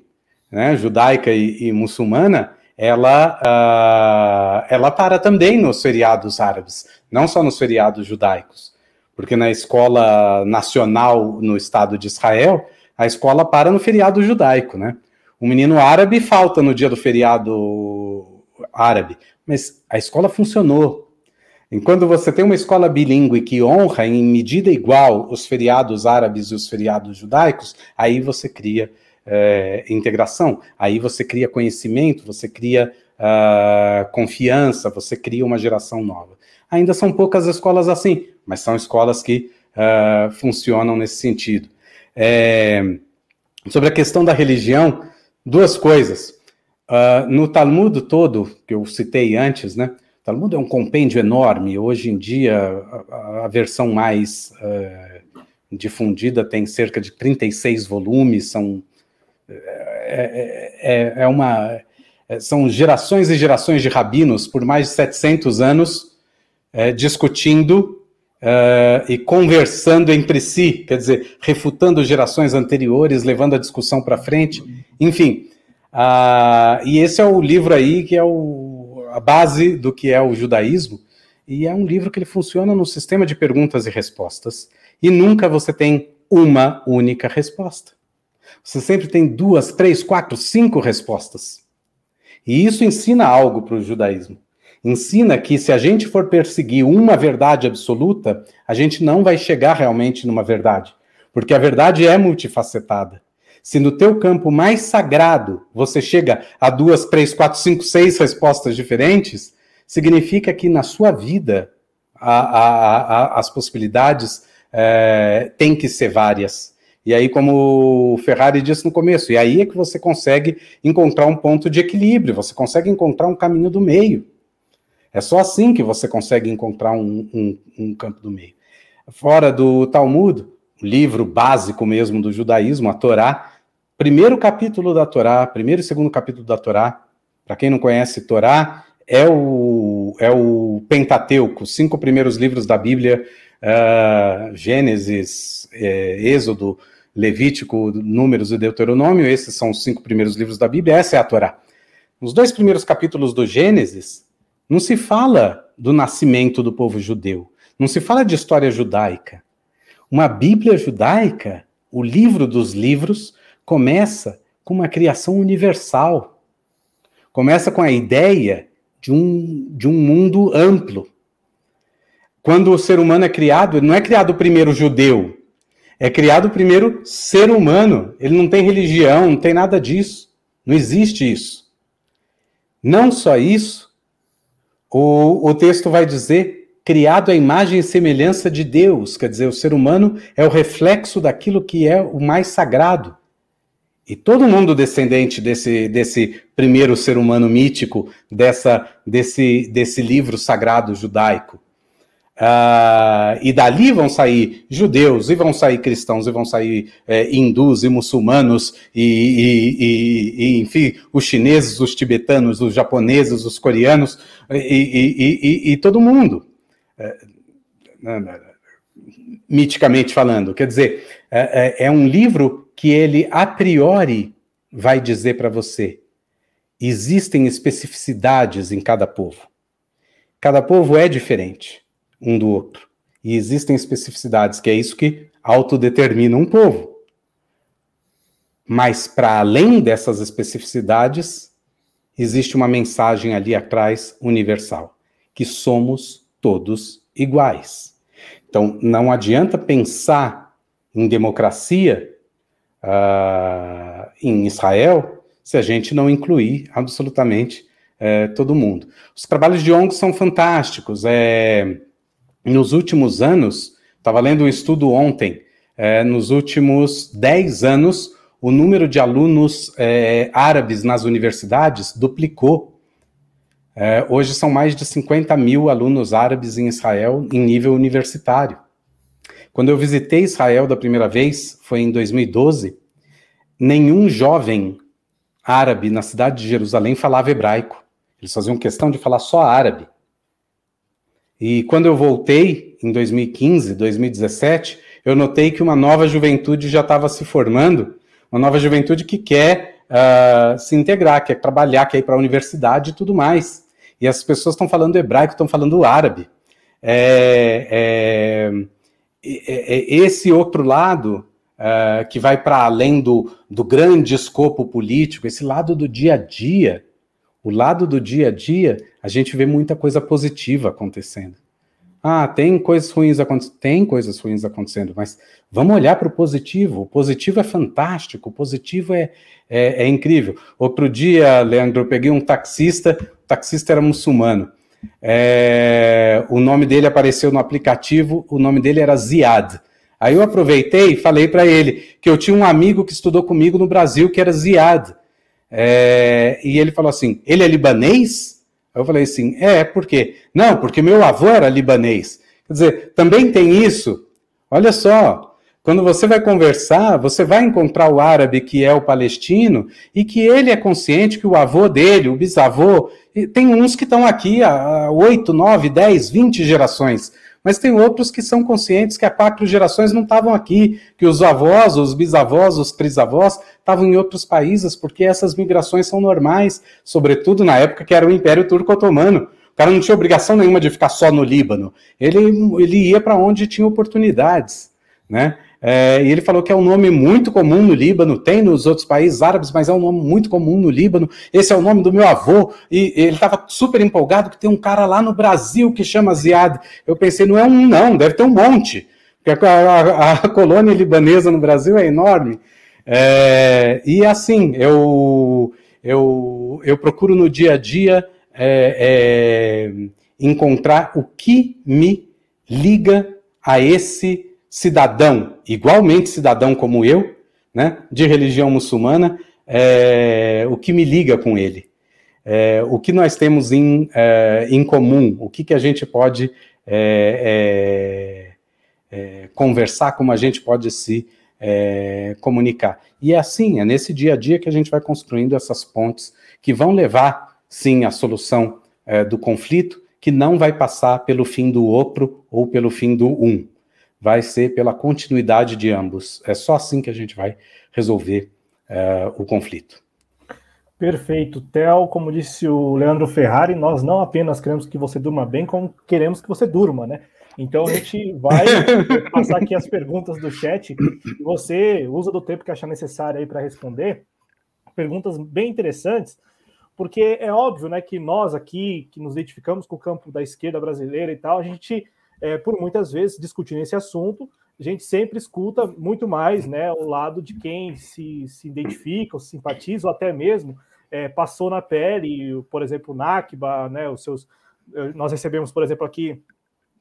né, judaica e, e muçulmana, ela, uh, ela para também nos feriados árabes, não só nos feriados judaicos, porque na escola nacional no Estado de Israel, a escola para no feriado judaico, né? O menino árabe falta no dia do feriado árabe, mas a escola funcionou, Enquanto você tem uma escola bilíngue que honra em medida igual os feriados árabes e os feriados judaicos, aí você cria é, integração, aí você cria conhecimento, você cria uh, confiança, você cria uma geração nova. Ainda são poucas escolas assim, mas são escolas que uh, funcionam nesse sentido. É, sobre a questão da religião, duas coisas. Uh, no Talmud todo, que eu citei antes, né? Talmud é um compêndio enorme. Hoje em dia, a, a versão mais uh, difundida tem cerca de 36 volumes. São, é, é, é, uma, são gerações e gerações de rabinos por mais de 700 anos é, discutindo uh, e conversando entre si, quer dizer, refutando gerações anteriores, levando a discussão para frente. Enfim, uh, e esse é o livro aí que é o a base do que é o judaísmo, e é um livro que ele funciona no sistema de perguntas e respostas, e nunca você tem uma única resposta. Você sempre tem duas, três, quatro, cinco respostas. E isso ensina algo para o judaísmo. Ensina que se a gente for perseguir uma verdade absoluta, a gente não vai chegar realmente numa verdade, porque a verdade é multifacetada. Se no teu campo mais sagrado você chega a duas, três, quatro, cinco, seis respostas diferentes, significa que na sua vida a, a, a, as possibilidades é, têm que ser várias. E aí, como o Ferrari disse no começo, e aí é que você consegue encontrar um ponto de equilíbrio, você consegue encontrar um caminho do meio. É só assim que você consegue encontrar um, um, um campo do meio. Fora do Talmud, o livro básico mesmo do judaísmo, a Torá, primeiro capítulo da Torá, primeiro e segundo capítulo da Torá. Para quem não conhece Torá, é o, é o Pentateuco, os cinco primeiros livros da Bíblia, uh, Gênesis, é, Êxodo, Levítico, Números e Deuteronômio. Esses são os cinco primeiros livros da Bíblia, essa é a Torá. Nos dois primeiros capítulos do Gênesis, não se fala do nascimento do povo judeu, não se fala de história judaica. Uma Bíblia judaica, o livro dos livros, começa com uma criação universal. Começa com a ideia de um, de um mundo amplo. Quando o ser humano é criado, não é criado o primeiro judeu, é criado o primeiro ser humano. Ele não tem religião, não tem nada disso. Não existe isso. Não só isso, o, o texto vai dizer criado à imagem e semelhança de Deus, quer dizer, o ser humano é o reflexo daquilo que é o mais sagrado. E todo mundo descendente desse, desse primeiro ser humano mítico, dessa, desse, desse livro sagrado judaico. Uh, e dali vão sair judeus, e vão sair cristãos, e vão sair é, hindus e muçulmanos, e, e, e, e, enfim, os chineses, os tibetanos, os japoneses, os coreanos, e, todo mundo. É, miticamente falando. Quer dizer, é, é, é um livro que ele a priori vai dizer para você: existem especificidades em cada povo. Cada povo é diferente um do outro. E existem especificidades, que é isso que autodetermina um povo. Mas, para além dessas especificidades, existe uma mensagem ali atrás universal: que somos todos iguais. Então, não adianta pensar em democracia uh, em Israel se a gente não incluir absolutamente é, todo mundo. Os trabalhos de ONG são fantásticos. É, nos últimos anos, estava lendo um estudo ontem, é, nos últimos 10 anos, o número de alunos é, árabes nas universidades duplicou. É, hoje são mais de 50 mil alunos árabes em Israel em nível universitário. Quando eu visitei Israel da primeira vez, foi em 2012, nenhum jovem árabe na cidade de Jerusalém falava hebraico. Eles faziam questão de falar só árabe. E quando eu voltei, em 2015, 2017, eu notei que uma nova juventude já estava se formando, uma nova juventude que quer uh, se integrar, quer trabalhar, quer ir para a universidade e tudo mais. E as pessoas estão falando hebraico, estão falando árabe. É, é, esse outro lado uh, que vai para além do, do grande escopo político, esse lado do dia a dia, o lado do dia a dia, a gente vê muita coisa positiva acontecendo. Ah, tem coisas ruins acontecendo, tem coisas ruins acontecendo, mas vamos olhar para o positivo. O positivo é fantástico, o positivo é, é, é, incrível. Outro dia, Leandro, eu peguei um taxista, o taxista era muçulmano. É, o nome dele apareceu no aplicativo, o nome dele era Ziad. Aí eu aproveitei e falei para ele que eu tinha um amigo que estudou comigo no Brasil que era Ziad. É, e ele falou assim: ele é libanês? Eu falei assim: é, por quê? Não, porque meu avô era libanês. Quer dizer, também tem isso. Olha só, quando você vai conversar, você vai encontrar o árabe que é o palestino e que ele é consciente que o avô dele, o bisavô, tem uns que estão aqui há 8, 9, 10, 20 gerações mas tem outros que são conscientes que há quatro gerações não estavam aqui, que os avós, os bisavós, os trisavós estavam em outros países, porque essas migrações são normais, sobretudo na época que era o Império Turco-Otomano. O cara não tinha obrigação nenhuma de ficar só no Líbano. Ele, ele ia para onde tinha oportunidades, né? É, e ele falou que é um nome muito comum no Líbano, tem nos outros países árabes, mas é um nome muito comum no Líbano. Esse é o nome do meu avô. E ele estava super empolgado que tem um cara lá no Brasil que chama Ziad. Eu pensei, não é um, não, deve ter um monte. Porque a, a, a colônia libanesa no Brasil é enorme. É, e assim, eu, eu, eu procuro no dia a dia é, é encontrar o que me liga a esse cidadão, igualmente cidadão como eu, né, de religião muçulmana, é, o que me liga com ele? É, o que nós temos em, é, em comum? O que, que a gente pode é, é, é, conversar, como a gente pode se comunicar? E é assim, é nesse dia a dia que a gente vai construindo essas pontes que vão levar, sim, à solução do conflito, que não vai passar pelo fim do outro ou pelo fim do um vai ser pela continuidade de ambos. É só assim que a gente vai resolver uh, o conflito. Perfeito. Theo, como disse o Leandro Ferrari, nós não apenas queremos que você durma bem, como queremos que você durma, né? Então a gente vai passar aqui as perguntas do chat. Você usa do tempo que achar necessário aí para responder. Perguntas bem interessantes, porque é óbvio, né, que nós aqui que nos identificamos com o campo da esquerda brasileira e tal, a gente é, por muitas vezes, discutindo esse assunto, a gente sempre escuta muito mais né, o lado de quem se, se identifica, ou se simpatiza, ou até mesmo é, passou na pele, por exemplo, o Nakba, né, os seus. Nós recebemos, por exemplo, aqui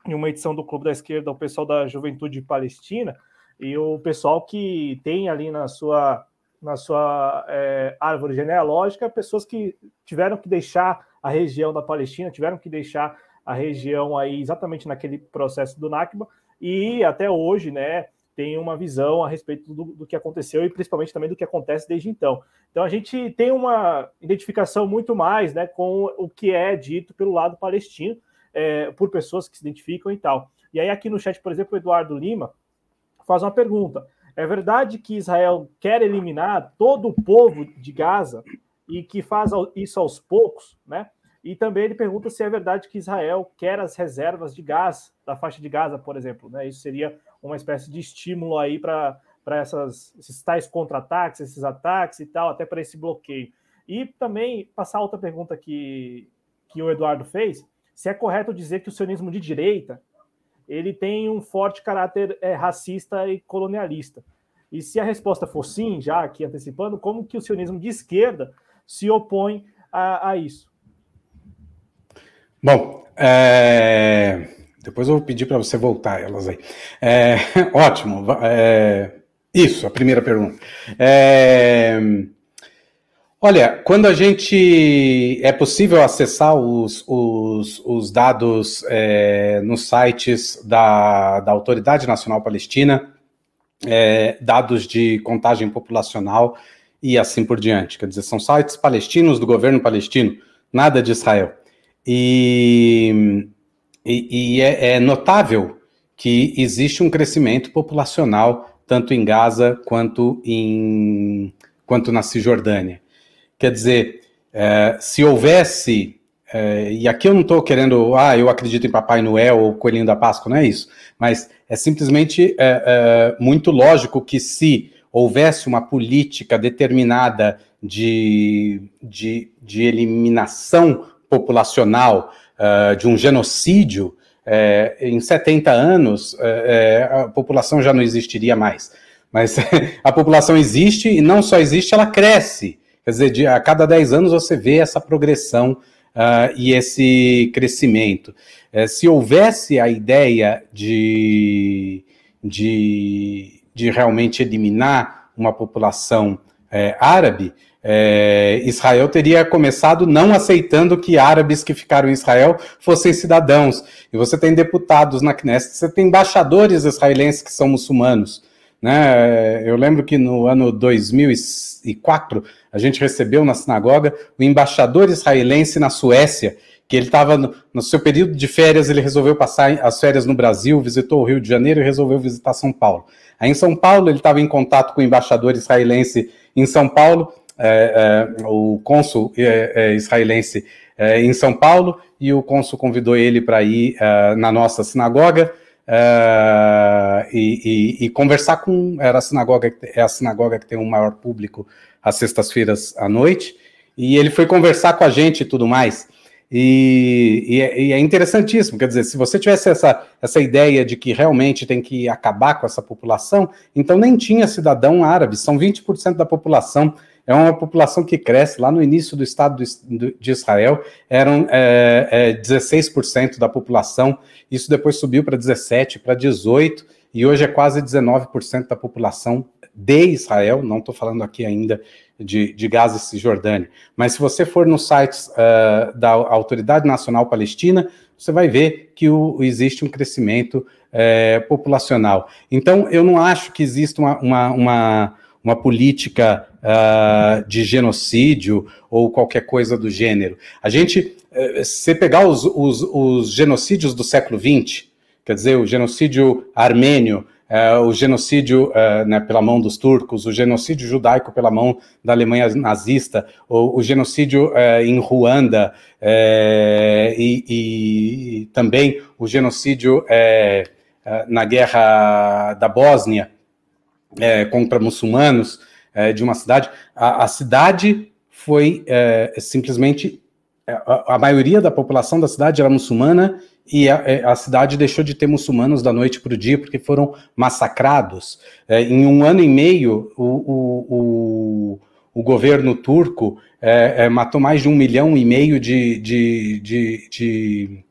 em uma edição do Clube da Esquerda o pessoal da Juventude Palestina e o pessoal que tem ali na sua na sua é, árvore genealógica pessoas que tiveram que deixar a região da Palestina, tiveram que deixar a região aí exatamente naquele processo do Nakba e até hoje, né, tem uma visão a respeito do, do, que aconteceu e principalmente também do que acontece desde então. Então a gente tem uma identificação muito mais, né, com o que é dito pelo lado palestino é, por pessoas que se identificam e tal. E aí aqui no chat, por exemplo, o Eduardo Lima faz uma pergunta: é verdade que Israel quer eliminar todo o povo de Gaza e que faz isso aos poucos, né? E também ele pergunta se é verdade que Israel quer as reservas de gás da faixa de Gaza, por exemplo. Né? Isso seria uma espécie de estímulo aí para esses tais contra-ataques, esses ataques e tal, até para esse bloqueio. E também passar outra pergunta que, que o Eduardo fez: se é correto dizer que o sionismo de direita ele tem um forte caráter é, racista e colonialista. E se a resposta for sim, já aqui antecipando, como que o sionismo de esquerda se opõe a, a isso? Bom, é... depois eu vou pedir para você voltar elas aí. É... Ótimo. É... Isso, a primeira pergunta. É... Olha, quando a gente é possível acessar os, os, os dados é, nos sites da, da Autoridade Nacional Palestina, é, dados de contagem populacional e assim por diante. Quer dizer, são sites palestinos do governo palestino, nada de Israel. E, e, e é, é notável que existe um crescimento populacional tanto em Gaza quanto, em, quanto na Cisjordânia. Quer dizer, é, se houvesse, é, e aqui eu não estou querendo, ah, eu acredito em Papai Noel ou Coelhinho da Páscoa, não é isso, mas é simplesmente é, é muito lógico que se houvesse uma política determinada de, de, de eliminação populacional, uh, de um genocídio, é, em 70 anos é, a população já não existiria mais. Mas a população existe e não só existe, ela cresce. Quer dizer, a cada 10 anos você vê essa progressão uh, e esse crescimento. Uh, se houvesse a ideia de, de, de realmente eliminar uma população árabe, é, Israel teria começado não aceitando que árabes que ficaram em Israel fossem cidadãos. E você tem deputados na Knesset, você tem embaixadores israelenses que são muçulmanos. Né? Eu lembro que no ano 2004 a gente recebeu na sinagoga o embaixador israelense na Suécia, que ele estava no, no, seu período de férias, ele resolveu passar as férias no Brasil, visitou o Rio de Janeiro e resolveu visitar São Paulo. Aí em São Paulo ele estava em contato com o embaixador israelense em São Paulo, é, é, o cônsul é, é israelense é, em São Paulo, e o cônsul convidou ele para ir é, na nossa sinagoga. E, e, e, conversar com era a sinagoga é a sinagoga que tem o maior público às sextas-feiras à noite e ele foi conversar com a gente e tudo mais e, e, é interessantíssimo quer dizer se você tivesse essa, essa ideia de que realmente tem que acabar com essa população então nem tinha cidadão árabe são 20% da população é uma população que cresce. Lá no início do Estado de Israel, eram é, é, 16% da população, isso depois subiu para 17%, para 18%, e hoje é quase 19% da população de Israel, não estou falando aqui ainda de, de Gaza e Cisjordânia, mas se você for nos sites uh, da Autoridade Nacional Palestina, você vai ver que o, existe um crescimento é, populacional. Então, eu não acho que exista uma, uma, uma, uma política uh, de genocídio ou qualquer coisa do gênero. A gente, uh, se pegar os, os, os, genocídios do século XX, quer dizer, o genocídio armênio, uh, o genocídio eh, né, pela mão dos turcos, o genocídio judaico pela mão da Alemanha nazista, o, o genocídio em Ruanda e, e, e, também o genocídio na guerra da Bósnia contra muçulmanos, é, de uma cidade, a, a cidade foi é, simplesmente é, a, a, maioria da população da cidade era muçulmana e a, é, a cidade deixou de ter muçulmanos da noite para o dia porque foram massacrados. É, em um ano e meio, o, o, o, o governo turco é, matou mais de um milhão e meio de, de, de, de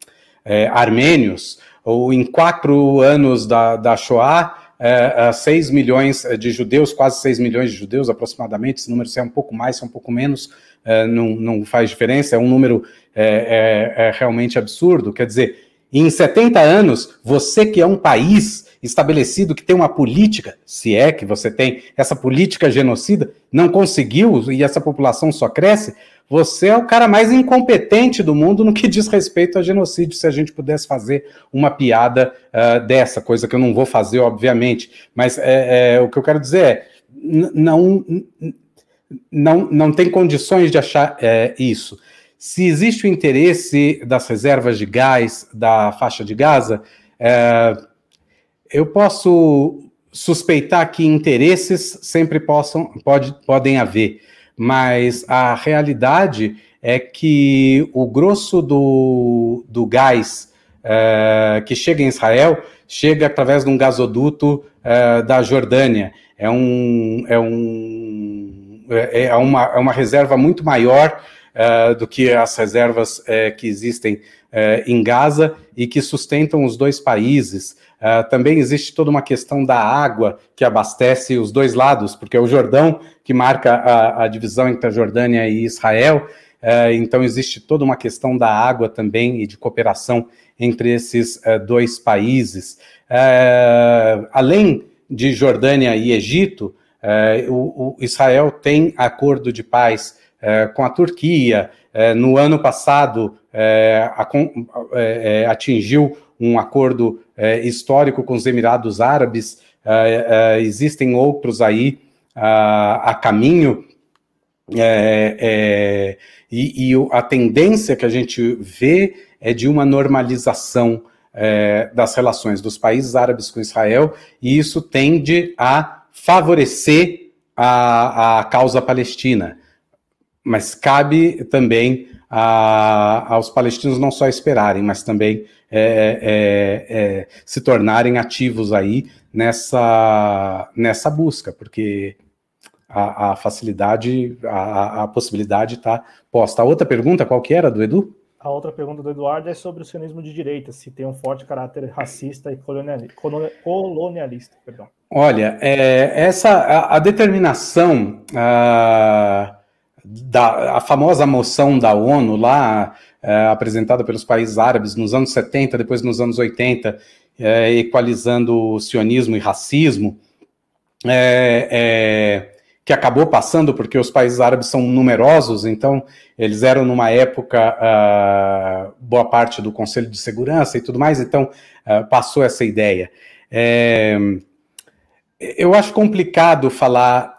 armênios. Ou em quatro anos da, da Shoah, é, 6 é, milhões de judeus, quase 6 milhões de judeus aproximadamente, esse número se é um pouco mais, se é um pouco menos, é, não, não faz diferença, é um número é, é, é realmente absurdo. Quer dizer, em 70 anos, você que é um país estabelecido que tem uma política, se é que você tem essa política genocida, não conseguiu e essa população só cresce, você é o cara mais incompetente do mundo no que diz respeito a genocídio. Se a gente pudesse fazer uma piada uh, dessa, coisa que eu não vou fazer, obviamente, mas é, é o que eu quero dizer é não, não, não tem condições de achar é, isso. Se existe o interesse das reservas de gás da faixa de Gaza, é, eu posso suspeitar que interesses sempre possam, pode, podem haver mas a realidade é que o grosso do, do gás é, que chega em Israel chega através de um gasoduto é, da Jordânia. É, um, é, um, é, é, uma, é uma reserva muito maior é, do que as reservas é, que existem é, em Gaza e que sustentam os dois países. Também existe toda uma questão da água que abastece os dois lados, porque é o Jordão que marca a, a divisão entre a Jordânia e Israel. então existe toda uma questão da água também e de cooperação entre esses dois países. além de Jordânia e Egito, o, o Israel tem acordo de paz com a Turquia. No ano passado, a, é, é, atingiu um acordo é, histórico com os Emirados Árabes. existem outros aí a caminho. E, e, a tendência que a gente vê é de uma normalização das relações dos países árabes com Israel, e isso tende a favorecer a, a causa palestina mas cabe também a, aos palestinos não só esperarem, mas também é, é, é, se tornarem ativos aí nessa, nessa busca, porque a, a facilidade, a, a possibilidade está posta. A outra pergunta, qual que era, do Edu? A outra pergunta do Eduardo é sobre o sionismo de direita, se tem um forte caráter racista e colonialista. Perdão. Olha, é, essa a, a determinação. Uh, da a famosa moção da ONU lá, é, apresentada pelos países árabes nos anos 70, depois nos anos 80, é, equalizando sionismo e racismo, é, é, que acabou passando porque os países árabes são numerosos, então eles eram numa época uh, boa parte do Conselho de Segurança e tudo mais, então uh, passou essa ideia. É, eu acho complicado falar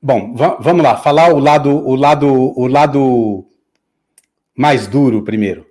Bom, vamos lá, falar o lado, o lado, o lado mais duro primeiro.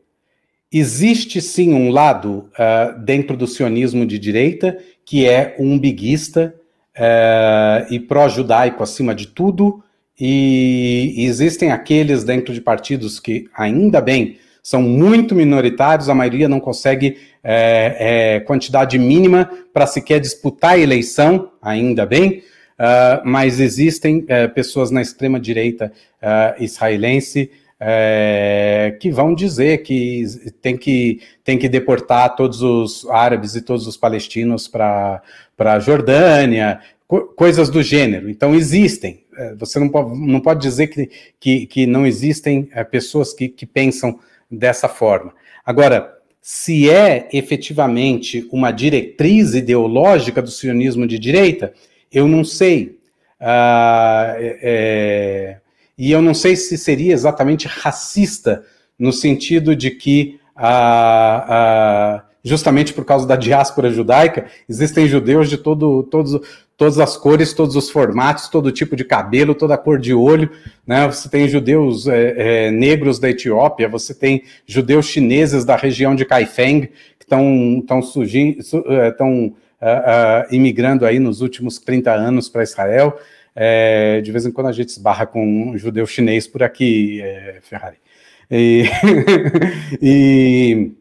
Existe sim um lado uh, dentro do sionismo de direita que é umbiguista uh, e pró-judaico acima de tudo, e existem aqueles dentro de partidos que, ainda bem, são muito minoritários, a maioria não consegue é, quantidade mínima para sequer disputar a eleição, ainda bem, Uh, mas existem uh, pessoas na extrema-direita uh, israelense eh, que vão dizer que tem, que tem que deportar todos os árabes e todos os palestinos para a Jordânia, co coisas do gênero. Então, existem. Eh, você não pode, não pode dizer que, que, que não existem pessoas que, que pensam dessa forma. Agora, se é efetivamente uma diretriz ideológica do sionismo de direita, eu não sei. Uh, é, e eu não sei se seria exatamente racista, no sentido de que, uh, uh, justamente por causa da diáspora judaica, existem judeus de todo, todos, todas as cores, todos os formatos, todo tipo de cabelo, toda cor de olho. Né? Você tem judeus é, é, negros da Etiópia, você tem judeus chineses da região de Kaifeng, que estão surgindo. Estão uh, uh, imigrando aí nos últimos 30 anos para Israel. É, de vez em quando a gente esbarra com um judeu chinês por aqui, é, Ferrari. E, e,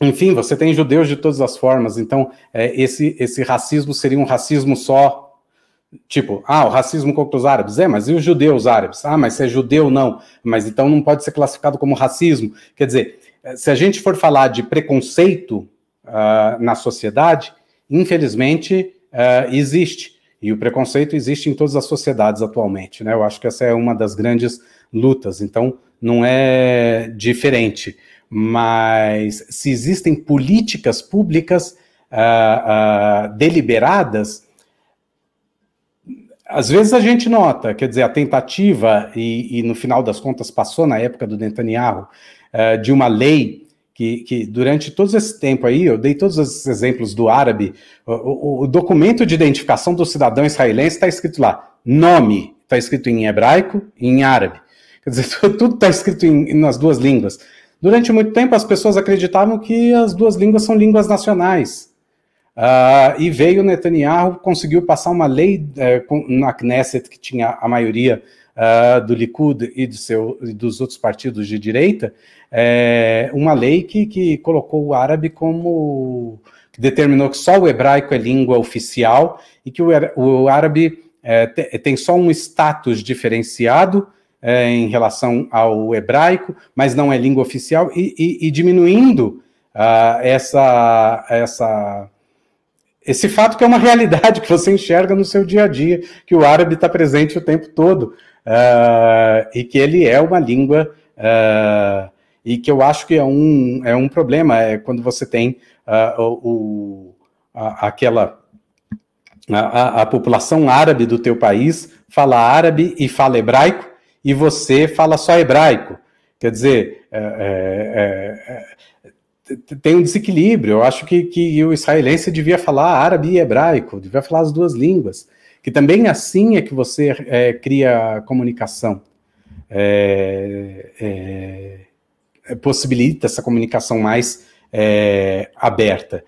enfim, você tem judeus de todas as formas, então é, esse, esse racismo seria um racismo só Tipo, ah, o racismo contra os árabes. É, mas e os judeus árabes? Ah, mas se é judeu, não. Mas então não pode ser classificado como racismo. Quer dizer, se a gente for falar de preconceito uh, na sociedade, infelizmente, uh, existe. E o preconceito existe em todas as sociedades atualmente, né? Eu acho que essa é uma das grandes lutas. Então, não é diferente. Mas se existem políticas públicas uh, uh, deliberadas, às vezes a gente nota, quer dizer, a tentativa, e, e no final das contas passou na época do Netanyahu, de uma lei que, que, durante todo esse tempo aí, eu dei todos os exemplos do árabe, o, o, documento de identificação do cidadão israelense está escrito lá, nome, está escrito em hebraico e em árabe. Quer dizer, tudo está escrito em, nas duas línguas. Durante muito tempo, as pessoas acreditavam que as duas línguas são línguas nacionais. Uh, e veio Netanyahu, conseguiu passar uma lei uh, na Knesset, que tinha a maioria uh, do Likud e do seu, dos outros partidos de direita, é, uma lei que, que colocou o árabe como. que determinou que só o hebraico é língua oficial e que o, o árabe é, tem só um status diferenciado é, em relação ao hebraico, mas não é língua oficial, e, e, e diminuindo uh, essa, essa, esse fato que é uma realidade que você enxerga no seu dia a dia, que o árabe está presente o tempo todo, uh, e que ele é uma língua, uh, e que eu acho que é um, é um problema, é quando você tem o, a, aquela a, a, população árabe do teu país fala árabe e fala hebraico, e você fala só hebraico. Quer dizer, é, é, é, tem um desequilíbrio. Eu acho que, que o israelense devia falar árabe e hebraico, devia falar as duas línguas. Que também assim é que você é, cria comunicação. É, é, possibilita essa comunicação mais aberta.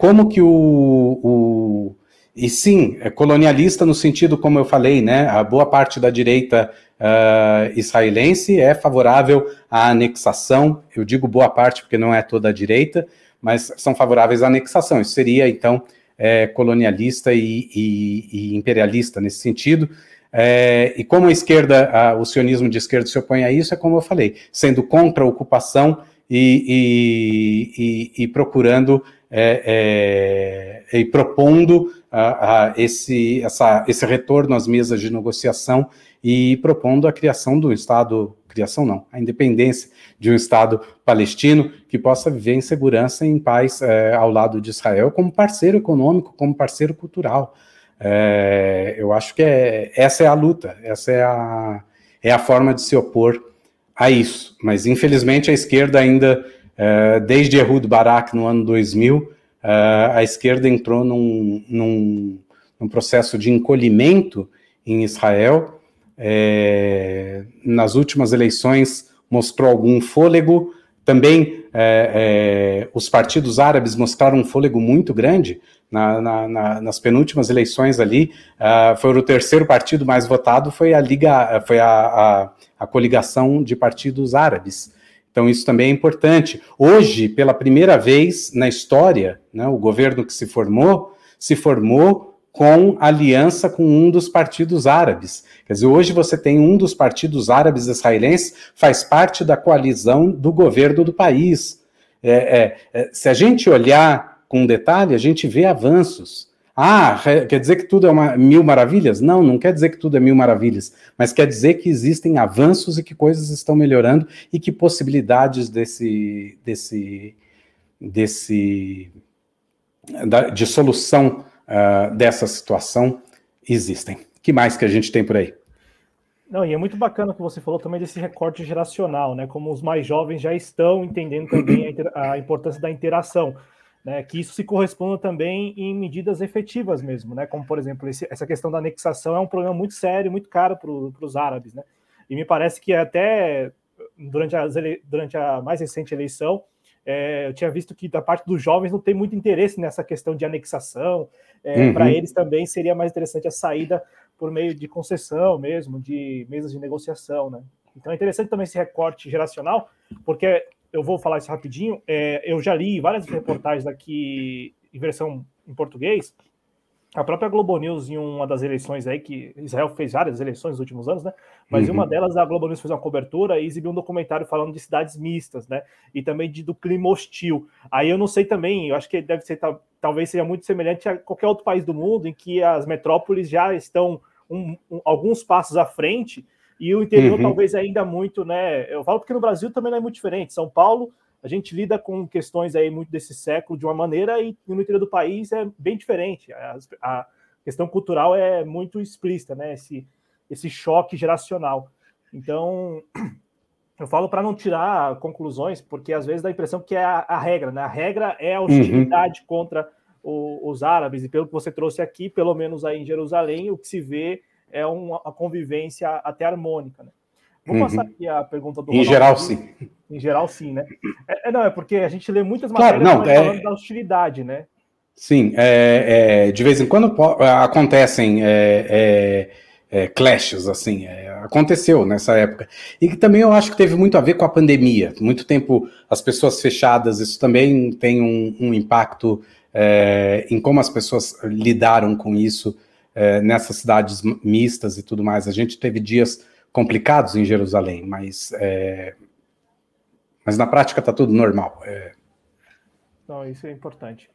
como que o, o e sim, é colonialista no sentido, como eu falei, né? A boa parte da direita uh, israelense é favorável à anexação. Eu digo boa parte porque não é toda a direita, mas são favoráveis à anexação. Isso seria, então, é, colonialista e, e, e, imperialista nesse sentido. É, e como a esquerda, a, o sionismo de esquerda se opõe a isso, é como eu falei, sendo contra a ocupação e, e procurando é, é, e propondo a, a esse, essa, esse retorno às mesas de negociação e propondo a criação do Estado, criação não, a independência de um Estado palestino que possa viver em segurança e em paz é, ao lado de Israel como parceiro econômico, como parceiro cultural. É, eu acho que é, essa é a luta, essa é a, é a forma de se opor a isso. Mas, infelizmente, a esquerda ainda, é, desde Ehud Barak no ano 2000, uh, a esquerda entrou num, num, num, processo de encolhimento em Israel. É, nas últimas eleições mostrou algum fôlego. Também é, é, os partidos árabes mostraram um fôlego muito grande. Na, na, na, nas penúltimas eleições ali, uh, foi o terceiro partido mais votado, foi a Liga, foi a, a, a coligação de partidos árabes. Então, isso também é importante. Hoje, pela primeira vez na história, né, o governo que se formou, se formou com aliança com um dos partidos árabes. Quer dizer, hoje você tem um dos partidos árabes israelenses, faz parte da coalizão do governo do país. É, é, é, se a gente olhar com detalhe, a gente vê avanços. Ah, quer dizer que tudo é uma mil maravilhas? Não, não quer dizer que tudo é mil maravilhas, mas quer dizer que existem avanços e que coisas estão melhorando e que possibilidades desse, desse, desse de solução uh, dessa situação existem. que mais que a gente tem por aí? Não, e é muito bacana que você falou também desse recorte geracional, né? Como os mais jovens já estão entendendo também a, a importância da interação né, que isso se corresponda também em medidas efetivas mesmo, né, como por exemplo esse, essa questão da anexação é um problema muito sério, muito caro para os árabes, né, e me parece que até durante, as durante a mais recente eleição é, eu tinha visto que da parte dos jovens não tem muito interesse nessa questão de anexação, é, uhum. para eles também seria mais interessante a saída por meio de concessão mesmo, de mesas de negociação, né. Então é interessante também esse recorte geracional, porque eu vou falar isso rapidinho. É, eu já li várias reportagens aqui em versão em português. A própria Globo News, em uma das eleições aí, que Israel fez várias eleições nos últimos anos, né? Mas uhum. uma delas, a Globo News fez uma cobertura e exibiu um documentário falando de cidades mistas, né? E também de, do clima hostil. Aí eu não sei também, eu acho que deve ser, talvez seja muito semelhante a qualquer outro país do mundo, em que as metrópoles já estão um, um, alguns passos à frente e o interior uhum. talvez ainda muito, né? Eu falo porque no Brasil também não é muito diferente. São Paulo, a gente lida com questões aí muito desse século de uma maneira e no interior do país é bem diferente. A, a questão cultural é muito explícita, né? Esse, esse choque geracional. Então, eu falo para não tirar conclusões, porque às vezes dá a impressão que é a, a regra, né? A regra é a hostilidade uhum. contra o, os árabes, e pelo que você trouxe aqui, pelo menos aí em Jerusalém, o que se vê é uma, uma convivência até harmônica. Né? Vou uhum. passar aqui a pergunta do Em Ronaldo geral, sim. Em geral, sim, né? É, é, não, é porque a gente lê muitas matérias claro, não, é... falando da hostilidade, né? Sim, é, é, de vez em quando acontecem é, é, clashes, assim, é, aconteceu nessa época. E que também eu acho que teve muito a ver com a pandemia. Muito tempo as pessoas fechadas, isso também tem um, um impacto é, em como as pessoas lidaram com isso é, nessas cidades mistas e tudo mais. A gente teve dias complicados em Jerusalém, mas, é, mas na prática está tudo normal. É. Não, isso é importante.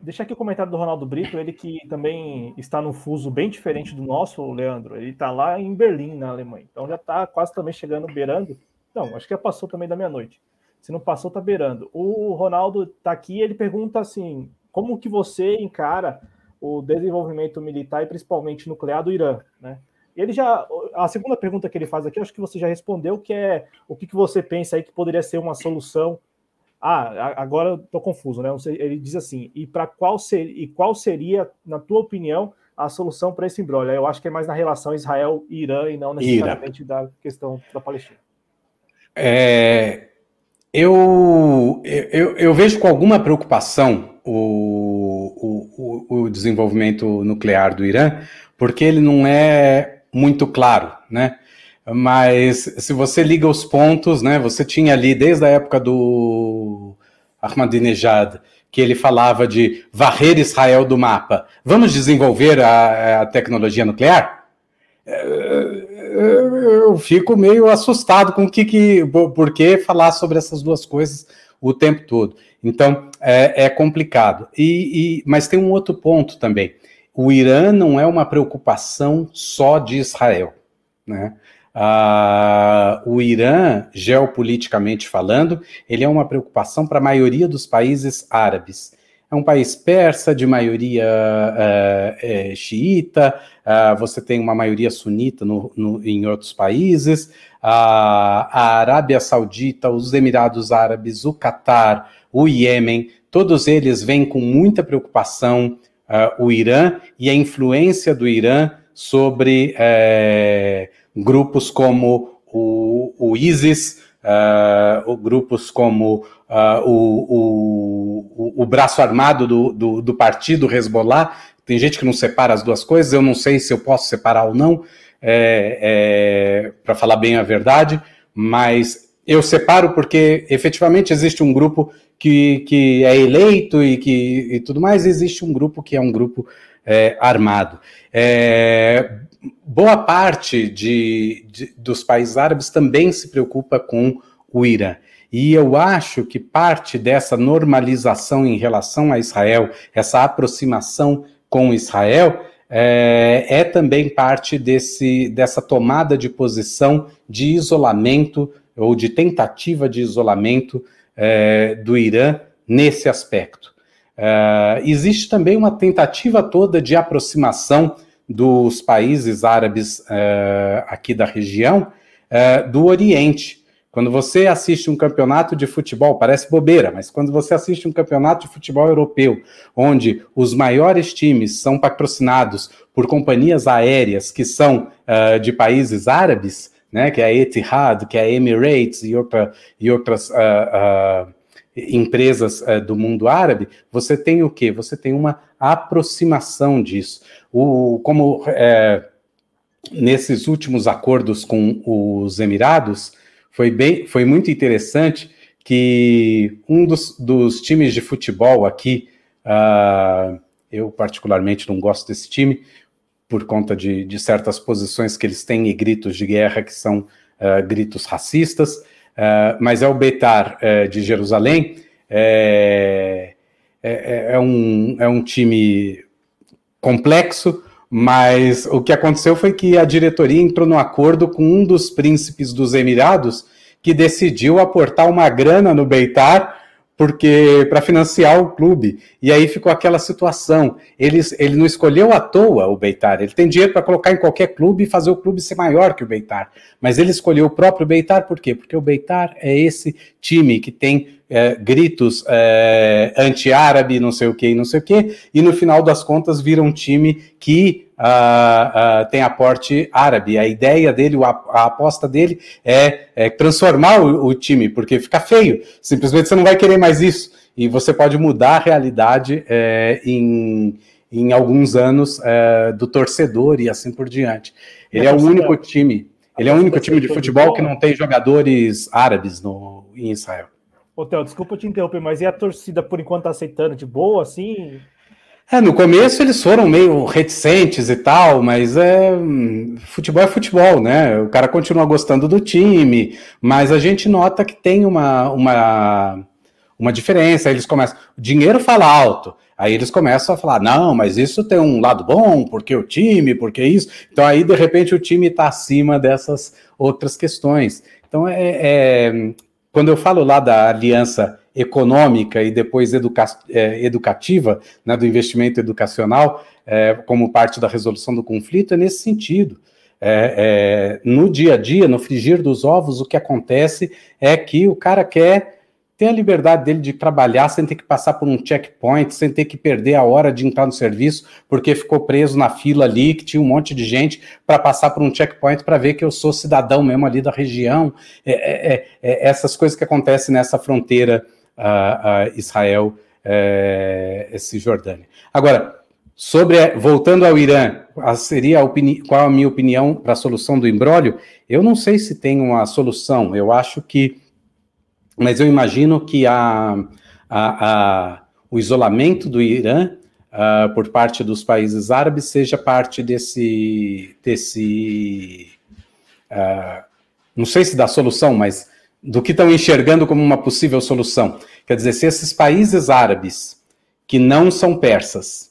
Deixa aqui o comentário do Ronaldo Brito, ele que também está num fuso bem diferente do nosso, Leandro. Ele está lá em Berlim, na Alemanha. Então já está quase também chegando, beirando. Não, acho que já passou também da meia-noite. Se não passou, está beirando. O Ronaldo está aqui ele pergunta assim: como que você encara o desenvolvimento militar e principalmente nuclear do Irã, né? Ele já. A segunda pergunta que ele faz aqui, acho que você já respondeu, que é o que, que você pensa aí que poderia ser uma solução ah, agora estou confuso, né? Ele diz assim: e para qual ser, e qual seria, na tua opinião, a solução para esse embrolho? Eu acho que é mais na relação Israel-Irã e não necessariamente Ira. da questão da Palestina. É, eu, eu, eu, vejo com alguma preocupação o, o, o desenvolvimento nuclear do Irã, porque ele não é muito claro, né? Mas se você liga os pontos, né? Você tinha ali desde a época do Ahmadinejad que ele falava de varrer Israel do mapa. Vamos desenvolver a, a tecnologia nuclear? Eu fico meio assustado com o que, que por que falar sobre essas duas coisas o tempo todo. Então é, é complicado. E, e, mas tem um outro ponto também. O Irã não é uma preocupação só de Israel, né? Uh, o Irã, geopoliticamente falando, ele é uma preocupação para a maioria dos países árabes. É um país persa, de maioria uh, é, xiita, uh, você tem uma maioria sunita no, no, em outros países, a Arábia Saudita, os Emirados Árabes, o Catar, o Iêmen, todos eles vêm com muita preocupação o Irã e a influência do Irã sobre. Eh, grupos como o, o ISIS, grupos como uh, o, o, o, braço armado do, do, do, partido Hezbollah. Tem gente que não separa as duas coisas, eu não sei se eu posso separar ou não, é, é, para falar bem a verdade, mas eu separo porque efetivamente existe um grupo que, que é eleito e que e tudo mais, existe um grupo que é um grupo é, armado. É, boa parte de, de, dos países árabes também se preocupa com o Irã. E eu acho que parte dessa normalização em relação a Israel, essa aproximação com Israel, é, é também parte desse, dessa tomada de posição de isolamento ou de tentativa de isolamento é, do Irã nesse aspecto. É, existe também uma tentativa toda de aproximação dos países árabes uh, aqui da região uh, do Oriente. Quando você assiste um campeonato de futebol, parece bobeira, mas quando você assiste um campeonato de futebol europeu, onde os maiores times são patrocinados por companhias aéreas que são uh, de países árabes, né, que é a Etihad, que é a Emirates e, outra, e outras empresas do mundo árabe, você tem o quê? Você tem uma aproximação disso. O, como nesses últimos acordos com os Emirados, foi, bem, foi muito interessante que um dos, dos times de futebol aqui, uh, eu particularmente não gosto desse time, por conta de, de, certas posições que eles têm e gritos de guerra que são uh, gritos racistas, uh, mas é o Beitar uh, de Jerusalém, é, é, é, um, é um time complexo, mas o que aconteceu foi que a diretoria entrou no acordo com um dos príncipes dos Emirados que decidiu aportar uma grana no Beitar porque para financiar o clube. E aí ficou aquela situação. Ele, ele não escolheu à toa o Beitar. Ele tem dinheiro para colocar em qualquer clube e fazer o clube ser maior que o Beitar. Mas ele escolheu o próprio Beitar por quê? Porque o Beitar é esse time que tem é, gritos é, anti-árabe, não sei o que, não sei o que, e no final das contas vira um time que uh, uh, tem aporte árabe. A ideia dele, a, a aposta dele é, é transformar o, o, time, porque fica feio. Simplesmente você não vai querer mais isso. E você pode mudar a realidade é, em, em alguns anos é, do torcedor e assim por diante. Ele é o único time, ele é o único time de futebol que não tem jogadores árabes no, em Israel. Ô, Theo, desculpa te interromper, mas e a torcida por enquanto tá aceitando de boa, assim? É, no começo eles foram meio reticentes e tal, mas é futebol é futebol, né? O cara continua gostando do time, mas a gente nota que tem uma, uma, uma diferença. Aí eles começam, o dinheiro fala alto. Aí eles começam a falar, não, mas isso tem um lado bom, porque o time, porque isso. Então aí, de repente, o time está acima dessas outras questões. Então, é, é, quando eu falo lá da aliança econômica e depois educa é, educativa, né, do investimento educacional, é, como parte da resolução do conflito, é nesse sentido. É, é, no dia a dia, no frigir dos ovos, o que acontece é que o cara quer ter a liberdade dele de trabalhar sem ter que passar por um checkpoint, sem ter que perder a hora de entrar no serviço, porque ficou preso na fila ali, que tinha um monte de gente para passar por um checkpoint para ver que eu sou cidadão mesmo ali da região. É, é, é, é essas coisas que acontecem nessa fronteira uh, uh, Israel é, Cisjordânia. Agora, sobre voltando ao Irã, a, seria a qual a minha opinião para a solução do embrólio? Eu não sei se tem uma solução. Eu acho que mas eu imagino que a, a, a o isolamento do Irã uh, por parte dos países árabes seja parte desse, desse uh, não sei se da solução, mas do que estão enxergando como uma possível solução. Quer dizer, se esses países árabes que não são persas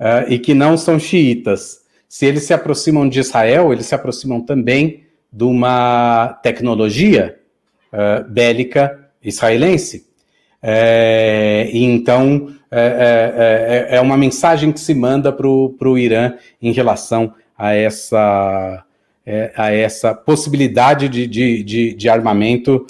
uh, e que não são xiitas, se eles se aproximam de Israel, eles se aproximam também de uma tecnologia bélica israelense. É, então, é, é, é, uma mensagem que se manda para o Irã em relação a essa, a essa possibilidade de, de, de, de armamento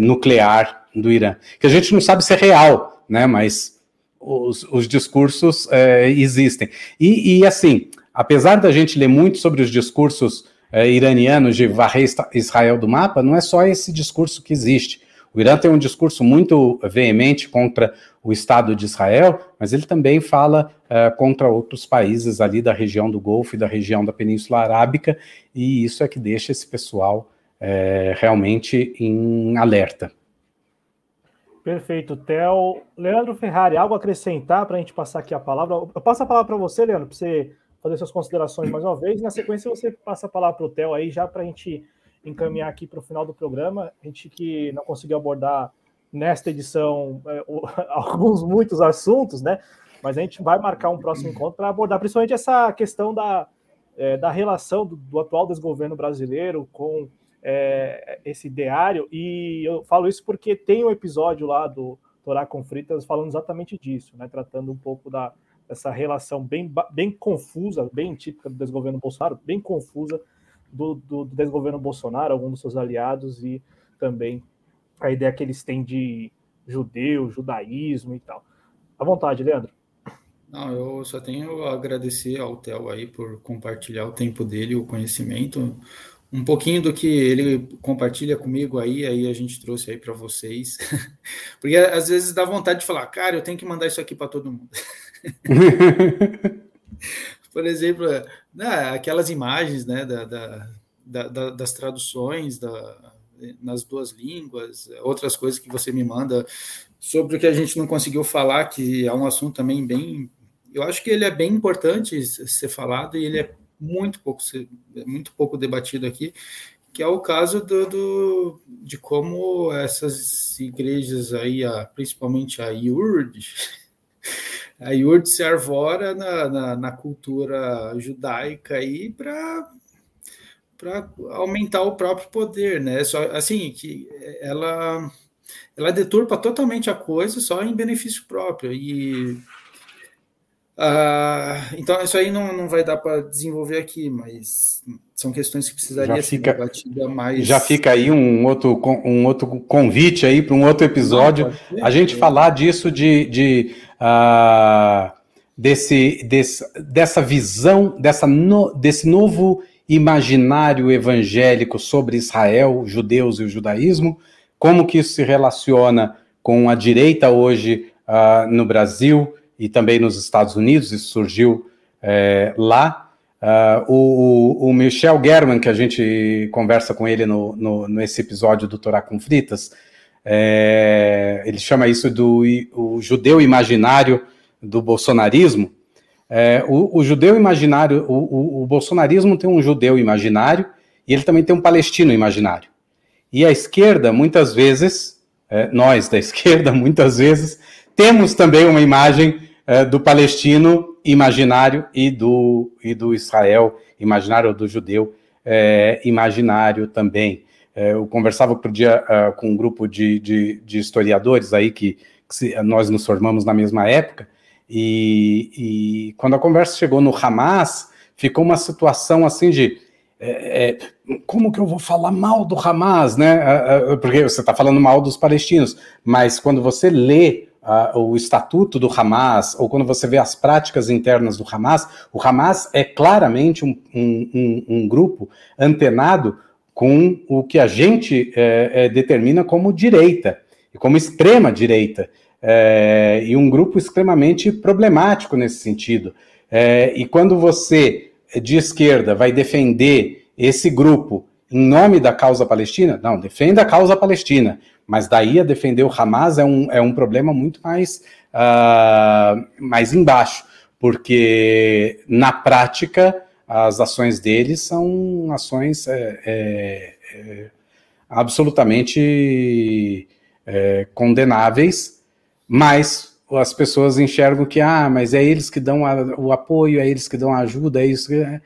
nuclear do Irã. Que a gente não sabe se é real, né, mas os, os discursos existem. E, e, assim, apesar da gente ler muito sobre os discursos é, iranianos de varrer Israel do mapa, não é só esse discurso que existe. O Irã tem um discurso muito veemente contra o Estado de Israel, mas ele também fala é, contra outros países ali da região do Golfo e da região da Península Arábica, e isso é que deixa esse pessoal é, realmente em alerta. Perfeito, Theo. Leandro Ferrari, algo a acrescentar para a gente passar aqui a palavra? Eu passo a palavra para você, Leandro, para você fazer suas considerações mais uma vez. Na sequência, você passa a palavra para o Theo aí, já para a gente encaminhar aqui para o final do programa. A gente que não conseguiu abordar nesta edição é, o, alguns, muitos assuntos, né? Mas a gente vai marcar um próximo encontro para abordar principalmente essa questão da, é, da relação do, do, atual desgoverno brasileiro com é, esse ideário. E eu falo isso porque tem um episódio lá do Torá com Fritas falando exatamente disso, né? Tratando um pouco da, essa relação bem, bem confusa, bem típica do desgoverno Bolsonaro, bem confusa do, do, do desgoverno Bolsonaro, alguns dos seus aliados e também a ideia que eles têm de judeu, judaísmo e tal. À vontade, Leandro. Não, eu só tenho a agradecer ao Theo aí por compartilhar o tempo dele, o conhecimento, um pouquinho do que ele compartilha comigo aí, aí a gente trouxe aí para vocês. Porque às vezes dá vontade de falar, cara, eu tenho que mandar isso aqui para todo mundo. Por exemplo, né, aquelas imagens né, da, da, da, das traduções nas duas línguas, outras coisas que você me manda sobre o que a gente não conseguiu falar, que é um assunto também bem. Eu acho que ele é bem importante ser falado e ele é muito pouco, muito pouco debatido aqui, que é o caso do, do de como essas igrejas aí, principalmente a IURD, a Yurt se arvora na, na, na cultura judaica aí para para aumentar o próprio poder, né? Só assim que ela ela deturpa totalmente a coisa só em benefício próprio e uh, então isso aí não, não vai dar para desenvolver aqui, mas são questões que precisaria ser debatida mais. Já fica aí um outro, um outro convite aí para um outro episódio. Não, a gente falar disso de, de uh, desse, desse, dessa visão, dessa no, desse novo imaginário evangélico sobre Israel, judeus e o judaísmo, como que isso se relaciona com a direita hoje uh, no Brasil e também nos Estados Unidos, isso surgiu é, lá. Uh, o, o, Michel German, que a gente conversa com ele no, no, nesse episódio do Torá com Fritas, é, ele chama isso do o judeu imaginário do bolsonarismo. É, o, o, judeu imaginário, o, o, bolsonarismo tem um judeu imaginário e ele também tem um palestino imaginário. E a esquerda, muitas vezes, nós da esquerda, muitas vezes, temos também uma imagem é, do palestino imaginário e do, e do Israel imaginário, ou do judeu é, imaginário também. É, eu conversava outro dia uh, com um grupo de, de, de historiadores aí que, que se, nós nos formamos na mesma época, e, e, quando a conversa chegou no Hamas, ficou uma situação assim de é, como que eu vou falar mal do Hamas, né? Porque você está falando mal dos palestinos, mas quando você lê uh, o estatuto do Hamas, ou quando você vê as práticas internas do Hamas, o Hamas é claramente um, um, um, grupo antenado com o que a gente é, é, determina como direita e como extrema direita, é, e um grupo extremamente problemático nesse sentido. É, e quando você de esquerda vai defender esse grupo em nome da causa palestina, não, defenda a causa palestina, mas daí a defender o Hamas é um, é um problema muito mais, uh, mais embaixo, porque na prática as ações deles são ações é, é, é, absolutamente é, condenáveis, mas as pessoas enxergam que, ah, mas é eles que dão a, o apoio, é eles que dão a ajuda, é isso é,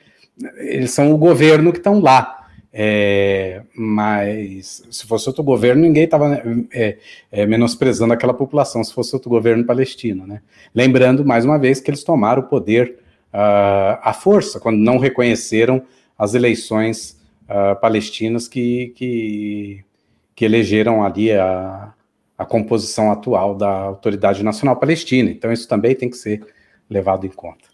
eles são o governo que estão lá. É, mas se fosse outro governo, ninguém estava é, é, menosprezando aquela população, se fosse outro governo palestino. Né? Lembrando, mais uma vez, que eles tomaram o poder uh, à força, quando não reconheceram as eleições uh, palestinas que, que, que, elegeram ali a, a composição atual da Autoridade Nacional Palestina. Então, isso também tem que ser levado em conta.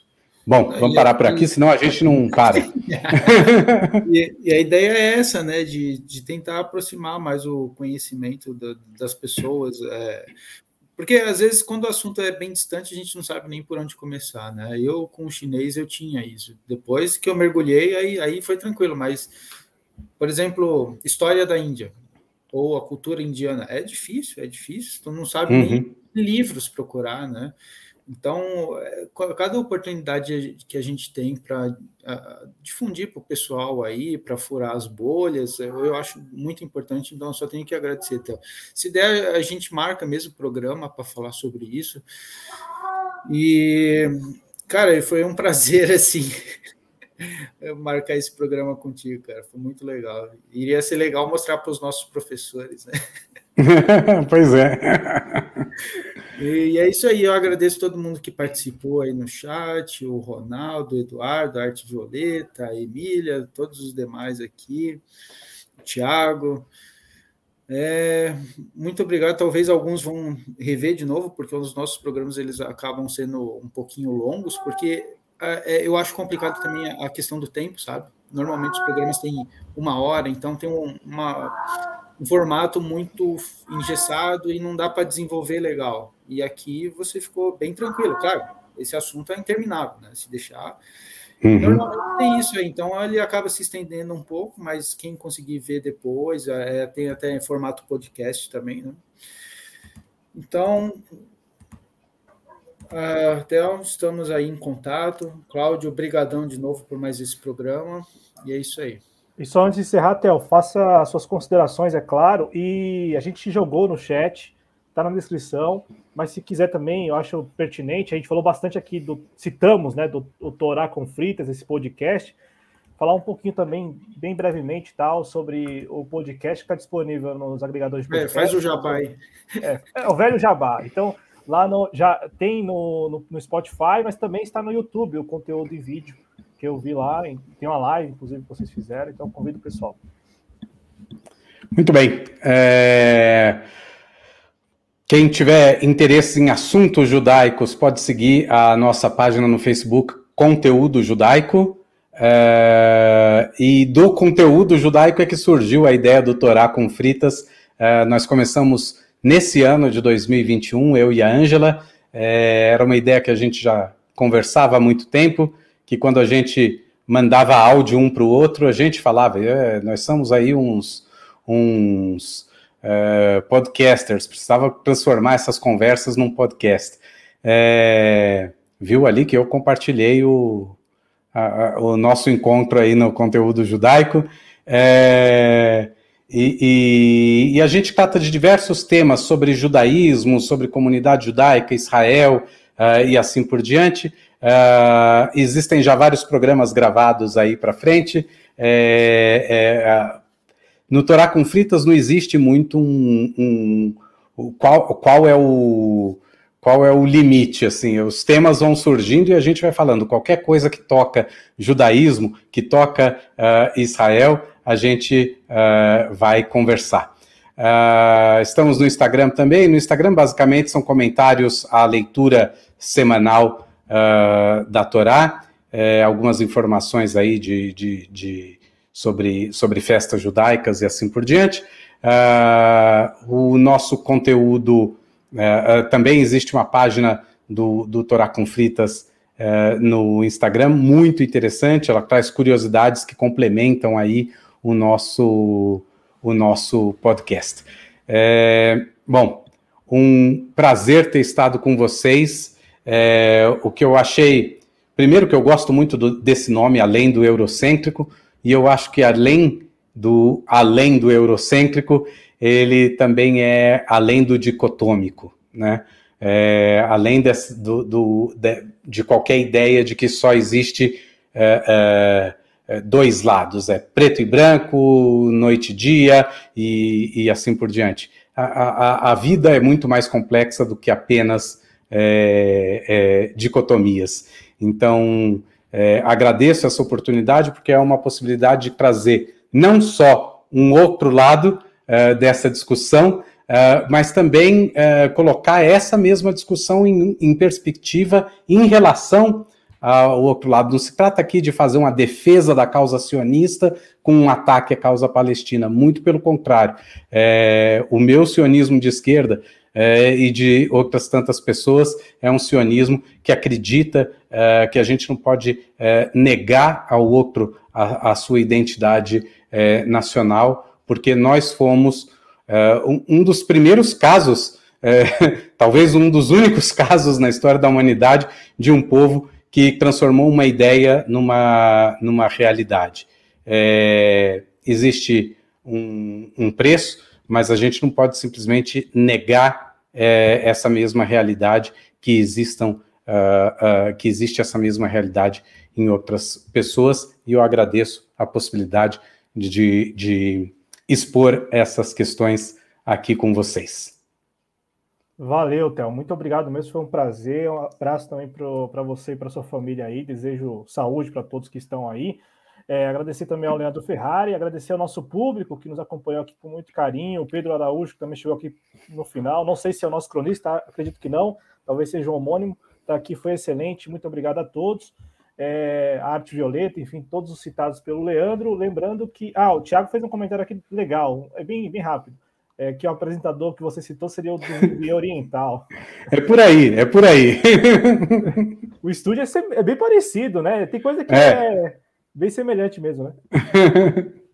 Bom, vamos parar por aqui, senão a gente não para. e, e, a ideia é essa, né, de, de tentar aproximar mais o conhecimento da, das pessoas, é, porque às vezes quando o assunto é bem distante a gente não sabe nem por onde começar, né? Eu com o chinês eu tinha isso. Depois que eu mergulhei aí, aí foi tranquilo, mas por exemplo, história da Índia ou a cultura indiana é difícil, é difícil. Tu não sabe uhum. nem livros procurar, né? Então, é, cada oportunidade que a gente tem para difundir para o pessoal aí, para furar as bolhas, eu acho muito importante, então só tenho que agradecer, Theo. Se der, a gente marca mesmo o programa para falar sobre isso. E, cara, foi um prazer, assim, marcar esse programa contigo, cara. Foi muito legal. Iria ser legal mostrar para os nossos professores, né? pois é. E é isso aí, eu agradeço todo mundo que participou aí no chat, o Ronaldo, o Eduardo, a Arte Violeta, a Emília, todos os demais aqui, o Tiago. É, muito obrigado. Talvez alguns vão rever de novo, porque os nossos programas eles acabam sendo um pouquinho longos, porque é, é eu acho complicado também a questão do tempo, sabe? Normalmente os programas têm uma hora, então tem uma um formato muito engessado e não dá para desenvolver legal. E aqui você ficou bem tranquilo. Claro, esse assunto é interminável, né? Se deixar. Uhum. Normalmente tem isso aí, então ele acaba se estendendo um pouco, mas quem conseguir ver depois, é, é tem até em formato podcast também, né? Então, uh, até estamos aí em contato. Cláudio, obrigadão de novo por mais esse programa. E é isso aí. E só antes de encerrar, Theo, faça as suas considerações, é claro, e a gente jogou no chat, tá na descrição, mas se quiser também, eu acho pertinente, a gente falou bastante aqui, do, citamos, né, do, do Torá com Fritas, esse podcast, falar um pouquinho também, bem brevemente, tal, sobre o podcast que está disponível nos agregadores de podcast. É, faz o jabá aí. É, é, o velho jabá. Então, lá no, já tem no, no, no Spotify, mas também está no YouTube o conteúdo em vídeo que eu vi lá, tem uma live, inclusive, que vocês fizeram, então convido o pessoal. Muito bem. É... Quem tiver interesse em assuntos judaicos pode seguir a nossa página no Facebook, Conteúdo Judaico. É... E do conteúdo judaico é que surgiu a ideia do Torá com fritas. É... Nós começamos nesse ano de 2021, eu e a Ângela. É, era uma ideia que a gente já conversava há muito tempo, que quando a gente mandava áudio um para o outro, a gente falava, é, nós somos aí uns, uns é, podcasters, precisava transformar essas conversas num podcast. É, viu ali que eu compartilhei o, a, a, o nosso encontro aí no conteúdo judaico. É, e, e, e, a gente trata de diversos temas sobre judaísmo, sobre comunidade judaica, Israel uh, e assim por diante. Uh, existem já vários programas gravados aí para frente. É, no Torá com Fritas não existe muito um, um, qual, qual é o qual é o limite, assim, os temas vão surgindo e a gente vai falando, qualquer coisa que toca judaísmo, que toca uh, Israel, a gente uh, vai conversar. Uh, estamos no Instagram também, no Instagram basicamente são comentários à leitura semanal da Torá, eh, algumas informações aí de, de, de, sobre, sobre festas judaicas e assim por diante. o nosso conteúdo é, é, também existe uma página do, do Torá com Fritas é, no Instagram, muito interessante, ela traz curiosidades que complementam aí o nosso, o nosso podcast. É, bom, um prazer ter estado com vocês. É, o que eu achei, primeiro que eu gosto muito do, desse nome, além do eurocêntrico, e eu acho que além do além do eurocêntrico, ele também é além do dicotômico, né? É, além desse, do, do, de, de, qualquer ideia de que só existe é, é, é dois lados, é preto e branco, noite e dia e, e assim por diante. A, a, a, vida é muito mais complexa do que apenas é, é, dicotomias. Então, agradeço essa oportunidade porque é uma possibilidade de trazer não só um outro lado, uh, dessa discussão, uh, mas também uh, colocar essa mesma discussão em, em, perspectiva em relação ao outro lado. Não se trata aqui de fazer uma defesa da causa sionista com um ataque à causa palestina, muito pelo contrário. É, o meu sionismo de esquerda é, e de outras tantas pessoas, é um sionismo que acredita é, que a gente não pode é, negar ao outro a, a sua identidade nacional, porque nós fomos uh, um, um, dos primeiros casos, uh, talvez um dos únicos casos na história da humanidade, de um povo que transformou uma ideia numa, numa realidade. É, existe um, um, preço, mas a gente não pode simplesmente negar é, essa mesma realidade que existam, uh, uh, que existe essa mesma realidade em outras pessoas, e eu agradeço a possibilidade de, de, de expor essas questões aqui com vocês. Valeu, Théo. Muito obrigado mesmo. Foi um prazer. Um abraço também para você e para sua família aí. Desejo saúde para todos que estão aí. É, agradecer também ao Leandro Ferrari, agradecer ao nosso público que nos acompanhou aqui com muito carinho, o Pedro Araújo, que também chegou aqui no final. Não sei se é o nosso cronista, acredito que não, talvez seja um homônimo. Está aqui, foi excelente. Muito obrigado a todos é, a Arte Violeta, enfim, todos os citados pelo Leandro. Lembrando que. Ah, o Thiago fez um comentário aqui legal, é bem, bem rápido. É, que o apresentador que você citou seria o do Oriental. É por aí, é por aí. o estúdio é, é, bem parecido, né? Tem coisa que é, é bem semelhante mesmo, né?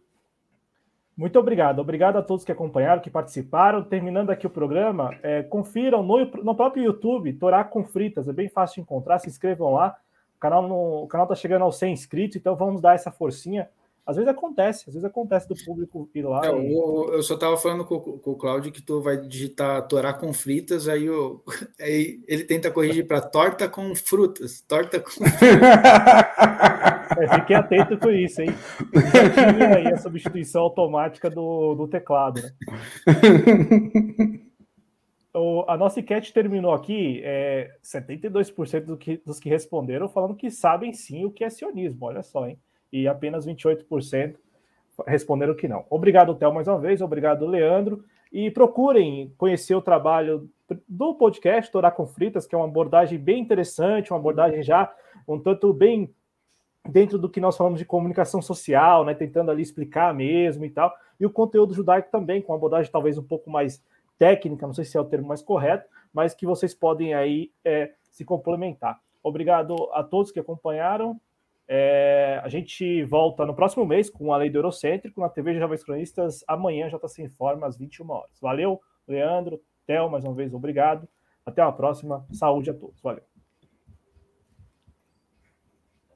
Muito obrigado. Obrigado a todos que acompanharam, que participaram. Terminando aqui o programa, é, confiram no, no próprio YouTube, Torá com Fritas. É bem fácil de encontrar. Se inscrevam lá. O canal, no, o canal tá chegando aos 100 inscritos, então vamos dar essa forcinha. Às vezes acontece, às vezes acontece do público ir lá. É, e... eu, eu, só tava falando com, com, o Claudio que tu vai digitar Torá com fritas, aí, eu, aí ele tenta corrigir para torta com frutas. Torta com. é, fiquem atento com isso, hein? Já tinha aí a substituição automática do, do teclado, né? O, a nossa enquete terminou aqui, é, 72% do que, dos que responderam falando que sabem sim o que é sionismo, olha só, hein? E apenas 28% responderam que não. Obrigado, Théo, mais uma vez, obrigado, Leandro. E procurem conhecer o trabalho do podcast Torá com Fritas, que é uma abordagem bem interessante, uma abordagem já um tanto bem dentro do que nós falamos de comunicação social, né, tentando ali explicar mesmo e tal. E o conteúdo judaico também, com uma abordagem talvez um pouco mais técnica, não sei se é o termo mais correto, mas que vocês podem aí é, se complementar. Obrigado a todos que acompanharam. É, a gente volta no próximo mês com a Lei do Eurocêntrico na TV Jovens Cronistas. Amanhã já está sem informa às 21 horas. Valeu, Leandro, Theo, mais uma vez, obrigado. Até a próxima. Saúde a todos. Valeu.